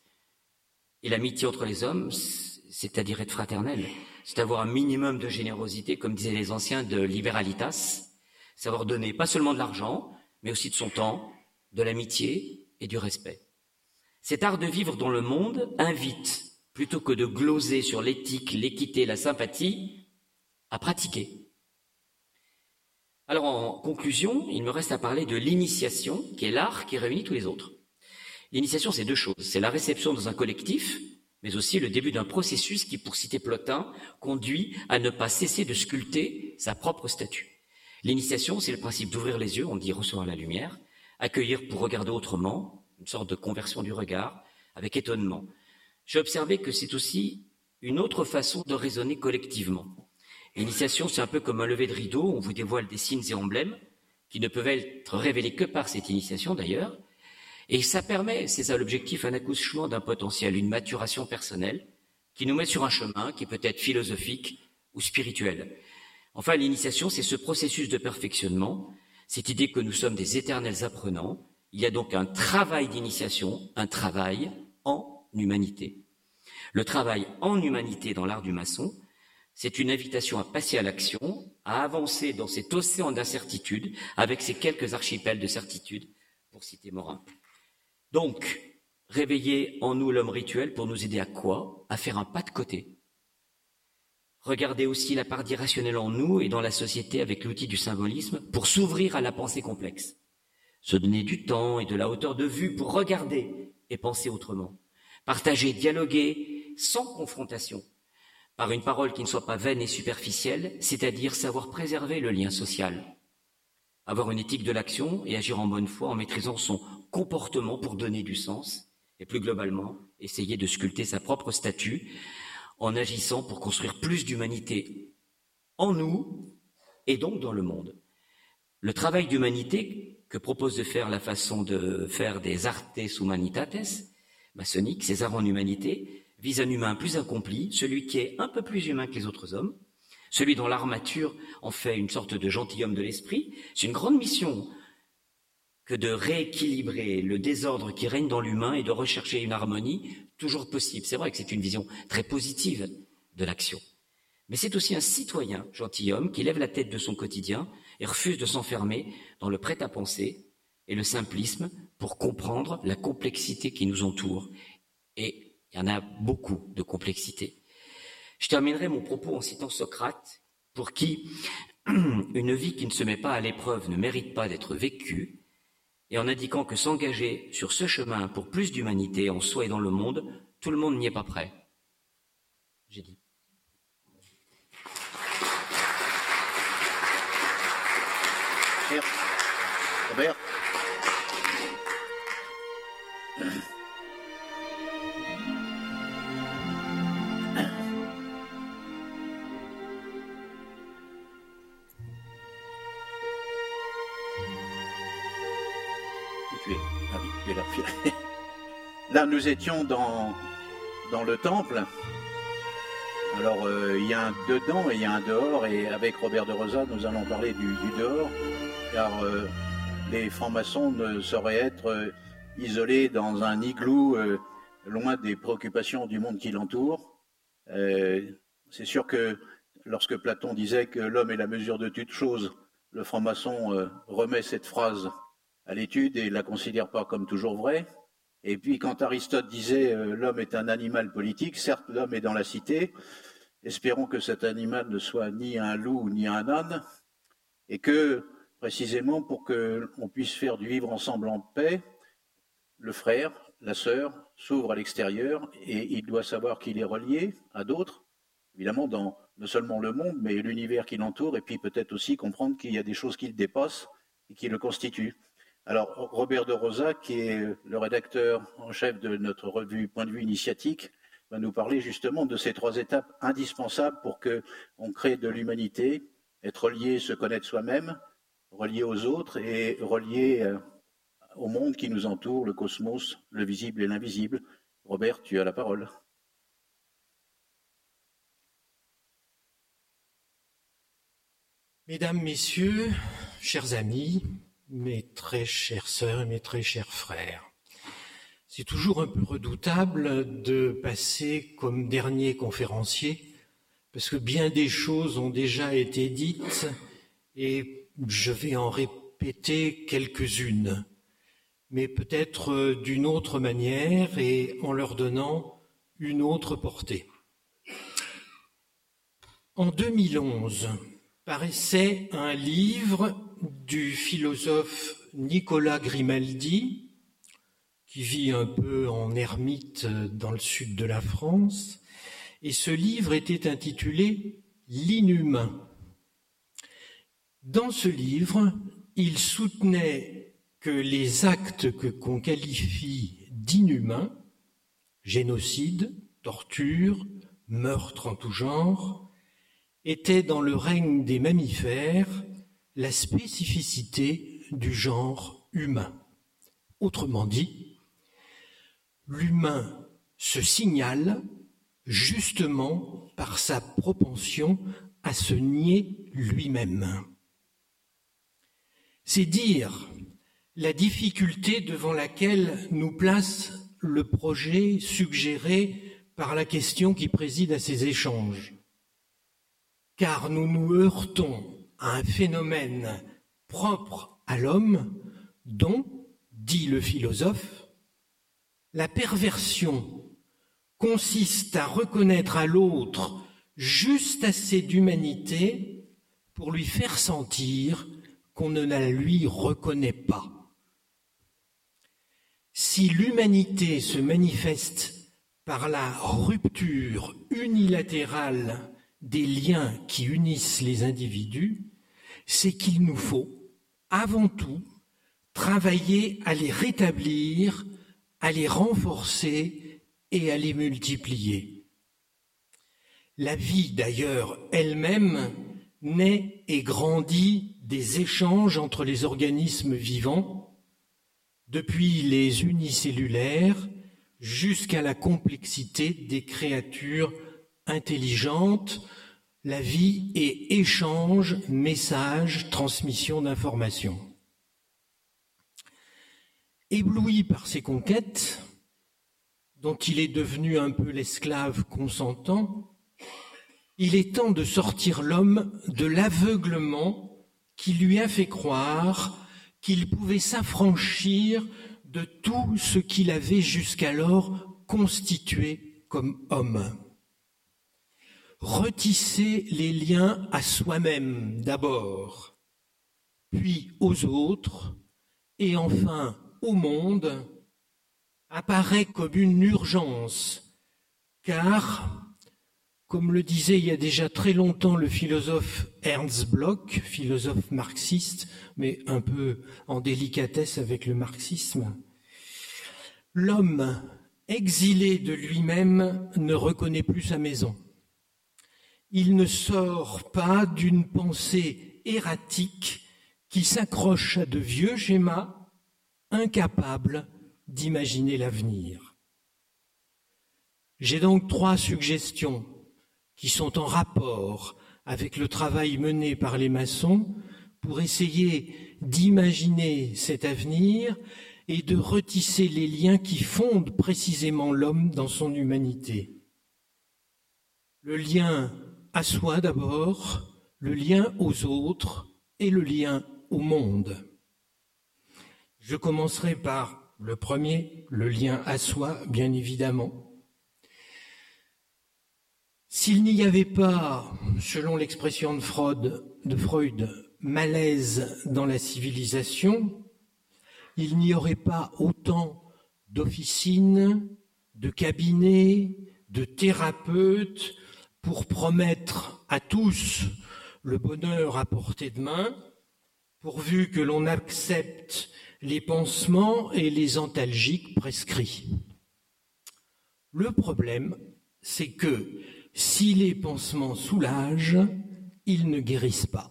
Et l'amitié entre les hommes, c'est-à-dire être fraternel, c'est avoir un minimum de générosité, comme disaient les anciens, de liberalitas, savoir donner pas seulement de l'argent, mais aussi de son temps, de l'amitié et du respect. Cet art de vivre dans le monde invite, plutôt que de gloser sur l'éthique, l'équité, la sympathie, à pratiquer. Alors en conclusion, il me reste à parler de l'initiation, qui est l'art qui réunit tous les autres. L'initiation, c'est deux choses. C'est la réception dans un collectif, mais aussi le début d'un processus qui, pour citer Plotin, conduit à ne pas cesser de sculpter sa propre statue. L'initiation, c'est le principe d'ouvrir les yeux, on dit recevoir la lumière, accueillir pour regarder autrement, une sorte de conversion du regard, avec étonnement. J'ai observé que c'est aussi une autre façon de raisonner collectivement. L'initiation, c'est un peu comme un lever de rideau, on vous dévoile des signes et emblèmes qui ne peuvent être révélés que par cette initiation d'ailleurs. Et ça permet, c'est ça l'objectif, un accouchement d'un potentiel, une maturation personnelle qui nous met sur un chemin qui peut être philosophique ou spirituel. Enfin, l'initiation, c'est ce processus de perfectionnement, cette idée que nous sommes des éternels apprenants. Il y a donc un travail d'initiation, un travail en humanité. Le travail en humanité dans l'art du maçon, c'est une invitation à passer à l'action, à avancer dans cet océan d'incertitude avec ces quelques archipels de certitude, pour citer Morin. Donc, réveiller en nous l'homme rituel pour nous aider à quoi? À faire un pas de côté. Regarder aussi la part d'irrationnel en nous et dans la société avec l'outil du symbolisme pour s'ouvrir à la pensée complexe. Se donner du temps et de la hauteur de vue pour regarder et penser autrement. Partager, dialoguer sans confrontation par une parole qui ne soit pas vaine et superficielle, c'est-à-dire savoir préserver le lien social, avoir une éthique de l'action et agir en bonne foi en maîtrisant son comportement pour donner du sens, et plus globalement, essayer de sculpter sa propre statue en agissant pour construire plus d'humanité en nous et donc dans le monde. Le travail d'humanité que propose de faire la façon de faire des artes humanitates maçonniques, ces arts en humanité, vise un humain plus accompli, celui qui est un peu plus humain que les autres hommes, celui dont l'armature en fait une sorte de gentilhomme de l'esprit. C'est une grande mission que de rééquilibrer le désordre qui règne dans l'humain et de rechercher une harmonie toujours possible. C'est vrai que c'est une vision très positive de l'action. Mais c'est aussi un citoyen gentilhomme qui lève la tête de son quotidien et refuse de s'enfermer dans le prêt-à-penser et le simplisme pour comprendre la complexité qui nous entoure. Et il y en a beaucoup de complexité. Je terminerai mon propos en citant Socrate, pour qui une vie qui ne se met pas à l'épreuve ne mérite pas d'être vécue, et en indiquant que s'engager sur ce chemin pour plus d'humanité en soi et dans le monde, tout le monde n'y est pas prêt. J'ai dit. Robert Ah Là, nous étions dans, dans le temple. Alors, euh, il y a un dedans et il y a un dehors. Et avec Robert de Rosa, nous allons parler du, dehors. Car euh, les francs-maçons ne sauraient être euh, isolés dans un igloo loin des préoccupations du monde qui l'entoure. C'est sûr que lorsque Platon disait que l'homme est la mesure de toute chose, le franc-maçon remet cette phrase à l'étude et la considère pas comme toujours vraie. Et puis quand Aristote disait euh, l'homme est un animal politique, certes l'homme est dans la cité, espérons que cet animal ne soit ni un loup ni un âne, et que précisément pour que on puisse faire du vivre ensemble en paix, le frère, la sœur s'ouvre à l'extérieur et il doit savoir qu'il est relié à d'autres, évidemment dans non seulement le monde, mais l'univers qui l'entoure, et puis peut-être aussi comprendre qu'il y a des choses qui le dépassent et qui le constituent. Alors, Robert de Rosa, qui est le rédacteur en chef de notre revue Point de vue initiatique, va nous parler justement de ces trois étapes indispensables pour que on crée de l'humanité, être relié, se connaître soi-même, relié aux autres et relié euh, au monde qui nous entoure, le cosmos, le visible et l'invisible. Robert, tu as la parole. Mesdames, Messieurs, chers amis, mes très chères sœurs et mes très chers frères, c'est toujours un peu redoutable de passer comme dernier conférencier, parce que bien des choses ont déjà été dites et je vais en répéter quelques-unes, mais peut-être d'une autre manière et en leur donnant une autre portée. En 2011, paraissait un livre du philosophe Nicolas Grimaldi, qui vit un peu en ermite dans le sud de la France, et ce livre était intitulé L'inhumain. Dans ce livre, il soutenait que les actes que qu'on qualifie d'inhumains, génocide, torture, meurtre en tout genre, était dans le règne des mammifères la spécificité du genre humain. Autrement dit, l'humain se signale justement par sa propension à se nier lui-même. C'est dire la difficulté devant laquelle nous place le projet suggéré par la question qui préside à ces échanges car nous nous heurtons un phénomène propre à l'homme dont, dit le philosophe, la perversion consiste à reconnaître à l'autre juste assez d'humanité pour lui faire sentir qu'on ne la lui reconnaît pas. Si l'humanité se manifeste par la rupture unilatérale des liens qui unissent les individus, c'est qu'il nous faut, avant tout, travailler à les rétablir, à les renforcer et à les multiplier. La vie, d'ailleurs, elle-même, naît et grandit des échanges entre les organismes vivants, depuis les unicellulaires jusqu'à la complexité des créatures intelligentes la vie est échange, message, transmission d'informations. Ébloui par ses conquêtes, dont il est devenu un peu l'esclave consentant, il est temps de sortir l'homme de l'aveuglement qui lui a fait croire qu'il pouvait s'affranchir de tout ce qu'il avait jusqu'alors constitué comme homme. Retisser les liens à soi-même d'abord, puis aux autres, et enfin au monde, apparaît comme une urgence, car, comme le disait il y a déjà très longtemps le philosophe Ernst Bloch, philosophe marxiste, mais un peu en délicatesse avec le marxisme, l'homme exilé de lui-même ne reconnaît plus sa maison. Il ne sort pas d'une pensée erratique qui s'accroche à de vieux schémas, incapable d'imaginer l'avenir. J'ai donc trois suggestions qui sont en rapport avec le travail mené par les maçons pour essayer d'imaginer cet avenir et de retisser les liens qui fondent précisément l'homme dans son humanité. Le lien à soi d'abord, le lien aux autres et le lien au monde. Je commencerai par le premier, le lien à soi, bien évidemment. S'il n'y avait pas, selon l'expression de Freud, de malaise dans la civilisation, il n'y aurait pas autant d'officines, de cabinets, de thérapeutes pour promettre à tous le bonheur à portée de main, pourvu que l'on accepte les pansements et les antalgiques prescrits. Le problème, c'est que si les pansements soulagent, ils ne guérissent pas.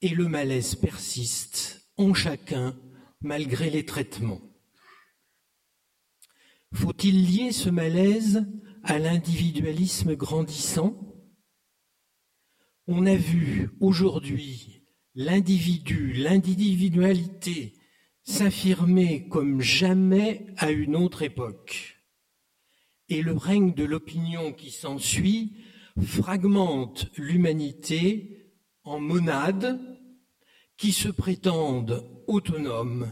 Et le malaise persiste en chacun malgré les traitements. Faut-il lier ce malaise à l'individualisme grandissant On a vu aujourd'hui l'individu, l'individualité s'affirmer comme jamais à une autre époque. Et le règne de l'opinion qui s'ensuit fragmente l'humanité en monades qui se prétendent autonomes,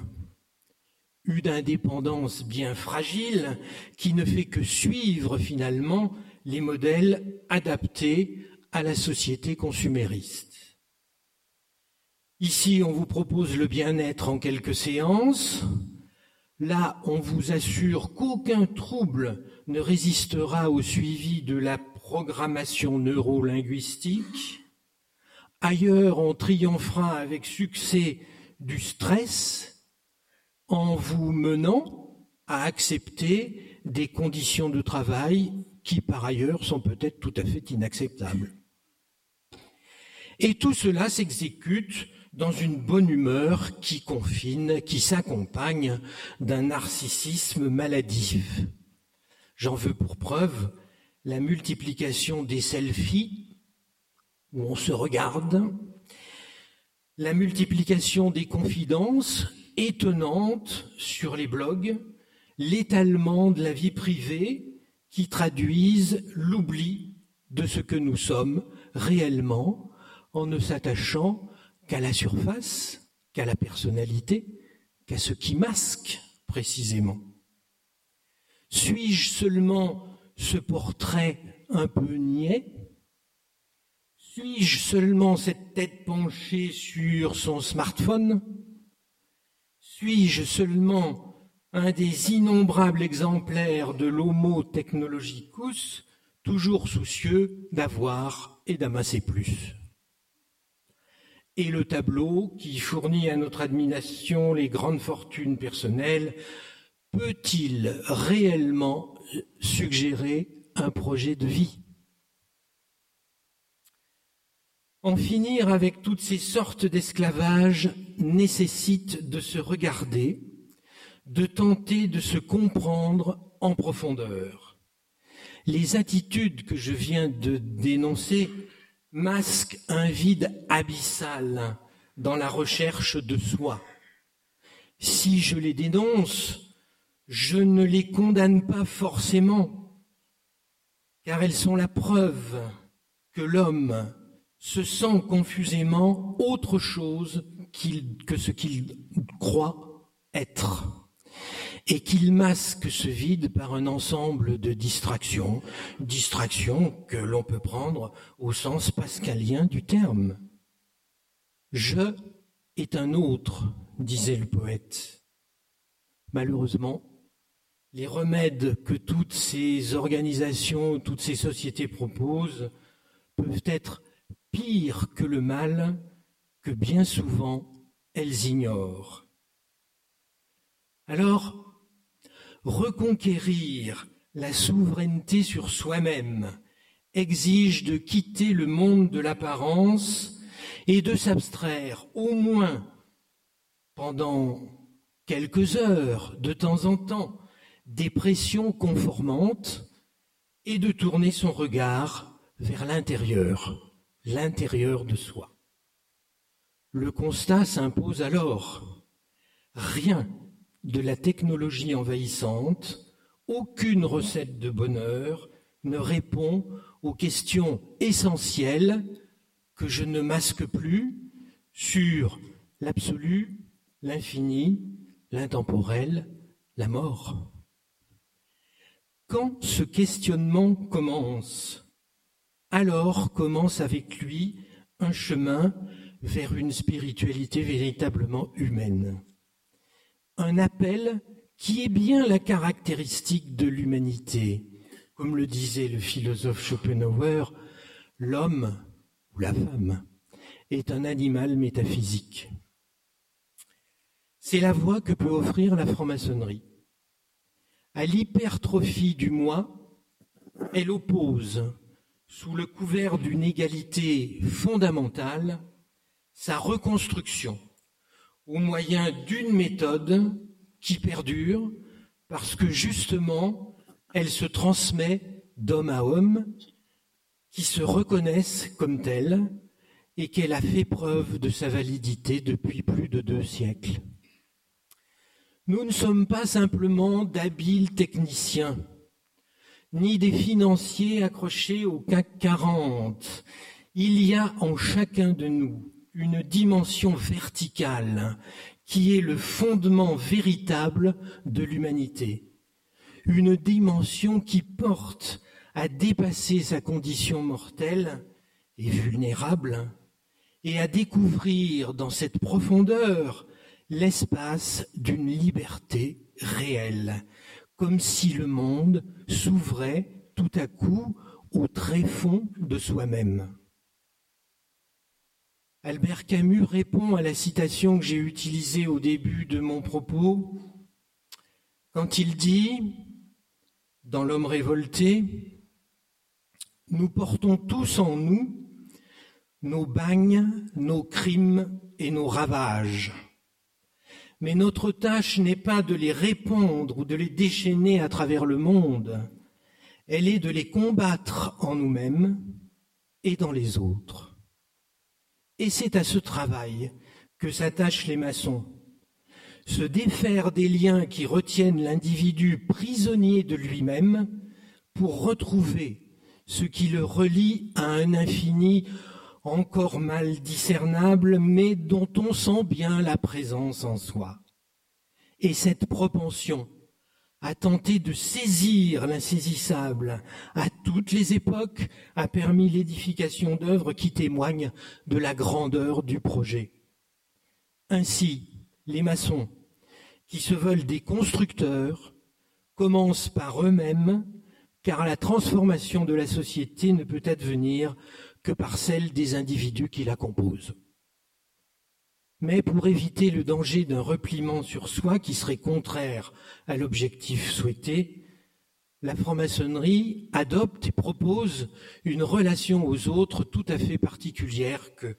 une indépendance bien fragile qui ne fait que suivre finalement les modèles adaptés à la société consumériste. Ici, on vous propose le bien-être en quelques séances. Là, on vous assure qu'aucun trouble ne résistera au suivi de la programmation neurolinguistique. Ailleurs, on triomphera avec succès du stress en vous menant à accepter des conditions de travail qui, par ailleurs, sont peut-être tout à fait inacceptables. Et tout cela s'exécute dans une bonne humeur qui confine, qui s'accompagne d'un narcissisme maladif. J'en veux pour preuve la multiplication des selfies où on se regarde, la multiplication des confidences étonnantes sur les blogs, l'étalement de la vie privée qui traduisent l'oubli de ce que nous sommes réellement en ne s'attachant qu'à la surface, qu'à la personnalité, qu'à ce qui masque précisément. Suis-je seulement ce portrait un peu niais? Suis-je seulement cette tête penchée sur son smartphone? Suis-je seulement un des innombrables exemplaires de l'homo technologicus, toujours soucieux d'avoir et d'amasser plus? Et le tableau qui fournit à notre admiration les grandes fortunes personnelles peut-il réellement suggérer un projet de vie? En finir avec toutes ces sortes d'esclavage nécessite de se regarder, de tenter de se comprendre en profondeur. Les attitudes que je viens de dénoncer masque un vide abyssal dans la recherche de soi. Si je les dénonce, je ne les condamne pas forcément, car elles sont la preuve que l'homme se sent confusément autre chose que ce qu'il croit être et qu'il masque ce vide par un ensemble de distractions, distractions que l'on peut prendre au sens pascalien du terme. Je est un autre, disait le poète. Malheureusement, les remèdes que toutes ces organisations, toutes ces sociétés proposent peuvent être pires que le mal que bien souvent elles ignorent. Alors, reconquérir la souveraineté sur soi-même exige de quitter le monde de l'apparence et de s'abstraire au moins pendant quelques heures de temps en temps des pressions conformantes et de tourner son regard vers l'intérieur, l'intérieur de soi. Le constat s'impose alors. Rien de la technologie envahissante, aucune recette de bonheur ne répond aux questions essentielles que je ne masque plus sur l'absolu, l'infini, l'intemporel, la mort. Quand ce questionnement commence, alors commence avec lui un chemin vers une spiritualité véritablement humaine un appel qui est bien la caractéristique de l'humanité. Comme le disait le philosophe Schopenhauer, l'homme ou la femme est un animal métaphysique. C'est la voie que peut offrir la franc-maçonnerie. À l'hypertrophie du moi, elle oppose, sous le couvert d'une égalité fondamentale, sa reconstruction au moyen d'une méthode qui perdure parce que justement, elle se transmet d'homme à homme qui se reconnaissent comme tels et qu'elle a fait preuve de sa validité depuis plus de deux siècles. Nous ne sommes pas simplement d'habiles techniciens, ni des financiers accrochés au CAC 40. Il y a en chacun de nous une dimension verticale qui est le fondement véritable de l'humanité. Une dimension qui porte à dépasser sa condition mortelle et vulnérable et à découvrir dans cette profondeur l'espace d'une liberté réelle, comme si le monde s'ouvrait tout à coup au tréfonds de soi-même. Albert Camus répond à la citation que j'ai utilisée au début de mon propos quand il dit, dans L'homme révolté, nous portons tous en nous nos bagnes, nos crimes et nos ravages. Mais notre tâche n'est pas de les répondre ou de les déchaîner à travers le monde, elle est de les combattre en nous-mêmes et dans les autres. Et c'est à ce travail que s'attachent les maçons. Se défaire des liens qui retiennent l'individu prisonnier de lui-même pour retrouver ce qui le relie à un infini encore mal discernable, mais dont on sent bien la présence en soi. Et cette propension a tenté de saisir l'insaisissable à toutes les époques, a permis l'édification d'œuvres qui témoignent de la grandeur du projet. Ainsi, les maçons, qui se veulent des constructeurs, commencent par eux-mêmes, car la transformation de la société ne peut advenir que par celle des individus qui la composent. Mais pour éviter le danger d'un repliement sur soi qui serait contraire à l'objectif souhaité, la franc-maçonnerie adopte et propose une relation aux autres tout à fait particulière que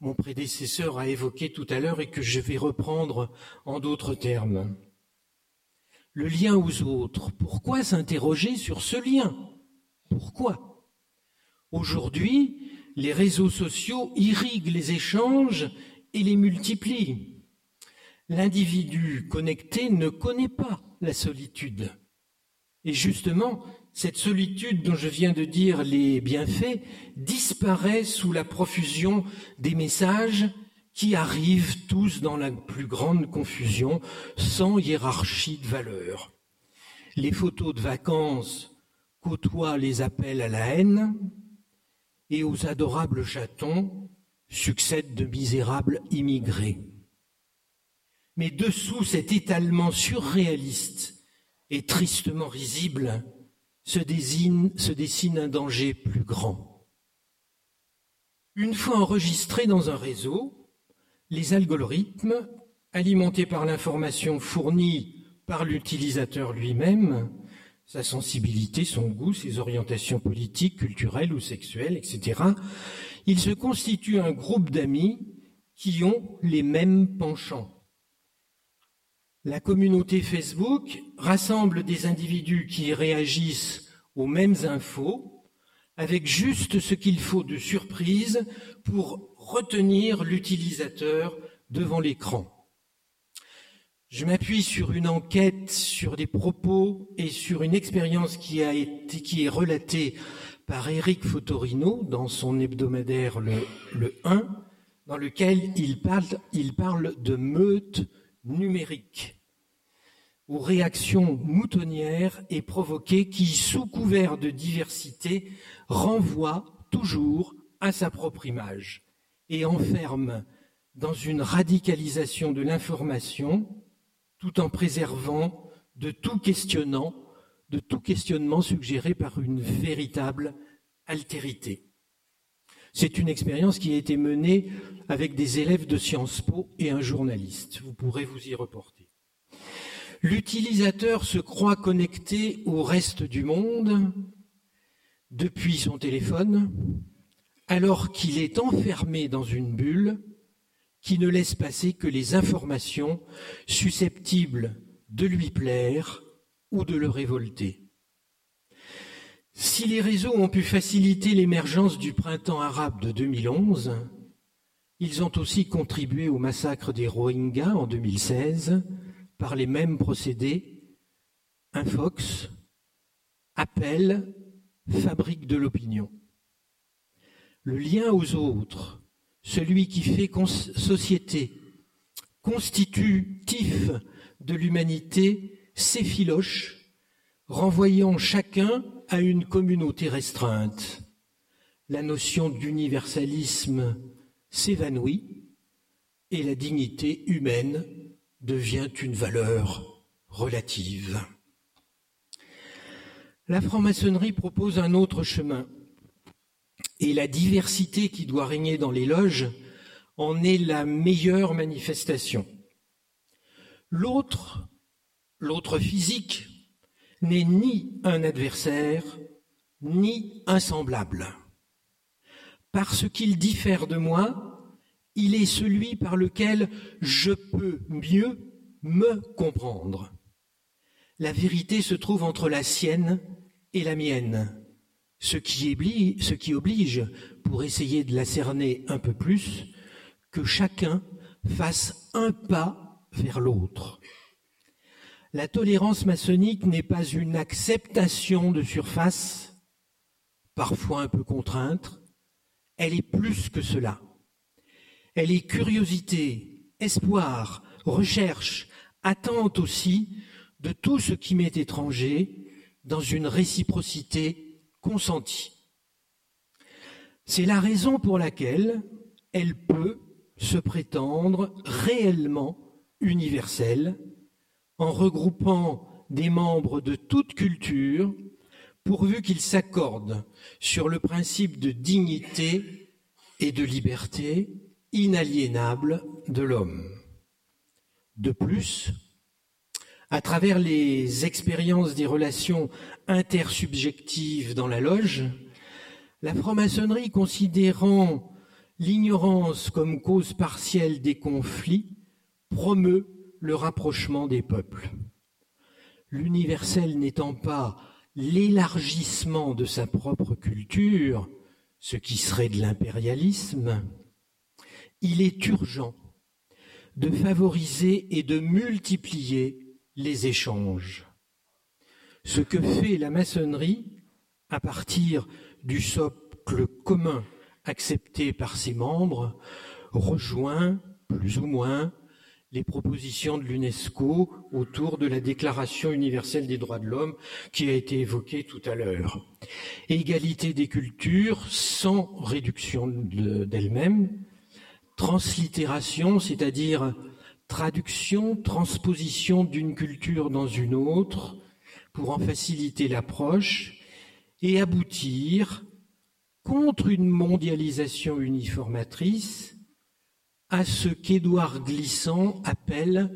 mon prédécesseur a évoquée tout à l'heure et que je vais reprendre en d'autres termes. Le lien aux autres. Pourquoi s'interroger sur ce lien? Pourquoi? Aujourd'hui, les réseaux sociaux irriguent les échanges et les multiplie. L'individu connecté ne connaît pas la solitude. Et justement, cette solitude dont je viens de dire les bienfaits disparaît sous la profusion des messages qui arrivent tous dans la plus grande confusion, sans hiérarchie de valeurs. Les photos de vacances côtoient les appels à la haine, et aux adorables chatons succèdent de misérables immigrés. Mais dessous cet étalement surréaliste et tristement risible se, se dessine un danger plus grand. Une fois enregistrés dans un réseau, les algorithmes, alimentés par l'information fournie par l'utilisateur lui-même, sa sensibilité, son goût, ses orientations politiques, culturelles ou sexuelles, etc., il se constitue un groupe d'amis qui ont les mêmes penchants. La communauté Facebook rassemble des individus qui réagissent aux mêmes infos avec juste ce qu'il faut de surprise pour retenir l'utilisateur devant l'écran. Je m'appuie sur une enquête, sur des propos et sur une expérience qui a été, qui est relatée par Eric Fotorino dans son hebdomadaire le, le 1, dans lequel il parle, il parle de meute numérique ou réaction moutonnière et provoquée qui, sous couvert de diversité, renvoie toujours à sa propre image et enferme dans une radicalisation de l'information tout en préservant de tout questionnant, de tout questionnement suggéré par une véritable altérité. C'est une expérience qui a été menée avec des élèves de Sciences Po et un journaliste. Vous pourrez vous y reporter. L'utilisateur se croit connecté au reste du monde depuis son téléphone, alors qu'il est enfermé dans une bulle qui ne laisse passer que les informations susceptibles de lui plaire ou de le révolter. Si les réseaux ont pu faciliter l'émergence du printemps arabe de 2011, ils ont aussi contribué au massacre des Rohingyas en 2016 par les mêmes procédés. Un fox, appel, fabrique de l'opinion. Le lien aux autres, celui qui fait société, constitutif de l'humanité, s'effiloche, renvoyant chacun à une communauté restreinte. La notion d'universalisme s'évanouit et la dignité humaine devient une valeur relative. La franc-maçonnerie propose un autre chemin, et la diversité qui doit régner dans les loges en est la meilleure manifestation. L'autre, l'autre physique, n'est ni un adversaire, ni un semblable. Parce qu'il diffère de moi, il est celui par lequel je peux mieux me comprendre. La vérité se trouve entre la sienne et la mienne ce qui, oblige, pour essayer de la cerner un peu plus, que chacun fasse un pas vers l'autre. La tolérance maçonnique n'est pas une acceptation de surface, parfois un peu contrainte, elle est plus que cela. Elle est curiosité, espoir, recherche, attente aussi de tout ce qui m'est étranger dans une réciprocité consenti. C'est la raison pour laquelle elle peut se prétendre réellement universelle en regroupant des membres de toute culture pourvu qu'ils s'accordent sur le principe de dignité et de liberté inaliénable de l'homme. De plus, à travers les expériences des relations intersubjectives dans la loge, la franc-maçonnerie considérant l'ignorance comme cause partielle des conflits promeut le rapprochement des peuples. L'universel n'étant pas l'élargissement de sa propre culture, ce qui serait de l'impérialisme, il est urgent de favoriser et de multiplier les échanges. Ce que fait la maçonnerie à partir du socle commun accepté par ses membres rejoint plus ou moins les propositions de l'UNESCO autour de la Déclaration universelle des droits de l'homme qui a été évoquée tout à l'heure. Égalité des cultures sans réduction d'elle-même, translittération, c'est-à-dire traduction, transposition d'une culture dans une autre pour en faciliter l'approche et aboutir contre une mondialisation uniformatrice à ce qu'Édouard Glissant appelle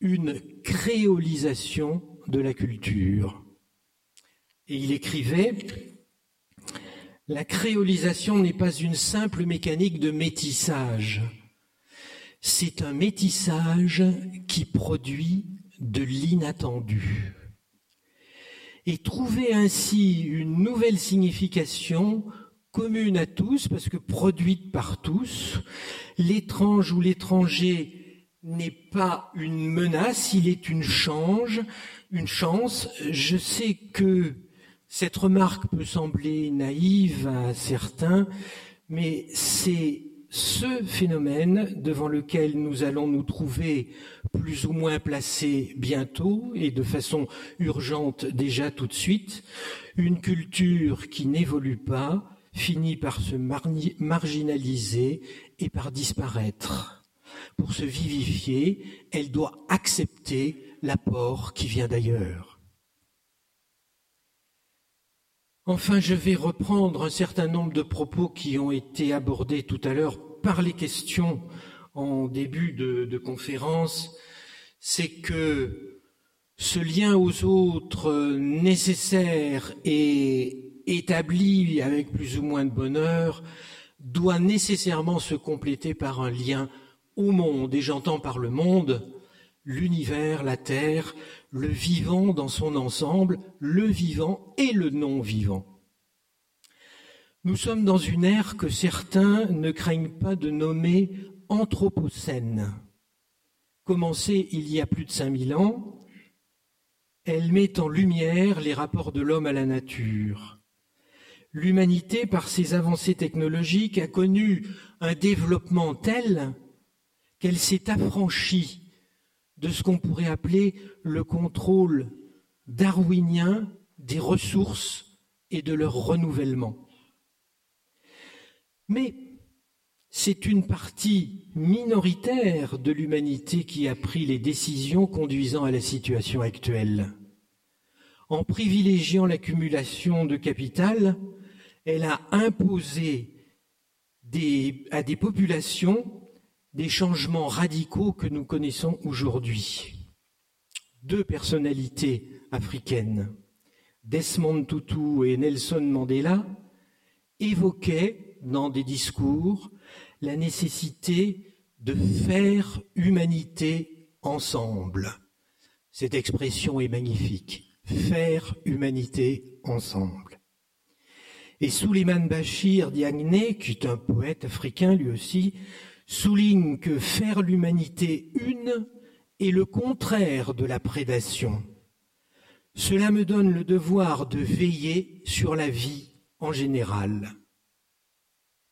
une créolisation de la culture. Et il écrivait La créolisation n'est pas une simple mécanique de métissage, c'est un métissage qui produit de l'inattendu. Et trouver ainsi une nouvelle signification commune à tous, parce que produite par tous. L'étrange ou l'étranger n'est pas une menace, il est une change, une chance. Je sais que cette remarque peut sembler naïve à certains, mais c'est ce phénomène devant lequel nous allons nous trouver plus ou moins placés bientôt et de façon urgente déjà tout de suite, une culture qui n'évolue pas, finit par se marginaliser et par disparaître. Pour se vivifier, elle doit accepter l'apport qui vient d'ailleurs. Enfin, je vais reprendre un certain nombre de propos qui ont été abordés tout à l'heure par les questions en début de, conférence. C'est que ce lien aux autres nécessaire et établi avec plus ou moins de bonheur, doit nécessairement se compléter par un lien au monde. Et j'entends par le monde l'univers, la Terre, le vivant dans son ensemble, le vivant et le non-vivant. Nous sommes dans une ère que certains ne craignent pas de nommer anthropocène. Commencée il y a plus de 5000 ans, elle met en lumière les rapports de l'homme à la nature l'humanité, par ses avancées technologiques, a connu un développement tel qu'elle s'est affranchie de ce qu'on pourrait appeler le contrôle darwinien des ressources et de leur renouvellement. Mais c'est une partie minoritaire de l'humanité qui a pris les décisions conduisant à la situation actuelle. En privilégiant l'accumulation de capital, elle a imposé à des populations des changements radicaux que nous connaissons aujourd'hui. Deux personnalités africaines, Desmond Tutu et Nelson Mandela, évoquaient dans des discours la nécessité de faire humanité ensemble. Cette expression est magnifique. Faire humanité ensemble. Et Suleiman Bachir Diagne, qui est un poète africain lui aussi, souligne que faire l'humanité une est le contraire de la prédation. Cela me donne le devoir de veiller sur la vie en général.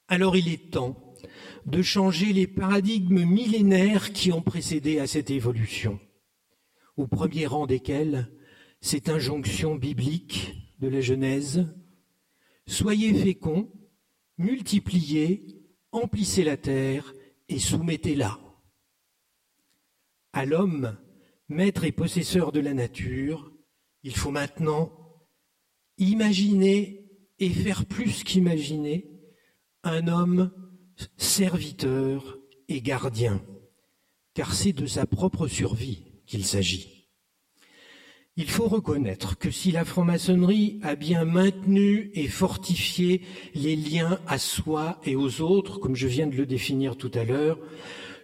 Alors il est temps de changer les paradigmes millénaires qui ont précédé à cette évolution, au premier rang desquels cette injonction biblique de la Genèse Soyez féconds, multipliez, emplissez la terre et soumettez-la. À l'homme, maître et possesseur de la nature, il faut maintenant imaginer et faire plus qu'imaginer un homme serviteur et gardien, car c'est de sa propre survie qu'il s'agit. Il faut reconnaître que si la franc-maçonnerie a bien maintenu et fortifié les liens à soi et aux autres, comme je viens de le définir tout à l'heure,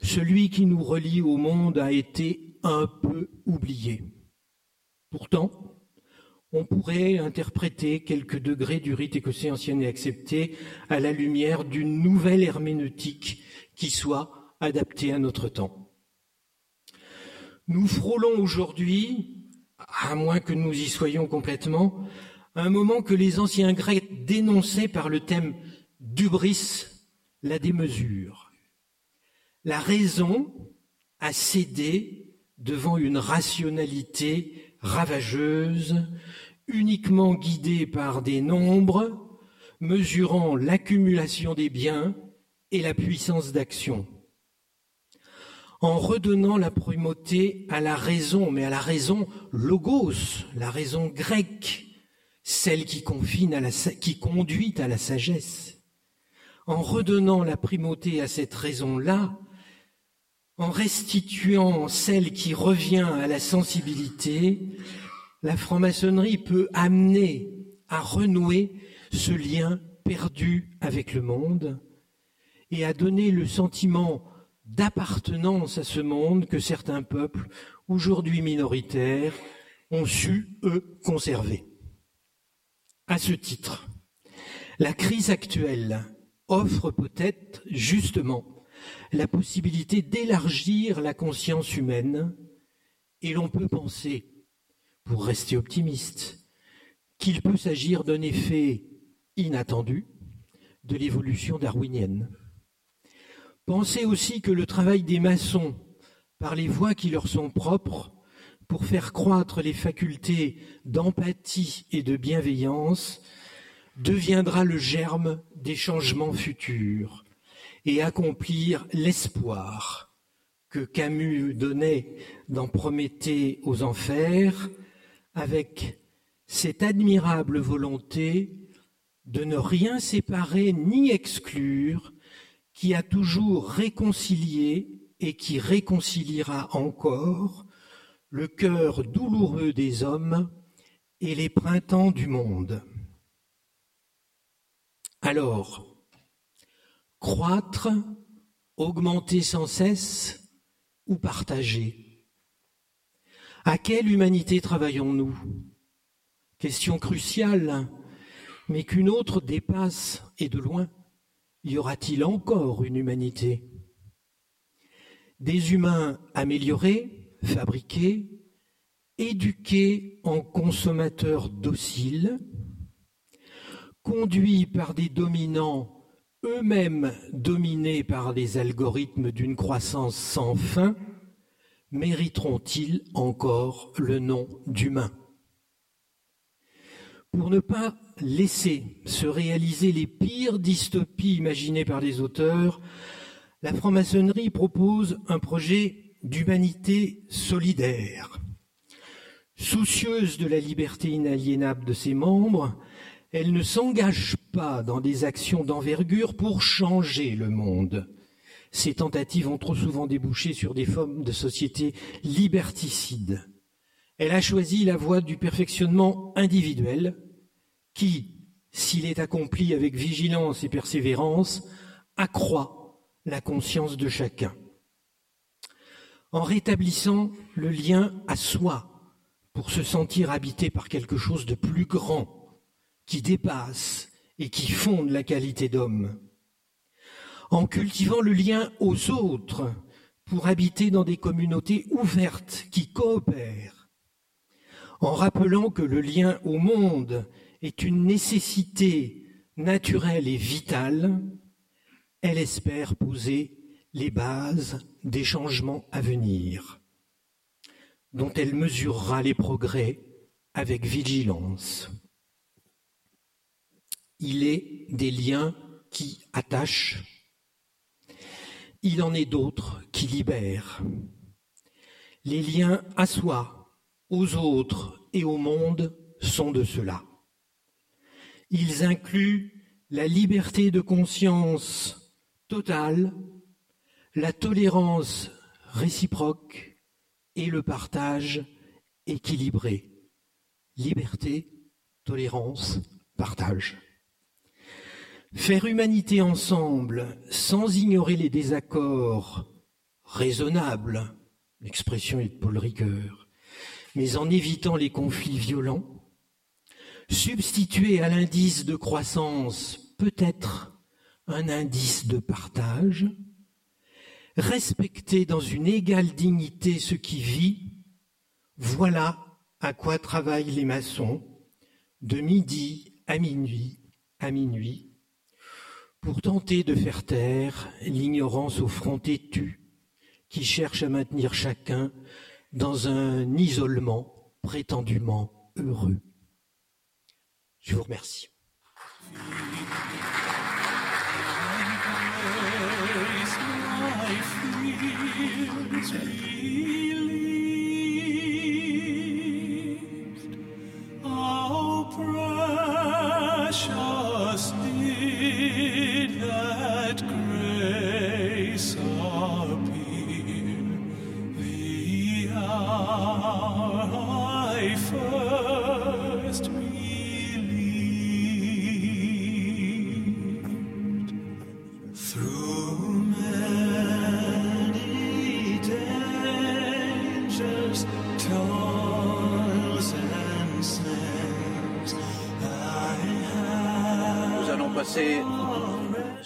celui qui nous relie au monde a été un peu oublié. Pourtant, on pourrait interpréter quelques degrés du rite écossais ancien et accepté à la lumière d'une nouvelle herméneutique qui soit adaptée à notre temps. Nous frôlons aujourd'hui, à moins que nous y soyons complètement, un moment que les anciens Grecs dénonçaient par le thème d'ubris, la démesure. La raison a cédé devant une rationalité ravageuse, uniquement guidée par des nombres, mesurant l'accumulation des biens et la puissance d'action. En redonnant la primauté à la raison, mais à la raison logos, la raison grecque, celle qui, confine à la, qui conduit à la sagesse. En redonnant la primauté à cette raison-là, en restituant celle qui revient à la sensibilité, la franc-maçonnerie peut amener à renouer ce lien perdu avec le monde et à donner le sentiment d'appartenance à ce monde que certains peuples, aujourd'hui minoritaires, ont su, eux, conserver. À ce titre, la crise actuelle offre peut-être justement la possibilité d'élargir la conscience humaine et l'on peut penser, pour rester optimiste, qu'il peut s'agir d'un effet inattendu de l'évolution darwinienne. Pensez aussi que le travail des maçons, par les voies qui leur sont propres, pour faire croître les facultés d'empathie et de bienveillance, deviendra le germe des changements futurs et accomplir l'espoir que Camus donnait dans Prométhée aux enfers avec cette admirable volonté de ne rien séparer ni exclure, qui a toujours réconcilié et qui réconciliera encore le cœur douloureux des hommes et les printemps du monde. Alors, croître, augmenter sans cesse ou partager? À quelle humanité travaillons-nous? Question cruciale mais qu'une autre dépasse et de loin, y aura-t-il encore une humanité? Des humains améliorés, fabriqués, éduqués en consommateurs dociles, conduits par des dominants eux-mêmes dominés par des algorithmes d'une croissance sans fin, mériteront-ils encore le nom d'humains Pour ne pas laisser se réaliser les pires dystopies imaginées par les auteurs, la franc-maçonnerie propose un projet d'humanité solidaire. Soucieuse de la liberté inaliénable de ses membres, elle ne s'engage pas dans des actions d'envergure pour changer le monde. Ces tentatives ont trop souvent débouché sur des formes de société liberticides. Elle a choisi la voie du perfectionnement individuel, qui, s'il est accompli avec vigilance et persévérance, accroît la conscience de chacun. En rétablissant le lien à soi pour se sentir habité par quelque chose de plus grand, qui dépasse et qui fonde la qualité d'homme. En cultivant le lien aux autres pour habiter dans des communautés ouvertes qui coopèrent. En rappelant que le lien au monde est une nécessité naturelle et vitale, elle espère poser les bases des changements à venir, dont elle mesurera les progrès avec vigilance. Il est des liens qui attachent, il en est d'autres qui libèrent. Les liens à soi, aux autres et au monde sont de cela. Ils incluent la liberté de conscience totale, la tolérance réciproque et le partage équilibré. Liberté, tolérance, partage. Faire humanité ensemble sans ignorer les désaccords raisonnables, l'expression est de Paul Ricoeur, mais en évitant les conflits violents, substituer à l'indice de croissance peut-être un indice de partage, respecter dans une égale dignité ce qui vit, voilà à quoi travaillent les maçons de midi à minuit, à minuit, pour tenter de faire taire l'ignorance au front têtu qui cherche à maintenir chacun dans un isolement prétendument heureux. Je vous remercie.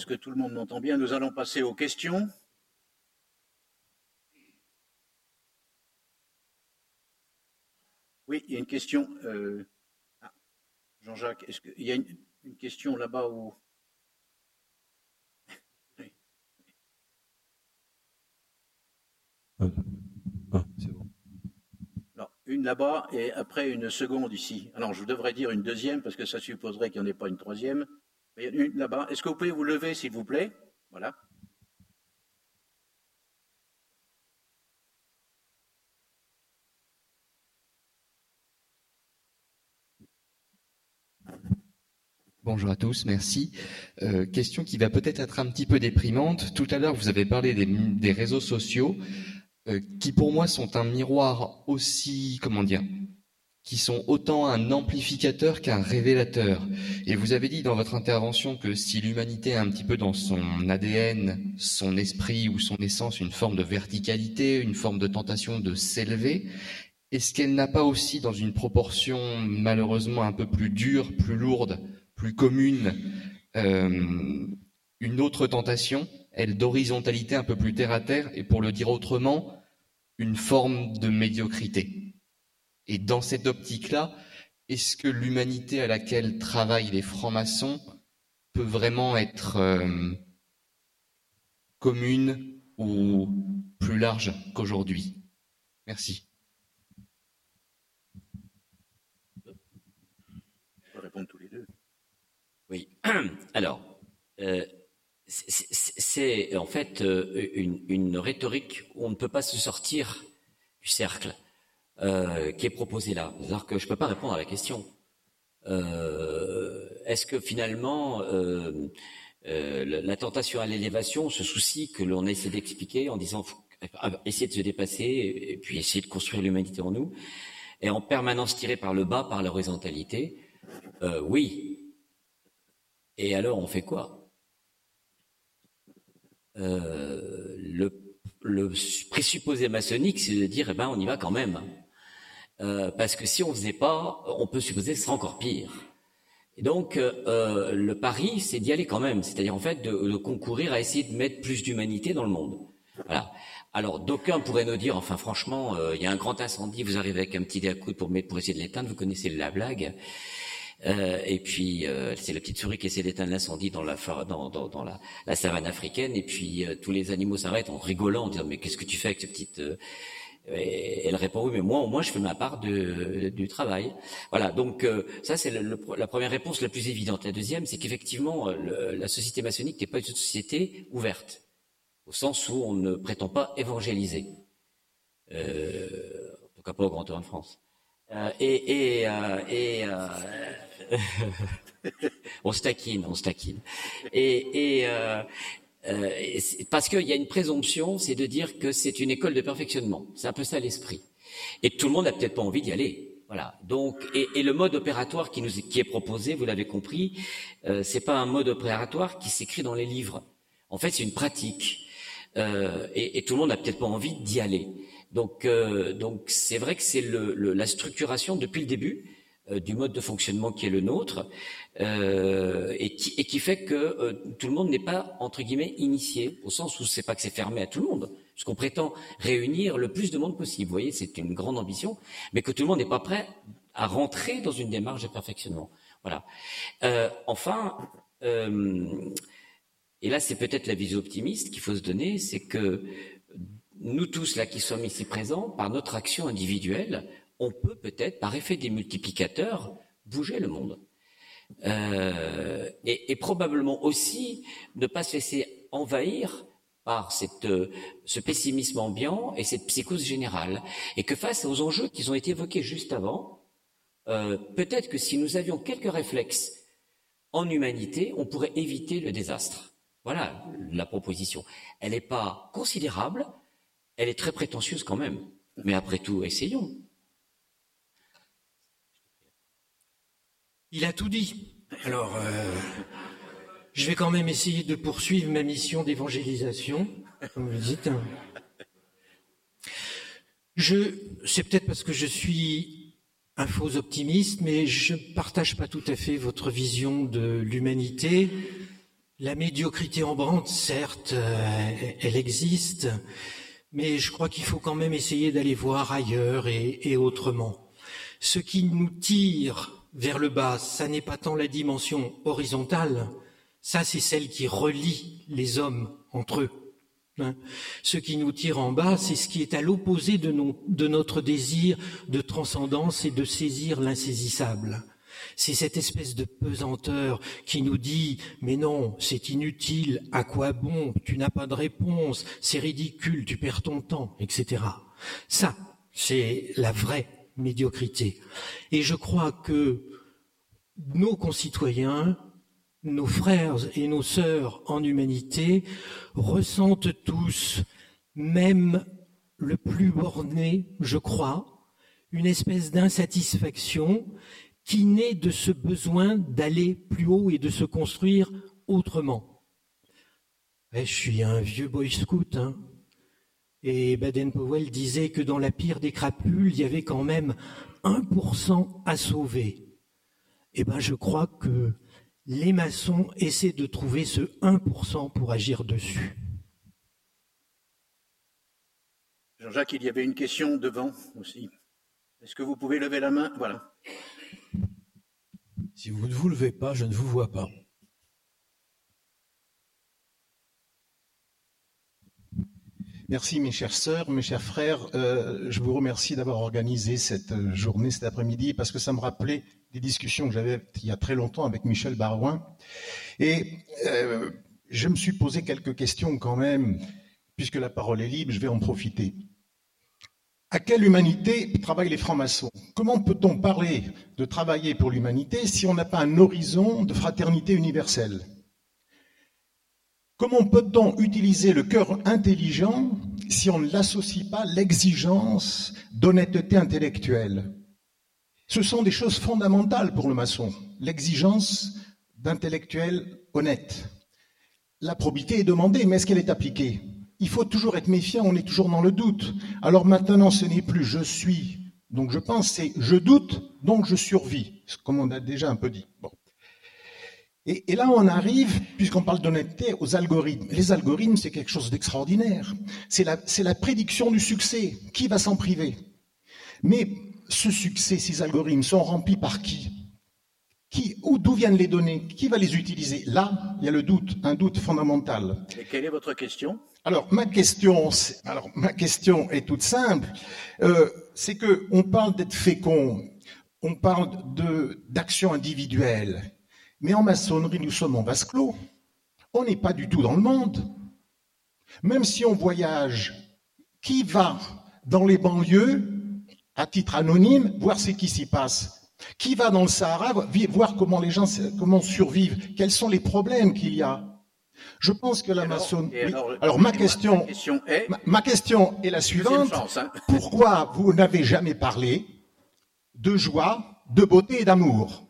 Que tout le monde m'entend bien Nous allons passer aux questions. Oui, il y a une question. Euh, ah, Jean-Jacques, est-ce qu'il y a une, question là-bas où? Ah, ah, c'est bon. une là-bas et après une seconde ici. Alors, je devrais dire une deuxième parce que ça supposerait qu'il n'y en ait pas une troisième. Là-bas. Est-ce que vous pouvez vous lever, s'il vous plaît? Voilà. Bonjour à tous, merci. Euh, question qui va peut-être être un petit peu déprimante. Tout à l'heure, vous avez parlé des, réseaux sociaux, euh, qui pour moi sont un miroir aussi, comment dire, qui sont autant un amplificateur qu'un révélateur. Et vous avez dit dans votre intervention que si l'humanité a un petit peu dans son ADN, son esprit ou son essence une forme de verticalité, une forme de tentation de s'élever, est-ce qu'elle n'a pas aussi dans une proportion malheureusement un peu plus dure, plus lourde, plus commune, euh, une autre tentation, elle d'horizontalité un peu plus terre à terre, et pour le dire autrement, une forme de médiocrité? Et dans cette optique-là, est-ce que l'humanité à laquelle travaillent les francs-maçons peut vraiment être euh, commune ou plus large qu'aujourd'hui? Merci. On répondre tous les deux. Oui. Alors, euh, c'est en fait euh, une, une, rhétorique où on ne peut pas se sortir du cercle. Euh, qui est proposé là. C'est-à-dire que je ne peux pas répondre à la question. Euh, est-ce que finalement euh, la tentation à l'élévation, ce souci que l'on essaie d'expliquer en disant faut essayer de se dépasser et puis essayer de construire l'humanité en nous, est en permanence tiré par le bas, par l'horizontalité Oui. Et alors on fait quoi? Le, le présupposé maçonnique, c'est de dire, eh ben, on y va quand même. Euh, parce que si on faisait pas, on peut supposer que ce serait encore pire. Et donc, euh, euh, le pari, c'est d'y aller quand même, c'est-à-dire en fait de, de, concourir à essayer de mettre plus d'humanité dans le monde. Voilà. Alors, d'aucuns pourraient nous dire, enfin franchement, il y a un grand incendie, vous arrivez avec un petit dé à coude pour, pour essayer de l'éteindre, vous connaissez la blague. et puis, c'est la petite souris qui essaie d'éteindre l'incendie dans la, dans, dans, dans la, la, savane africaine, et puis tous les animaux s'arrêtent en rigolant, en disant, mais qu'est-ce que tu fais avec cette petite et elle répond oui, mais moi au moins je fais ma part de, du travail. Voilà, donc euh, ça c'est la première réponse la plus évidente. La deuxième, c'est qu'effectivement la société maçonnique n'est pas une société ouverte, au sens où on ne prétend pas évangéliser, euh, en tout cas pas au Grand Tour de France. Euh, et et, euh, et on se on se taquine. Et, et euh, parce qu'il y a une présomption, c'est de dire que c'est une école de perfectionnement. C'est un peu ça l'esprit. Et tout le monde n'a peut-être pas envie d'y aller. Voilà. Donc, et, le mode opératoire qui nous qui est proposé, vous l'avez compris, euh, c'est pas un mode opératoire qui s'écrit dans les livres. En fait, c'est une pratique. Euh, et, et, tout le monde n'a peut-être pas envie d'y aller. Donc, euh, donc c'est vrai que c'est le, le, la structuration depuis le début euh, du mode de fonctionnement qui est le nôtre euh, et, qui, et, qui, fait que euh, tout le monde n'est pas entre guillemets initié au sens où c'est pas que c'est fermé à tout le monde puisqu'on prétend réunir le plus de monde possible. Vous voyez, c'est une grande ambition, mais que tout le monde n'est pas prêt à rentrer dans une démarche de perfectionnement. Voilà. Euh, enfin, euh, et là c'est peut-être la vision optimiste qu'il faut se donner, c'est que nous tous là qui sommes ici présents, par notre action individuelle, on peut peut-être, par effet des multiplicateurs, bouger le monde. Euh, et, probablement aussi ne pas se laisser envahir par cette, ce pessimisme ambiant et cette psychose générale. Et que face aux enjeux qui ont été évoqués juste avant, euh, peut-être que si nous avions quelques réflexes en humanité, on pourrait éviter le désastre. Voilà la proposition. Elle n'est pas considérable, elle est très prétentieuse quand même. Mais après tout, essayons. Il a tout dit. Alors, euh, je vais quand même essayer de poursuivre ma mission d'évangélisation, comme vous dites. Je, c'est peut-être parce que je suis un faux optimiste, mais je ne partage pas tout à fait votre vision de l'humanité. La médiocrité en brande, certes, euh, elle existe, mais je crois qu'il faut quand même essayer d'aller voir ailleurs et autrement. Ce qui nous tire vers le bas, ça n'est pas tant la dimension horizontale, ça c'est celle qui relie les hommes entre eux. Hein. Ce qui nous tire en bas, c'est ce qui est à l'opposé de, de, notre désir de transcendance et de saisir l'insaisissable. C'est cette espèce de pesanteur qui nous dit mais non, c'est inutile, à quoi bon, tu n'as pas de réponse, c'est ridicule, tu perds ton temps, etc. Ça, c'est la vraie médiocrité. Et je crois que nos concitoyens, nos frères et nos sœurs en humanité ressentent tous, même le plus borné, je crois, une espèce d'insatisfaction qui naît de ce besoin d'aller plus haut et de se construire autrement. Eh, je suis un vieux boy scout, hein, et Baden-Powell disait que dans la pire des crapules, il y avait quand même 1% à sauver. Eh ben, je crois que les maçons essaient de trouver ce 1% pour agir dessus. Jean-Jacques, il y avait une question devant aussi. Est-ce que vous pouvez lever la main? Voilà. Si vous ne vous levez pas, je ne vous vois pas. Merci mes chères sœurs, mes chers frères. Euh, je vous remercie d'avoir organisé cette euh, journée, cet après-midi, parce que ça me rappelait des discussions que j'avais il y a très longtemps avec Michel Barouin. Et euh, je me suis posé quelques questions quand même, puisque la parole est libre, je vais en profiter. À quelle humanité travaillent les francs-maçons? Comment peut-on parler de travailler pour l'humanité si on n'a pas un horizon de fraternité universelle? Comment peut-on utiliser le cœur intelligent si on ne l'associe pas l'exigence d'honnêteté intellectuelle? Ce sont des choses fondamentales pour le maçon, l'exigence d'intellectuels honnêtes. La probité est demandée, mais est-ce qu'elle est appliquée? Il faut toujours être méfiant, on est toujours dans le doute. Alors maintenant, ce n'est plus je suis, donc je pense, c'est je doute, donc je survis, comme on a déjà un peu dit. Et, là, on arrive, puisqu'on parle d'honnêteté, aux algorithmes. Les algorithmes, c'est quelque chose d'extraordinaire. C'est la, la prédiction du succès. Qui va s'en priver? Mais ce succès, ces algorithmes, sont remplis par qui? Qui, d'où viennent les données? Qui va les utiliser? Là, il y a le doute, un doute fondamental. Et quelle est votre question? Alors, ma question, alors ma question est toute simple. Euh, c'est que on parle d'être fécond, on parle d'action individuelle. Mais en maçonnerie, nous sommes en vase clos. On n'est pas du tout dans le monde. Même si on voyage, qui va dans les banlieues, à titre anonyme, voir ce qui s'y passe? Qui va dans le Sahara, voir comment les gens comment survivent? Quels sont les problèmes qu'il y a? Je pense que la maçonnerie. Alors, ma question, ma question, est, ma, question est la suivante. Hein. Pourquoi vous n'avez jamais parlé de joie, de beauté et d'amour?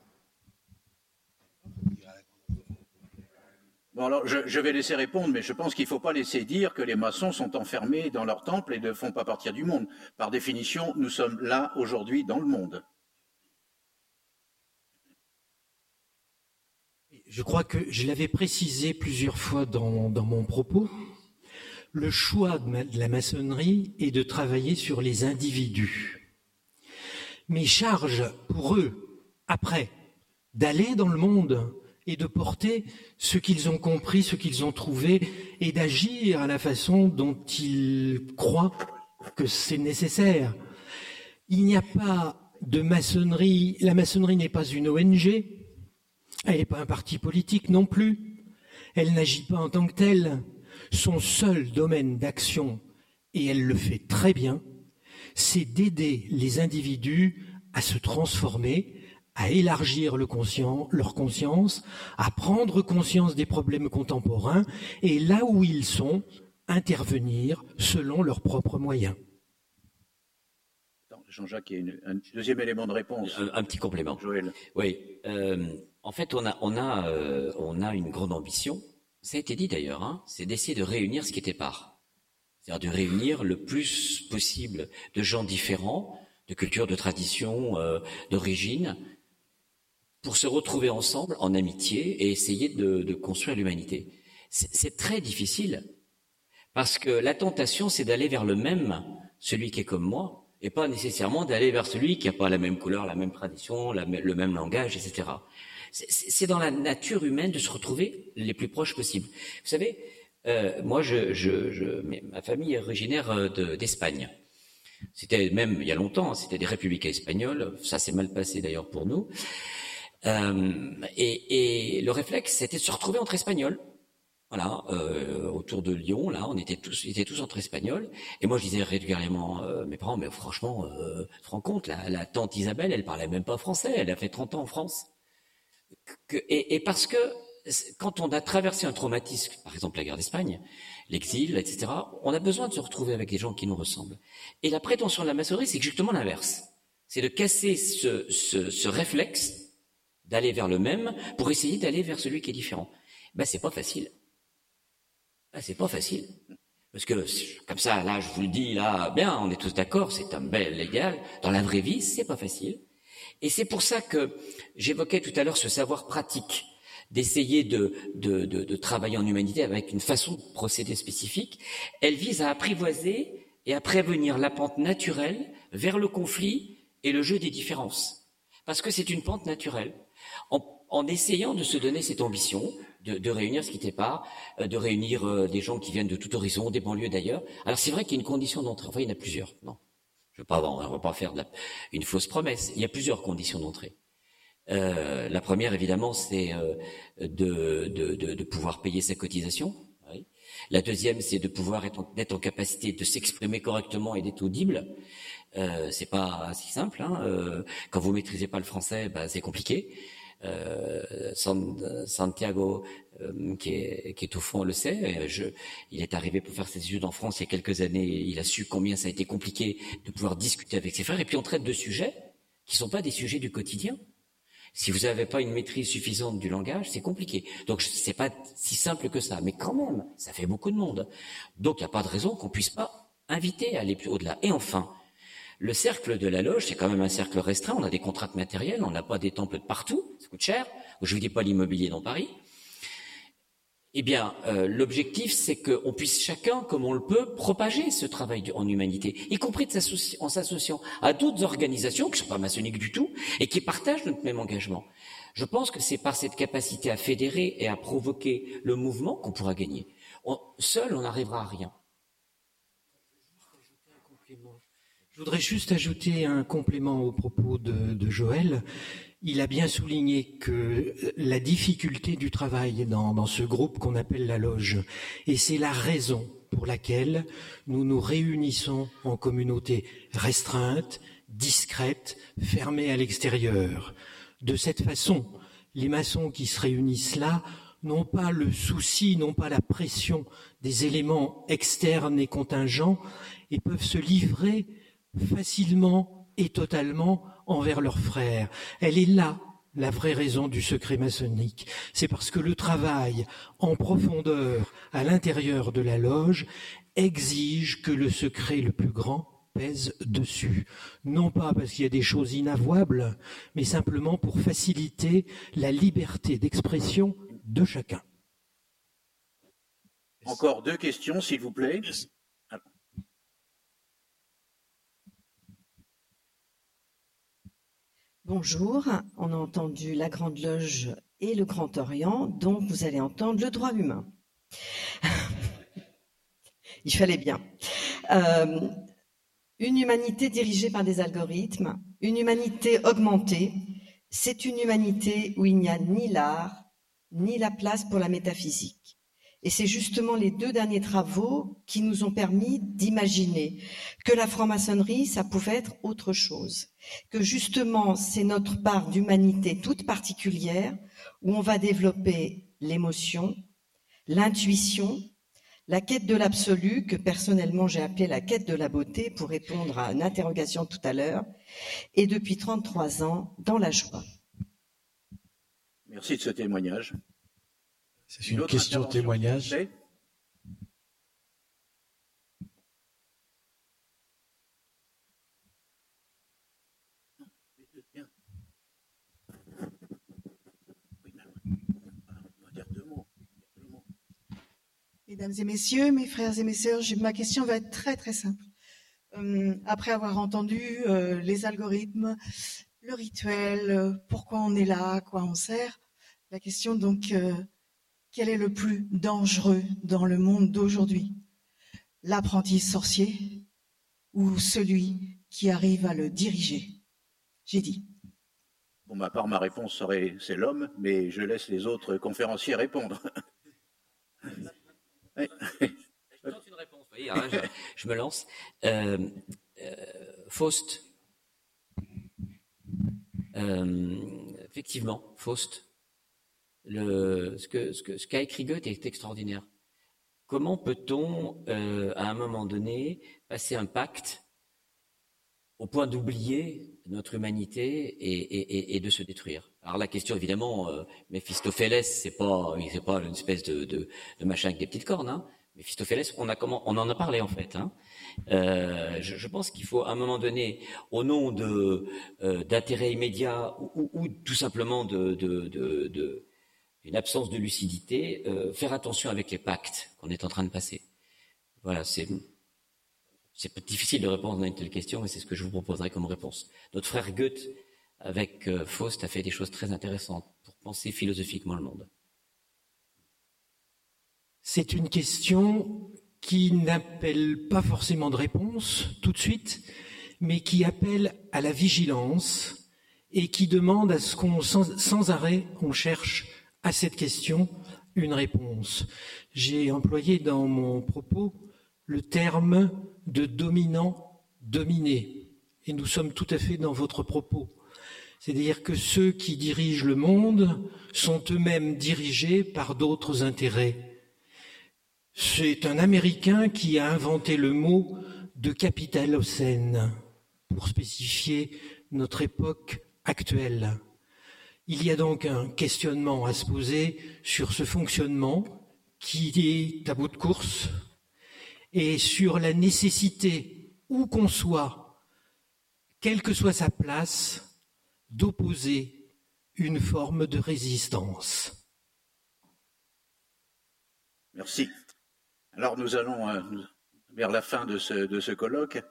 Bon, alors, je, vais laisser répondre, mais je pense qu'il ne faut pas laisser dire que les maçons sont enfermés dans leur temple et ne font pas partir du monde. Par définition, nous sommes là aujourd'hui dans le monde. Je crois que je l'avais précisé plusieurs fois dans, mon propos. Le choix de la maçonnerie est de travailler sur les individus. Mais charge pour eux, après, d'aller dans le monde, et de porter ce qu'ils ont compris, ce qu'ils ont trouvé, et d'agir à la façon dont ils croient que c'est nécessaire. Il n'y a pas de maçonnerie, la maçonnerie n'est pas une ONG, elle n'est pas un parti politique non plus, elle n'agit pas en tant que telle. Son seul domaine d'action, et elle le fait très bien, c'est d'aider les individus à se transformer, à élargir le conscient, leur conscience, à prendre conscience des problèmes contemporains et là où ils sont, intervenir selon leurs propres moyens. Jean-Jacques, il y a un deuxième élément de réponse. Un, petit complément. Joël. Oui. Euh, en fait, on a, on, a, euh, on a une grande ambition. Ça a été dit d'ailleurs. Hein, c'est d'essayer de réunir ce qui était part. C'est-à-dire de réunir le plus possible de gens différents, de cultures, de traditions, euh, d'origine, pour se retrouver ensemble en amitié et essayer de, de construire l'humanité. C'est très difficile parce que la tentation, c'est d'aller vers le même, celui qui est comme moi, et pas nécessairement d'aller vers celui qui n'a pas la même couleur, la même tradition, le même langage, etc. C'est dans la nature humaine de se retrouver les plus proches possibles. Vous savez, euh, moi, je, je, je, ma famille est originaire euh, d'Espagne. c'était même il y a longtemps, c'était des républicains espagnols. Ça s'est mal passé d'ailleurs pour nous. Euh, et, et, le réflexe, c'était de se retrouver entre espagnols. Voilà, euh, autour de Lyon, là, on était tous, étaient tous entre espagnols. Et moi, je disais régulièrement euh, mes parents, mais franchement, euh, tu te rends compte, la, la, tante Isabelle, elle parlait même pas français, elle a fait 30 ans en France. Que, et, et, parce que quand on a traversé un traumatisme, par exemple la guerre d'Espagne, l'exil, etc., on a besoin de se retrouver avec des gens qui nous ressemblent. Et la prétention de la maçonnerie, c'est justement l'inverse. C'est de casser ce, ce, ce réflexe d'aller vers le même pour essayer d'aller vers celui qui est différent. Ben, c'est pas facile. Ah, c'est pas facile. Parce que, comme ça, là, je vous le dis, là, bien, on est tous d'accord, c'est un bel légal. Dans la vraie vie, c'est pas facile. Et c'est pour ça que j'évoquais tout à l'heure ce savoir pratique, d'essayer de, de, de, de, travailler en humanité avec une façon de procéder spécifique. Elle vise à apprivoiser et à prévenir la pente naturelle vers le conflit et le jeu des différences. Parce que c'est une pente naturelle. En, essayant de se donner cette ambition, de, de, réunir ce qui n'était pas, euh, de réunir euh, des gens qui viennent de tout horizon, des banlieues d'ailleurs. Alors c'est vrai qu'il y a une condition d'entrée. Enfin, il y en a plusieurs. Non, je ne veux pas, on va pas faire de la, une fausse promesse. Il y a plusieurs conditions d'entrée. Euh, la première, évidemment, c'est euh, de, de, de, pouvoir payer sa cotisation. Oui. La deuxième, c'est de pouvoir être en, être en capacité de s'exprimer correctement et d'être audible. Euh, c'est pas si simple. Hein. Euh, quand vous maîtrisez pas le français, bah, c'est compliqué. Euh, Santiago, euh, qui, est, qui, est, au fond, le sait. Je, il est arrivé pour faire ses études en France il y a quelques années. Il a su combien ça a été compliqué de pouvoir discuter avec ses frères. Et puis on traite de sujets qui sont pas des sujets du quotidien. Si vous n'avez pas une maîtrise suffisante du langage, c'est compliqué. Donc c'est pas si simple que ça, mais quand même, ça fait beaucoup de monde. Donc il n'y a pas de raison qu'on puisse pas inviter à aller plus au-delà. Et enfin, le cercle de la loge, c'est quand même un cercle restreint. On a des contraintes matérielles, on n'a pas des temples partout, ça coûte cher. Je vous dis pas l'immobilier dans Paris. Eh bien, euh, l'objectif, c'est qu'on puisse chacun, comme on le peut, propager ce travail en humanité, y compris en s'associant à d'autres organisations qui ne sont pas maçonniques du tout et qui partagent notre même engagement. Je pense que c'est par cette capacité à fédérer et à provoquer le mouvement qu'on pourra gagner. Seul, on n'arrivera à rien. Je voudrais juste ajouter un complément au propos de, de, Joël. Il a bien souligné que la difficulté du travail dans, dans ce groupe qu'on appelle la loge, et c'est la raison pour laquelle nous nous réunissons en communauté restreinte, discrète, fermée à l'extérieur. De cette façon, les maçons qui se réunissent là n'ont pas le souci, n'ont pas la pression des éléments externes et contingents et peuvent se livrer facilement et totalement envers leurs frères. Elle est là la vraie raison du secret maçonnique. C'est parce que le travail en profondeur à l'intérieur de la loge exige que le secret le plus grand pèse dessus. Non pas parce qu'il y a des choses inavouables, mais simplement pour faciliter la liberté d'expression de chacun. Encore deux questions, s'il vous plaît. Bonjour, on a entendu la Grande Loge et le Grand Orient, donc vous allez entendre le droit humain. Il fallait bien. Euh, une humanité dirigée par des algorithmes, une humanité augmentée, c'est une humanité où il n'y a ni l'art, ni la place pour la métaphysique. Et c'est justement les deux derniers travaux qui nous ont permis d'imaginer que la franc-maçonnerie, ça pouvait être autre chose, que justement c'est notre part d'humanité toute particulière où on va développer l'émotion, l'intuition, la quête de l'absolu, que personnellement j'ai appelé la quête de la beauté pour répondre à une interrogation tout à l'heure, et depuis 33 ans dans la joie. Merci de ce témoignage. C'est une, question témoignage. Mesdames et messieurs, mes frères et mes sœurs, ma question va être très très simple. Euh, après avoir entendu euh, les algorithmes, le rituel, euh, pourquoi on est là, à quoi on sert, la question donc quel est le plus dangereux dans le monde d'aujourd'hui? L'apprenti sorcier ou celui qui arrive à le diriger? J'ai dit. Pour ma part, ma réponse serait c'est l'homme, mais je laisse les autres conférenciers répondre. je tente une réponse, voyez, hein, je, me lance. Euh, euh, Faust. Euh, effectivement, Faust ce qu'a ce que, ce qu'a écrit Goethe est extraordinaire. Comment peut-on, euh, à un moment donné, passer un pacte au point d'oublier notre humanité et, et, et, de se détruire? Alors la question, évidemment, euh, Méphistophélès, c'est pas, pas une espèce de, de, de, machin avec des petites cornes. Hein. Méphistophélès, on, a comment, on en a parlé en fait. Hein. Euh, je, je, pense qu'il faut, à un moment donné, au nom de euh, d'intérêts immédiats ou, ou, ou, tout simplement de, de, de une absence de lucidité, euh, faire attention avec les pactes qu'on est en train de passer. Voilà, c'est difficile de répondre à une telle question, mais c'est ce que je vous proposerai comme réponse. Notre frère Goethe, avec euh, Faust, a fait des choses très intéressantes pour penser philosophiquement le monde. C'est une question qui n'appelle pas forcément de réponse tout de suite, mais qui appelle à la vigilance et qui demande à ce qu'on sans, sans arrêt on cherche à cette question une réponse. J'ai employé dans mon propos le terme de dominant-dominé, et nous sommes tout à fait dans votre propos. C'est-à-dire que ceux qui dirigent le monde sont eux-mêmes dirigés par d'autres intérêts. C'est un Américain qui a inventé le mot de capitalocène pour spécifier notre époque actuelle. Il y a donc un questionnement à se poser sur ce fonctionnement qui est à bout de course et sur la nécessité, où qu'on soit, quelle que soit sa place, d'opposer une forme de résistance. Merci. Alors nous allons euh, vers la fin de ce, de ce colloque.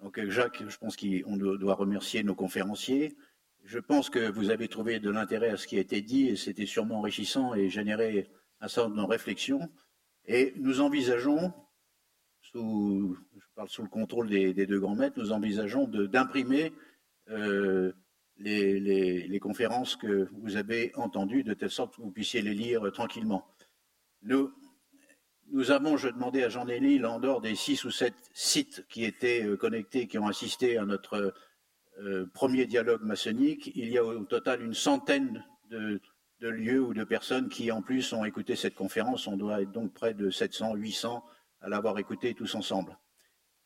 Donc Jacques, je pense qu'on doit remercier nos conférenciers. Je pense que vous avez trouvé de l'intérêt à ce qui a été dit et c'était sûrement enrichissant et généré un certain nombre de réflexions. Et nous envisageons, sous, je parle sous le contrôle des, deux grands maîtres, nous envisageons d'imprimer euh, les, conférences que vous avez entendues de telle sorte que vous puissiez les lire tranquillement. Nous, avons, je demandais à Jean-Élie, en dehors des six ou sept sites qui étaient euh, connectés, qui ont assisté à notre euh, premier dialogue maçonnique, il y a au total une centaine de, lieux ou de personnes qui, en plus, ont écouté cette conférence. On doit être donc près de 700, 800 à l'avoir écouté tous ensemble.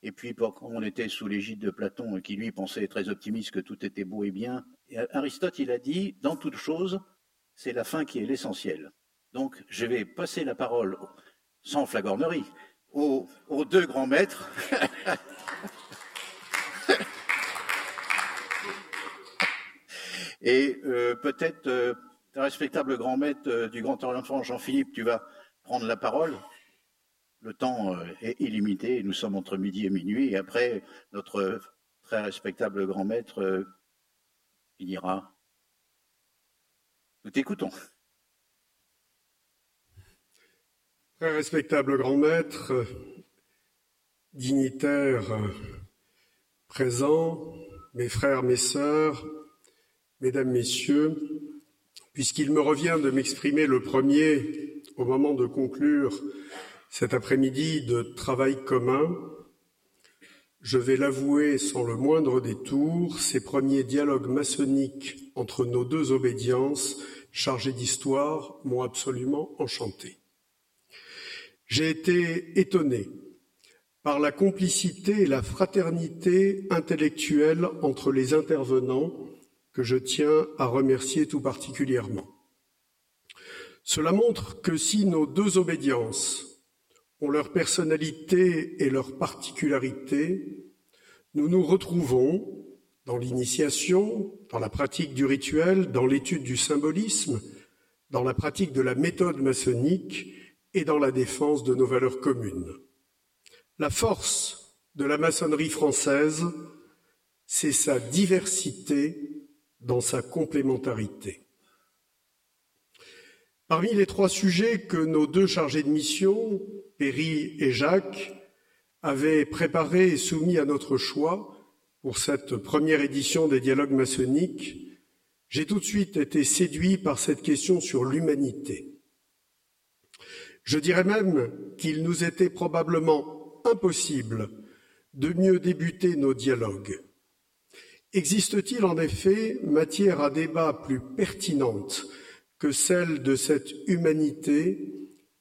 Et puis, on était sous l'égide de Platon, qui lui pensait très optimiste que tout était beau et bien, Aristote, il a dit, dans toute chose, c'est la fin qui est l'essentiel. Donc, je vais passer la parole, sans flagornerie, aux deux grands maîtres. Et euh, peut-être, euh, respectable grand maître euh, du Grand Orient Jean-Philippe, tu vas prendre la parole. Le temps est illimité, nous sommes entre midi et minuit, et après, notre très respectable grand maître finira. Nous t'écoutons. Très respectable grand maître, dignitaires présents, mes frères, mes sœurs, mesdames, messieurs, puisqu'il me revient de m'exprimer le premier au moment de conclure cet après-midi de travail commun, je vais l'avouer sans le moindre détour, ces premiers dialogues maçonniques entre nos deux obédiences chargées d'histoire m'ont absolument enchanté. J'ai été étonné par la complicité et la fraternité intellectuelle entre les intervenants que je tiens à remercier tout particulièrement. Cela montre que si nos deux obédiences ont leur personnalité et leur particularité, nous nous retrouvons dans l'initiation, dans la pratique du rituel, dans l'étude du symbolisme, dans la pratique de la méthode maçonnique et dans la défense de nos valeurs communes. La force de la maçonnerie française, c'est sa diversité dans sa complémentarité. Parmi les trois sujets que nos deux chargés de mission, Perry et Jacques, avaient préparés et soumis à notre choix pour cette première édition des dialogues maçonniques, j'ai tout de suite été séduit par cette question sur l'humanité. Je dirais même qu'il nous était probablement impossible de mieux débuter nos dialogues. Existe-t-il en effet matière à débat plus pertinente que celle de cette humanité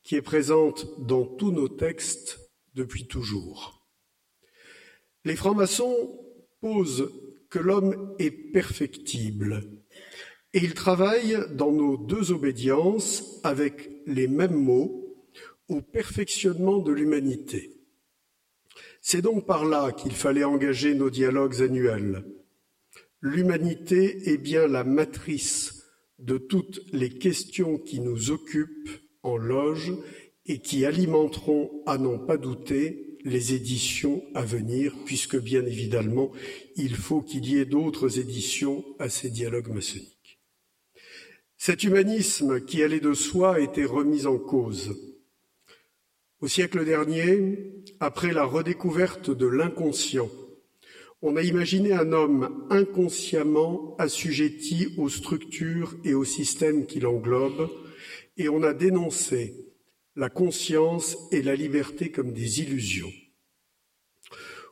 qui est présente dans tous nos textes depuis toujours? Les francs-maçons posent que l'homme est perfectible et ils travaillent dans nos deux obédiences avec les mêmes mots au perfectionnement de l'humanité. C'est donc par là qu'il fallait engager nos dialogues annuels. L'humanité est bien la matrice de toutes les questions qui nous occupent en loge et qui alimenteront, à n'en pas douter, les éditions à venir, puisque bien évidemment, il faut qu'il y ait d'autres éditions à ces dialogues maçonniques. Cet humanisme qui allait de soi a été remis en cause. Au siècle dernier, après la redécouverte de l'inconscient, on a imaginé un homme inconsciemment assujetti aux structures et aux systèmes qui l'englobent, et on a dénoncé la conscience et la liberté comme des illusions.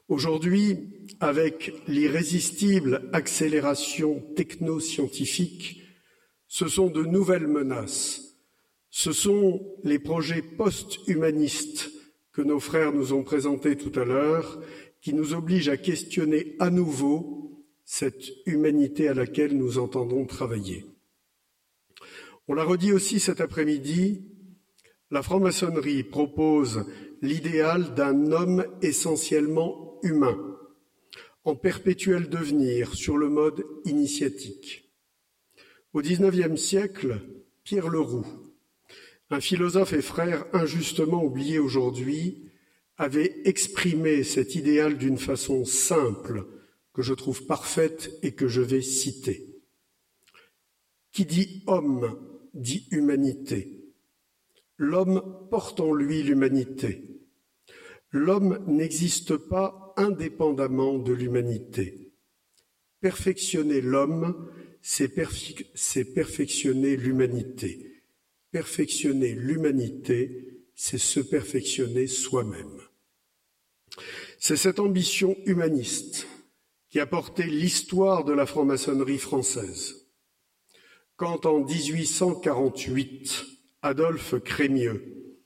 Aujourd'hui, avec l'irrésistible accélération technoscientifique, ce sont de nouvelles menaces ce sont les projets post-humanistes que nos frères nous ont présentés tout à l'heure qui nous obligent à questionner à nouveau cette humanité à laquelle nous entendons travailler. On l'a redit aussi cet après-midi, la franc-maçonnerie propose l'idéal d'un homme essentiellement humain, en perpétuel devenir sur le mode initiatique. Au XIXe siècle, Pierre Leroux, un philosophe et frère injustement oublié aujourd'hui avait exprimé cet idéal d'une façon simple que je trouve parfaite et que je vais citer. Qui dit homme dit humanité. L'homme porte en lui l'humanité. L'homme n'existe pas indépendamment de l'humanité. Perfectionner l'homme, c'est perfectionner l'humanité. Perfectionner l'humanité, c'est se perfectionner soi-même. C'est cette ambition humaniste qui a porté l'histoire de la franc-maçonnerie française. Quand en 1848, Adolphe Crémieux,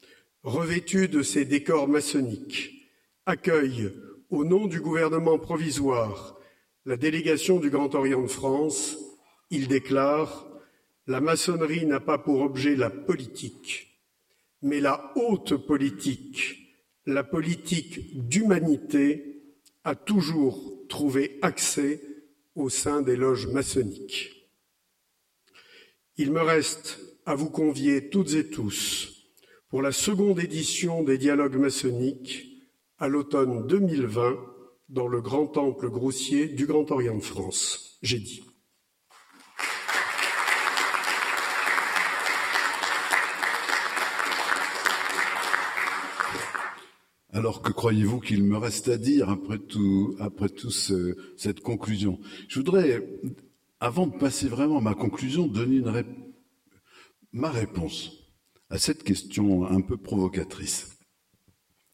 revêtu de ses décors maçonniques, accueille, au nom du gouvernement provisoire, la délégation du Grand Orient de France, il déclare la maçonnerie n'a pas pour objet la politique, mais la haute politique, la politique d'humanité, a toujours trouvé accès au sein des loges maçonniques. Il me reste à vous convier toutes et tous pour la seconde édition des dialogues maçonniques à l'automne 2020 dans le grand temple grossier du Grand Orient de France. J'ai dit. Alors que croyez-vous qu'il me reste à dire après tout, après tout cette conclusion? Je voudrais, avant de passer vraiment à ma conclusion, donner ma réponse à cette question un peu provocatrice.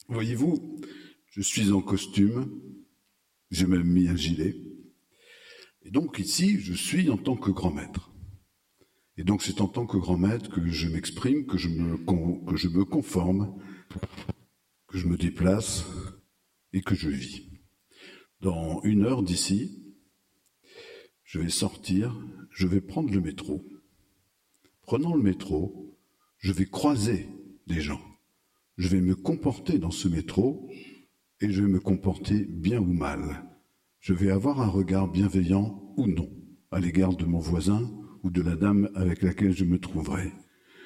Voyez-vous, je suis en costume, j'ai même mis un gilet, et donc ici, je suis en tant que grand maître. Et donc c'est en tant que grand maître que je m'exprime, que je me, que je me conforme je me déplace et que je vis. Dans une heure d'ici, je vais sortir, je vais prendre le métro. Prenant le métro, je vais croiser des gens. Je vais me comporter dans ce métro et je vais me comporter bien ou mal. Je vais avoir un regard bienveillant ou non à l'égard de mon voisin ou de la dame avec laquelle je me trouverai.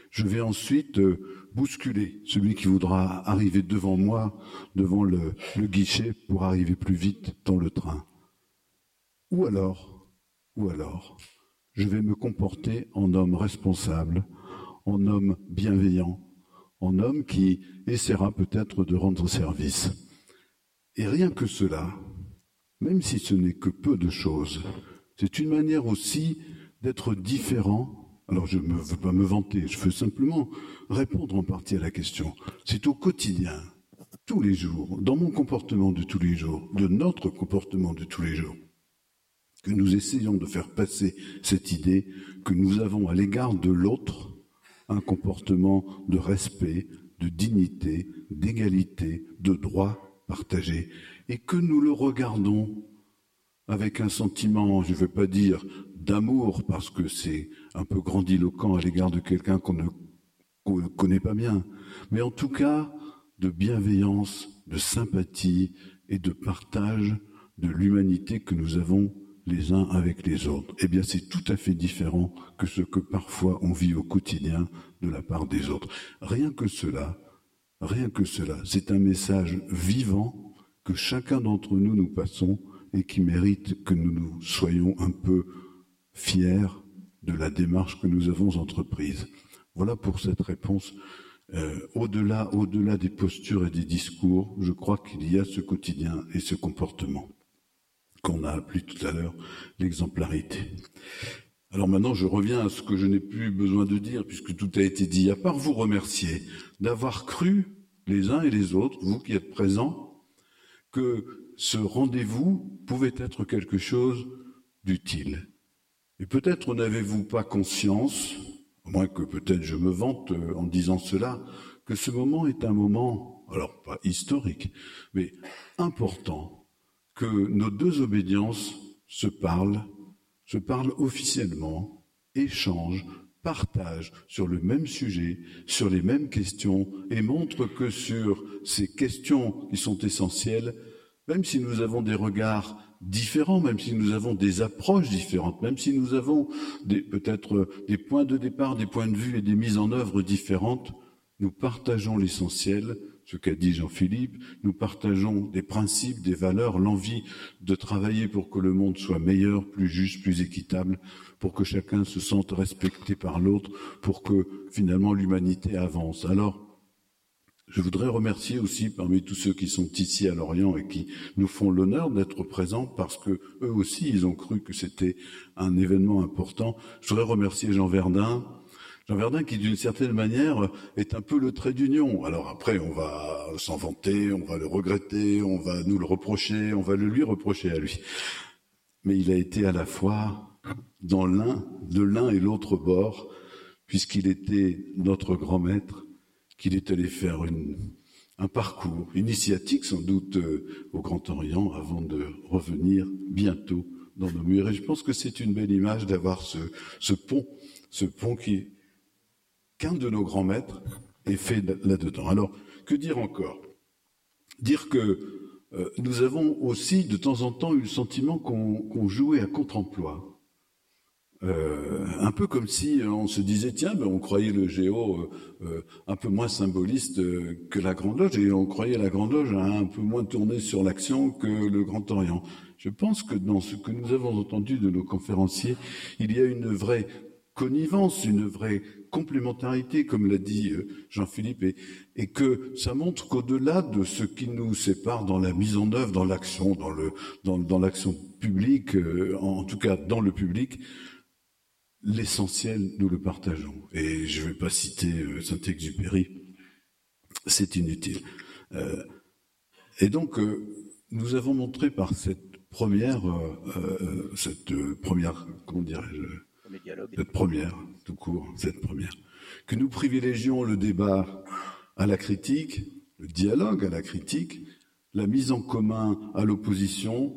Je vais ensuite euh, bousculer celui qui voudra arriver devant moi, devant le, guichet, pour arriver plus vite dans le train. Ou alors, ou alors, je vais me comporter en homme responsable, en homme bienveillant, en homme qui essaiera peut-être de rendre service. Et rien que cela, même si ce n'est que peu de choses, c'est une manière aussi d'être différent alors je ne veux pas me vanter, je veux simplement répondre en partie à la question. C'est au quotidien, tous les jours, dans mon comportement de tous les jours, de notre comportement de tous les jours, que nous essayons de faire passer cette idée que nous avons à l'égard de l'autre un comportement de respect, de dignité, d'égalité, de droit partagé, et que nous le regardons avec un sentiment, je ne veux pas dire d'amour, parce que c'est un peu grandiloquent à l'égard de quelqu'un qu'on ne connaît pas bien, mais en tout cas de bienveillance, de sympathie et de partage de l'humanité que nous avons les uns avec les autres. Eh bien, c'est tout à fait différent que ce que parfois on vit au quotidien de la part des autres. Rien que cela, rien que cela, c'est un message vivant que chacun d'entre nous nous passons et qui mérite que nous nous soyons un peu fiers de la démarche que nous avons entreprise. Voilà pour cette réponse. Euh, au-delà, au-delà des postures et des discours, je crois qu'il y a ce quotidien et ce comportement qu'on a appelé tout à l'heure l'exemplarité. Alors maintenant, je reviens à ce que je n'ai plus besoin de dire, puisque tout a été dit, à part vous remercier d'avoir cru les uns et les autres, vous qui êtes présents, que ce rendez-vous pouvait être quelque chose d'utile. Et peut-être n'avez-vous pas conscience, à moins que peut-être je me vante euh, en disant cela, que ce moment est un moment, alors pas historique, mais important, que nos deux obédiences se parlent, se parlent officiellement, échangent, partagent sur le même sujet, sur les mêmes questions, et montrent que sur ces questions qui sont essentielles, même si nous avons des regards différents, même si nous avons des approches différentes, même si nous avons peut-être des points de départ, des points de vue et des mises en œuvre différentes, nous partageons l'essentiel, ce qu'a dit Jean-Philippe, nous partageons des principes, des valeurs, l'envie de travailler pour que le monde soit meilleur, plus juste, plus équitable, pour que chacun se sente respecté par l'autre, pour que finalement l'humanité avance. Alors, je voudrais remercier aussi parmi tous ceux qui sont ici à Lorient et qui nous font l'honneur d'être présents parce que eux aussi ils ont cru que c'était un événement important. Je voudrais remercier Jean Verdun, Jean Verdun qui d'une certaine manière est un peu le trait d'union. Alors après on va s'en vanter, on va le regretter, on va nous le reprocher, on va le lui reprocher à lui. Mais il a été à la fois dans l'un, de l'un et l'autre bord, puisqu'il était notre grand maître qu'il est allé faire un parcours initiatique sans doute euh, au Grand Orient avant de revenir bientôt dans nos murs. Et je pense que c'est une belle image d'avoir ce, pont, ce pont qui qu'un de nos grands maîtres est fait là-dedans. Alors, que dire encore? Dire que euh, nous avons aussi de temps en temps eu le sentiment qu'on jouait à contre-emploi. Euh, un peu comme si on se disait tiens, ben, on croyait le géo euh, un peu moins symboliste que la Grande Loge et on croyait la Grande Loge un peu moins tournée sur l'action que le Grand Orient. Je pense que dans ce que nous avons entendu de nos conférenciers, il y a une vraie connivence, une vraie complémentarité, comme l'a dit euh, Jean-Philippe, et, que ça montre qu'au-delà de ce qui nous sépare dans la mise en œuvre, dans l'action, dans le dans, l'action publique, euh, en, tout cas dans le public, l'essentiel nous le partageons. Et je ne vais pas citer euh, Saint-Exupéry, c'est inutile. et donc nous avons montré par cette première, cette première, comment dirais-je, cette première, tout court, cette première. Que nous privilégions le débat à la critique, le dialogue à la critique, la mise en commun à l'opposition,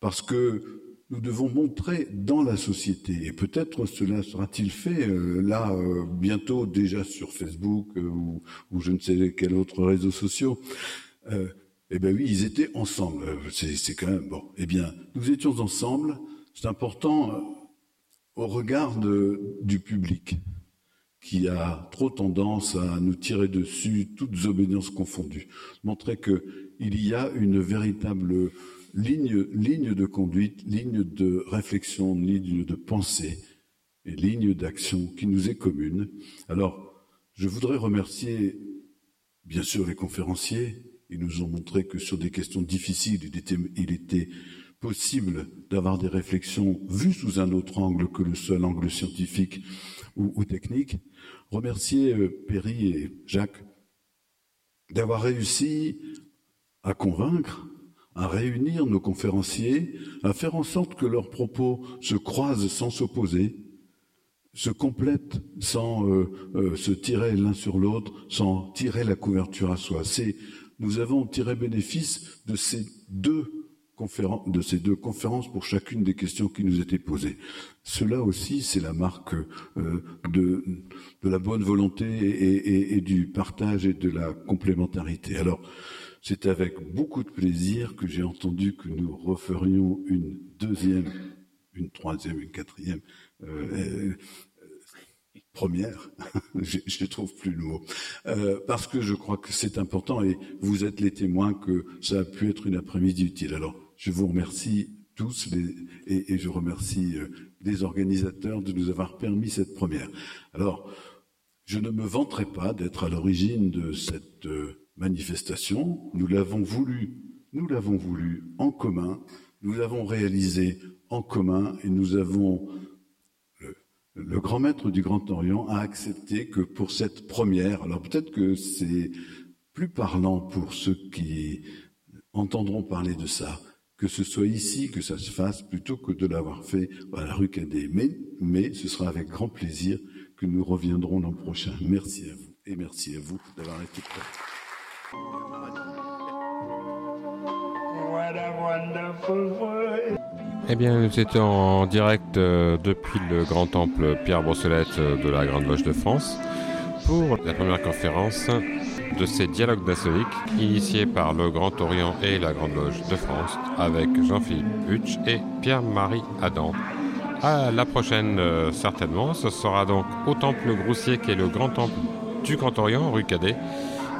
parce que nous devons montrer dans la société, et peut-être cela sera-t-il fait euh, là euh, bientôt déjà sur Facebook euh, ou, ou, je ne sais quel autre réseau social. eh bien oui, ils étaient ensemble. C'est quand même bon. Eh bien, nous étions ensemble. C'est important au regard du public qui a trop tendance à nous tirer dessus, toutes obédiences confondues. Montrer qu'il y a une véritable ligne, ligne de conduite, ligne de réflexion, ligne de pensée et ligne d'action qui nous est commune. Alors, je voudrais remercier, bien sûr, les conférenciers. Ils nous ont montré que sur des questions difficiles, il était, possible d'avoir des réflexions vues sous un autre angle que le seul angle scientifique ou, technique. Remercier euh, Perry et Jacques d'avoir réussi à convaincre, à réunir nos conférenciers, à faire en sorte que leurs propos se croisent sans s'opposer, se complètent sans euh, euh, se tirer l'un sur l'autre, sans tirer la couverture à soi. C'est, nous avons tiré bénéfice de ces deux de ces deux conférences pour chacune des questions qui nous étaient posées. Cela aussi, c'est la marque euh, de, de, la bonne volonté et, et, du partage et de la complémentarité. Alors, c'est avec beaucoup de plaisir que j'ai entendu que nous referions une deuxième, une troisième, une quatrième euh, première, je ne trouve plus le mot, euh, parce que je crois que c'est important et vous êtes les témoins que ça a pu être une après-midi utile. Alors, je vous remercie tous et, je remercie euh, les organisateurs de nous avoir permis cette première. Alors, je ne me vanterai pas d'être à l'origine de cette euh, manifestation. Nous l'avons voulu, nous l'avons voulu en commun, nous l'avons réalisé en commun et nous avons le, grand maître du Grand Orient a accepté que pour cette première, alors peut-être que c'est plus parlant pour ceux qui entendront parler de ça, que ce soit ici que ça se fasse plutôt que de l'avoir fait à la rue Cadet. Mais, mais ce sera avec grand plaisir que nous reviendrons l'an prochain. Merci à vous et merci à vous d'avoir été prêts. Eh bien, nous étions en direct euh, depuis le grand temple Pierre Brosselette euh, de la Grande Loge de France pour la première conférence de ces dialogues nassoliques initiés par le Grand Orient et la Grande Loge de France avec Jean-Philippe Hutch et Pierre-Marie Adam. À la prochaine, euh, certainement. Ce sera donc au Temple Groussier qui est le grand temple du Grand Orient, rue Cadet.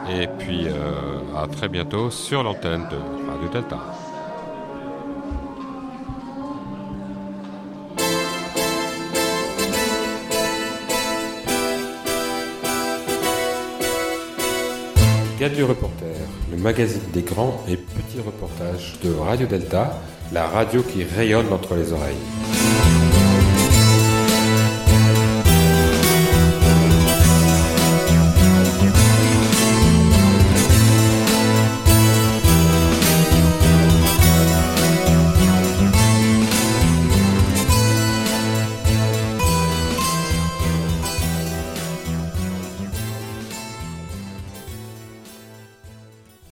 Et puis euh, à très bientôt sur l'antenne de Radio Delta. du Reporter, le magazine des grands et petits reportages de Radio Delta, la radio qui rayonne entre les oreilles.